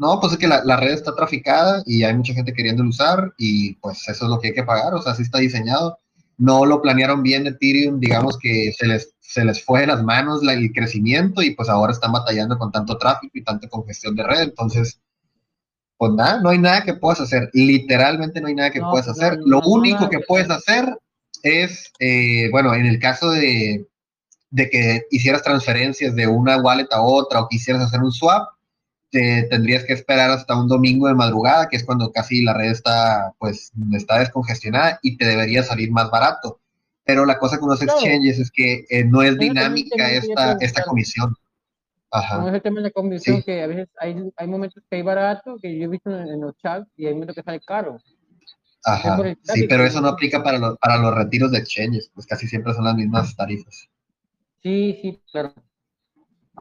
no, pues es que la, red está traficada y hay mucha gente queriendo usar y pues eso es lo que hay que pagar, o sea, así está diseñado. No lo planearon bien Ethereum, digamos que se les, se les fue de las manos el crecimiento y pues ahora están batallando con tanto tráfico y tanta congestión de red, entonces, pues nada, no hay nada que puedas hacer, literalmente no hay nada que puedas hacer. lo único que puedes hacer es, eh, bueno, en el caso de, de que hicieras transferencias de una wallet a otra o quisieras hacer un swap, te tendrías que esperar hasta un domingo de madrugada, que es cuando casi la red está, pues, está descongestionada y te debería salir más barato. Pero la cosa con los exchanges es que eh, no es dinámica esta, esta comisión. Ajá. Como ese tema de la conversión, que a veces hay, hay momentos que hay barato, que yo he visto en, los chats, y hay momentos que sale caro. Ajá. Sí, pero eso no aplica para los, para los retiros de exchanges, pues casi siempre son las mismas tarifas. Sí, sí, claro.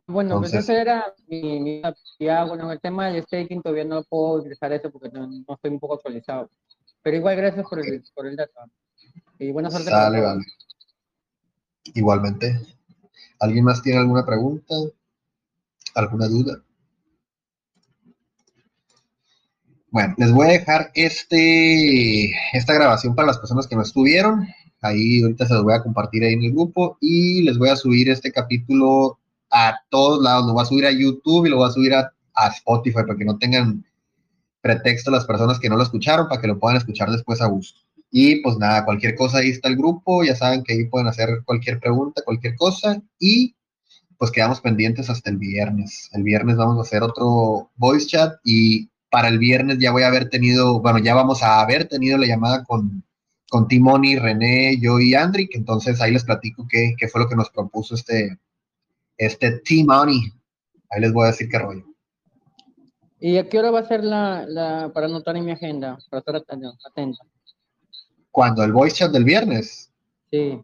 Bueno, pues ese era mi, mi ya, bueno, el tema del staking todavía no puedo utilizar eso porque no, estoy un poco actualizado. Pero igual gracias por el, por el dato. Y buena suerte. Sale, vale. Igualmente. ¿Alguien más tiene alguna pregunta? ¿Alguna duda? Bueno, les voy a dejar este, esta grabación para las personas que no estuvieron. Ahí ahorita se los voy a compartir ahí en el grupo y les voy a subir este capítulo a todos lados. Lo voy a subir a YouTube y lo voy a subir a, a Spotify para que no tengan pretexto las personas que no lo escucharon, para que lo puedan escuchar después a gusto. Y pues nada, cualquier cosa, ahí está el grupo, ya saben que ahí pueden hacer cualquier pregunta, cualquier cosa. Y pues quedamos pendientes hasta el viernes. El viernes vamos a hacer otro voice chat y para el viernes ya voy a haber tenido, bueno, ya vamos a haber tenido la llamada con, con Timoni, René, yo y Andrick. Entonces ahí les platico qué, qué fue lo que nos propuso este, este Timoni. Ahí les voy a decir qué rollo. ¿Y a qué hora va a ser la, la para anotar en mi agenda? Para estar atento. ¿Cuándo? ¿El voice chat del viernes? Sí.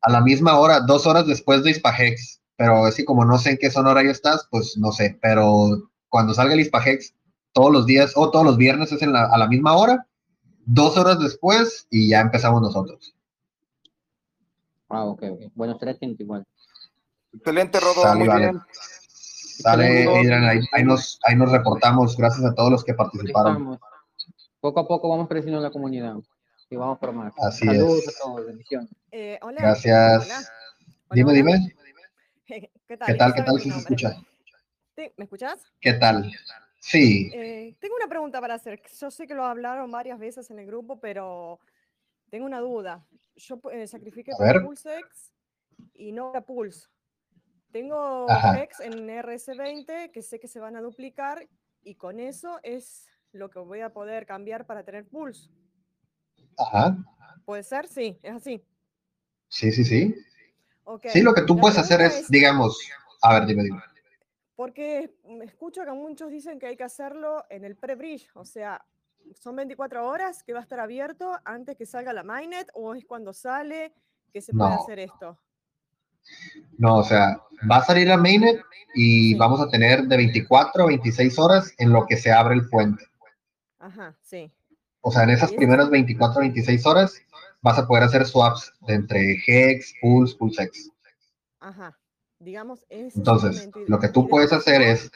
A la misma hora, dos horas después de Ispahex. Pero que como no sé en qué zona horario estás, pues no sé. Pero cuando salga el Ispahex, todos los días o todos los viernes es en la, a la misma hora, dos horas después y ya empezamos nosotros. Ah, ok, ok. Bueno, estaré atento igual. Excelente, Rodo. muy bien. Dale, Adrian, ahí, ahí, nos, ahí nos reportamos. Gracias a todos los que participaron. Poco a poco vamos creciendo en la comunidad y vamos por más. Así Saludos a todos, bendiciones. Eh, hola. Gracias. dime, dime. <laughs> ¿Qué tal? ¿Qué tal? ¿Qué tal si se escucha? Sí, ¿Me escuchas? ¿Qué tal? Sí. Eh, tengo una pregunta para hacer. Yo sé que lo hablaron varias veces en el grupo, pero tengo una duda. Yo eh, sacrifiqué por PulseX y no para Pulse. Tengo Hex en RS20 que sé que se van a duplicar y con eso es lo que voy a poder cambiar para tener Pulse. Ajá. ¿Puede ser? Sí, es así. Sí, sí, sí. Sí, lo que tú puedes hacer es, digamos, a ver, dime, dime. Porque escucho que muchos dicen que hay que hacerlo en el pre-bridge, o sea, son 24 horas que va a estar abierto antes que salga la mainnet o es cuando sale que se puede hacer esto. No, o sea, va a salir la mainnet y vamos a tener de 24 a 26 horas en lo que se abre el puente. Ajá, sí. O sea, en esas primeras 24 a 26 horas vas a poder hacer swaps de entre Hex, Pulse, PulseX. Ajá. Digamos, Entonces, lo que tú puedes hacer es...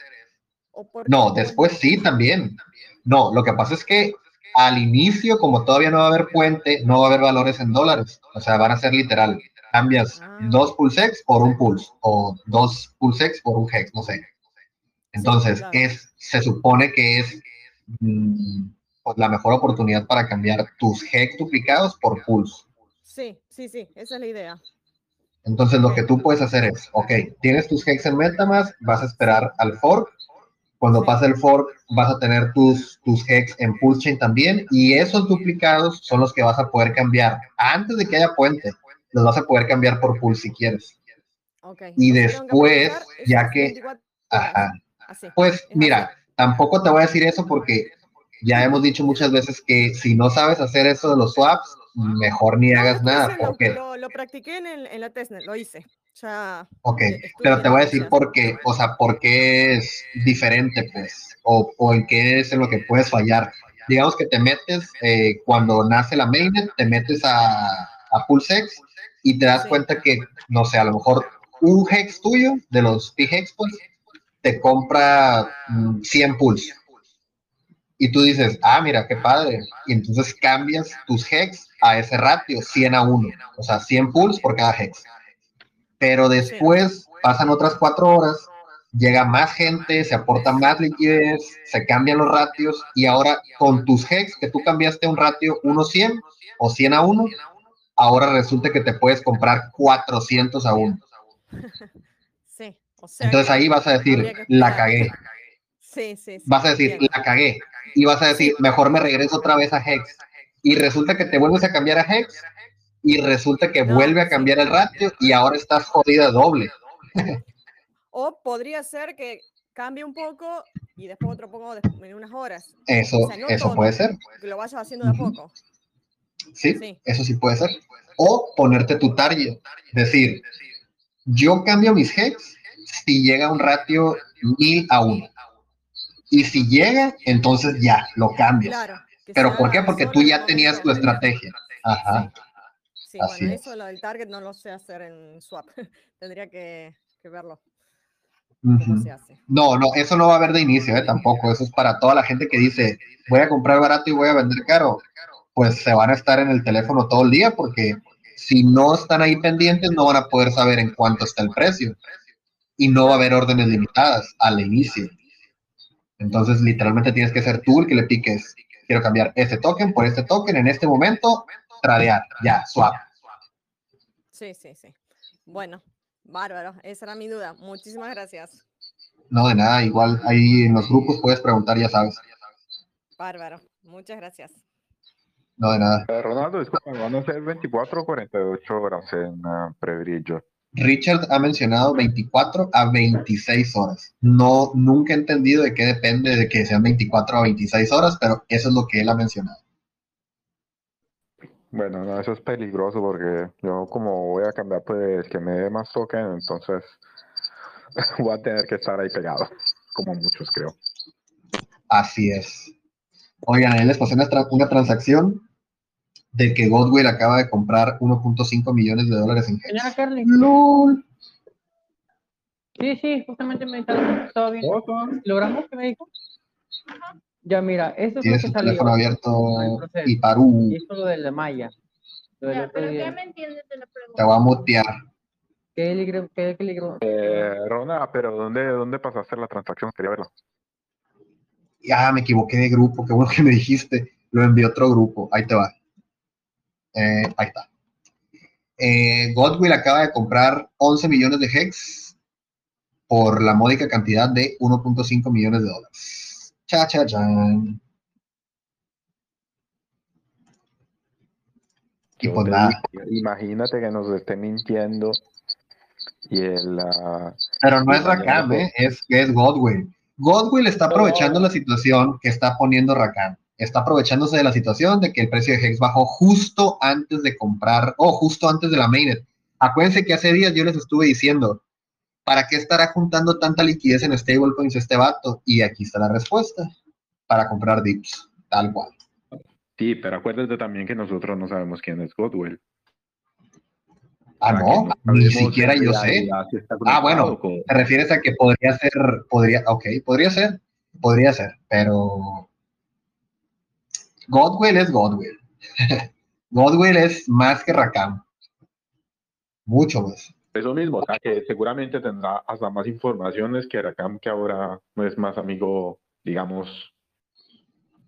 No, después sí también. No, lo que pasa es que al inicio, como todavía no va a haber puente, no va a haber valores en dólares. O sea, van a ser literal. Cambias ah. dos PulseX por un Pulse o dos PulseX por un Hex, no sé. Entonces, es, se supone que es mm, pues, la mejor oportunidad para cambiar tus hex duplicados por pulse. Sí, sí, sí, esa es la idea. Entonces lo que tú puedes hacer es, ok, tienes tus hex en Metamask, vas a esperar al fork. Cuando pase el fork, vas a tener tus, tus hex en Chain también. Y esos duplicados son los que vas a poder cambiar. Antes de que haya puente, los vas a poder cambiar por pulse si quieres. Okay. Y después, ya que... Ajá. Pues mira, tampoco te voy a decir eso porque ya hemos dicho muchas veces que si no sabes hacer eso de los swaps, mejor ni hagas nada. Porque... Lo, lo, practiqué en, el, en, la testnet, lo hice. Ya ok, pero te voy a decir por qué, o sea, por qué es diferente, pues, o, o en qué es en lo que puedes fallar. Digamos que te metes, eh, cuando nace la mainnet, te metes a, a PulseX y te das cuenta que, no sé, a lo mejor un hex tuyo, de los P-Hex, pues, te compra 100 mm, pulse y tú dices, ah, mira, qué padre. Y entonces cambias tus hex a ese ratio, 100 a 1. O sea, 100 pulls por cada hex. Pero después pasan otras cuatro horas, llega más gente, se aporta más liquidez, se cambian los ratios y ahora con tus hex, que tú cambiaste un ratio 1-100 o 100 a 1, ahora resulta que te puedes comprar 400 a 1. Sí, Entonces ahí vas a decir, la cagué. Sí, sí, sí, vas a decir, la cagué y vas a decir, mejor me regreso otra vez a Hex. Y resulta que te vuelves a cambiar a Hex y resulta que vuelve a cambiar el ratio y ahora estás jodida doble. <laughs> O podría ser que cambie un poco y después otro poco en unas horas. Eso, eso puede ser. Que lo vayas haciendo de a poco. ¿Sí? eso sí puede ser. O ponerte tu target. Decir, yo cambio mis hex si llega un ratio mil a uno. Y si llega, entonces ya, lo cambias. ¿Pero por qué? Porque tú ya tenías tu estrategia. Ajá. Sí, bueno, eso lo del target no lo sé hacer en swap. <laughs> Tendría que, verlo. No, no, eso no va a haber de inicio, ¿eh? tampoco. Eso es para toda la gente que dice, voy a comprar barato y voy a vender caro. Pues se van a estar en el teléfono todo el día porque si no están ahí pendientes no van a poder saber en cuánto está el precio. Y no va a haber órdenes limitadas al inicio. Entonces, literalmente tienes que ser tú el que le piques. Quiero cambiar este token por este token en este momento, tradear, ya, swap. Sí, sí, sí. Bueno, bárbaro, esa era mi duda. Muchísimas gracias. No, de nada, igual ahí en los grupos puedes preguntar, ya sabes. Bárbaro, muchas gracias. No, de nada. Eh, Ronaldo, disculpa, van a ser 24 o 48 horas en uh, prebrillo. Richard ha mencionado 24 a 26 horas. No, nunca he entendido de qué depende de que sean 24 a 26 horas, pero eso es lo que él ha mencionado. Bueno, no, eso es peligroso porque yo como voy a cambiar pues que me dé más token, entonces <laughs> voy a tener que estar ahí pegado, como muchos creo. Así es. Oigan, él les pasé una, una transacción de que Godwill acaba de comprar 1.5 millones de dólares en Señora Carly. Sí, sí, justamente me estaba bien. ¿Logramos que me dijo? Ya, mira, eso es lo que salió. teléfono abierto y Parú. Y esto lo de la malla. ya, pero ¿qué me entiendes de la pregunta? Te voy a mutear. ¿Qué le qué, qué eh, Rona, pero ¿dónde, ¿dónde pasaste la transacción? Quería verla. Ya, me equivoqué de grupo, qué bueno que me dijiste. Lo envié a otro grupo. Ahí te va. Eh, ahí está. Eh, Godwill acaba de comprar 11 millones de hex por la módica cantidad de 1.5 millones de dólares. Cha, cha, cha. Y pues nada. Imagínate que nos esté mintiendo y el... Pero no es Rakam, ¿eh? es, es Godwill. Godwill está aprovechando la situación que está poniendo Rakam está aprovechándose de la situación de que el precio de Hex bajó justo antes de comprar o justo antes de la mainnet. Acuérdense que hace días yo les estuve diciendo, ¿para qué estará juntando tanta liquidez en stablecoins este vato? Y aquí está la respuesta, para comprar dips, tal cual. Sí, pero acuérdate también que nosotros no sabemos quién es Godwell. Ah, no, ni siquiera yo sé. ah, bueno, te refieres a que podría ser, podría, ok, podría ser, podría ser, pero Godwill es Godwill. <laughs> Godwill es más que Rakam. Mucho más. Eso mismo, o sea que seguramente tendrá hasta más informaciones que Rakam, que ahora no es más amigo, digamos,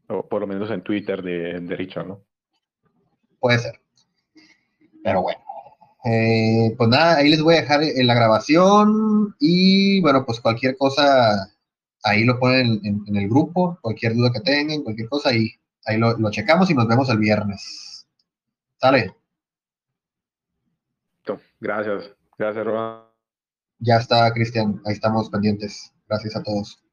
o por lo menos en Twitter de, de Richard, ¿no? Puede ser. Pero bueno. Eh, pues nada, ahí les voy a dejar la grabación y bueno, pues cualquier cosa, ahí lo ponen en, en el grupo, cualquier duda que tengan, cualquier cosa, ahí Ahí lo, checamos y nos vemos el viernes. ¿Sale? Gracias. Gracias, Rob. Ya está, Cristian. Ahí estamos pendientes. Gracias a todos.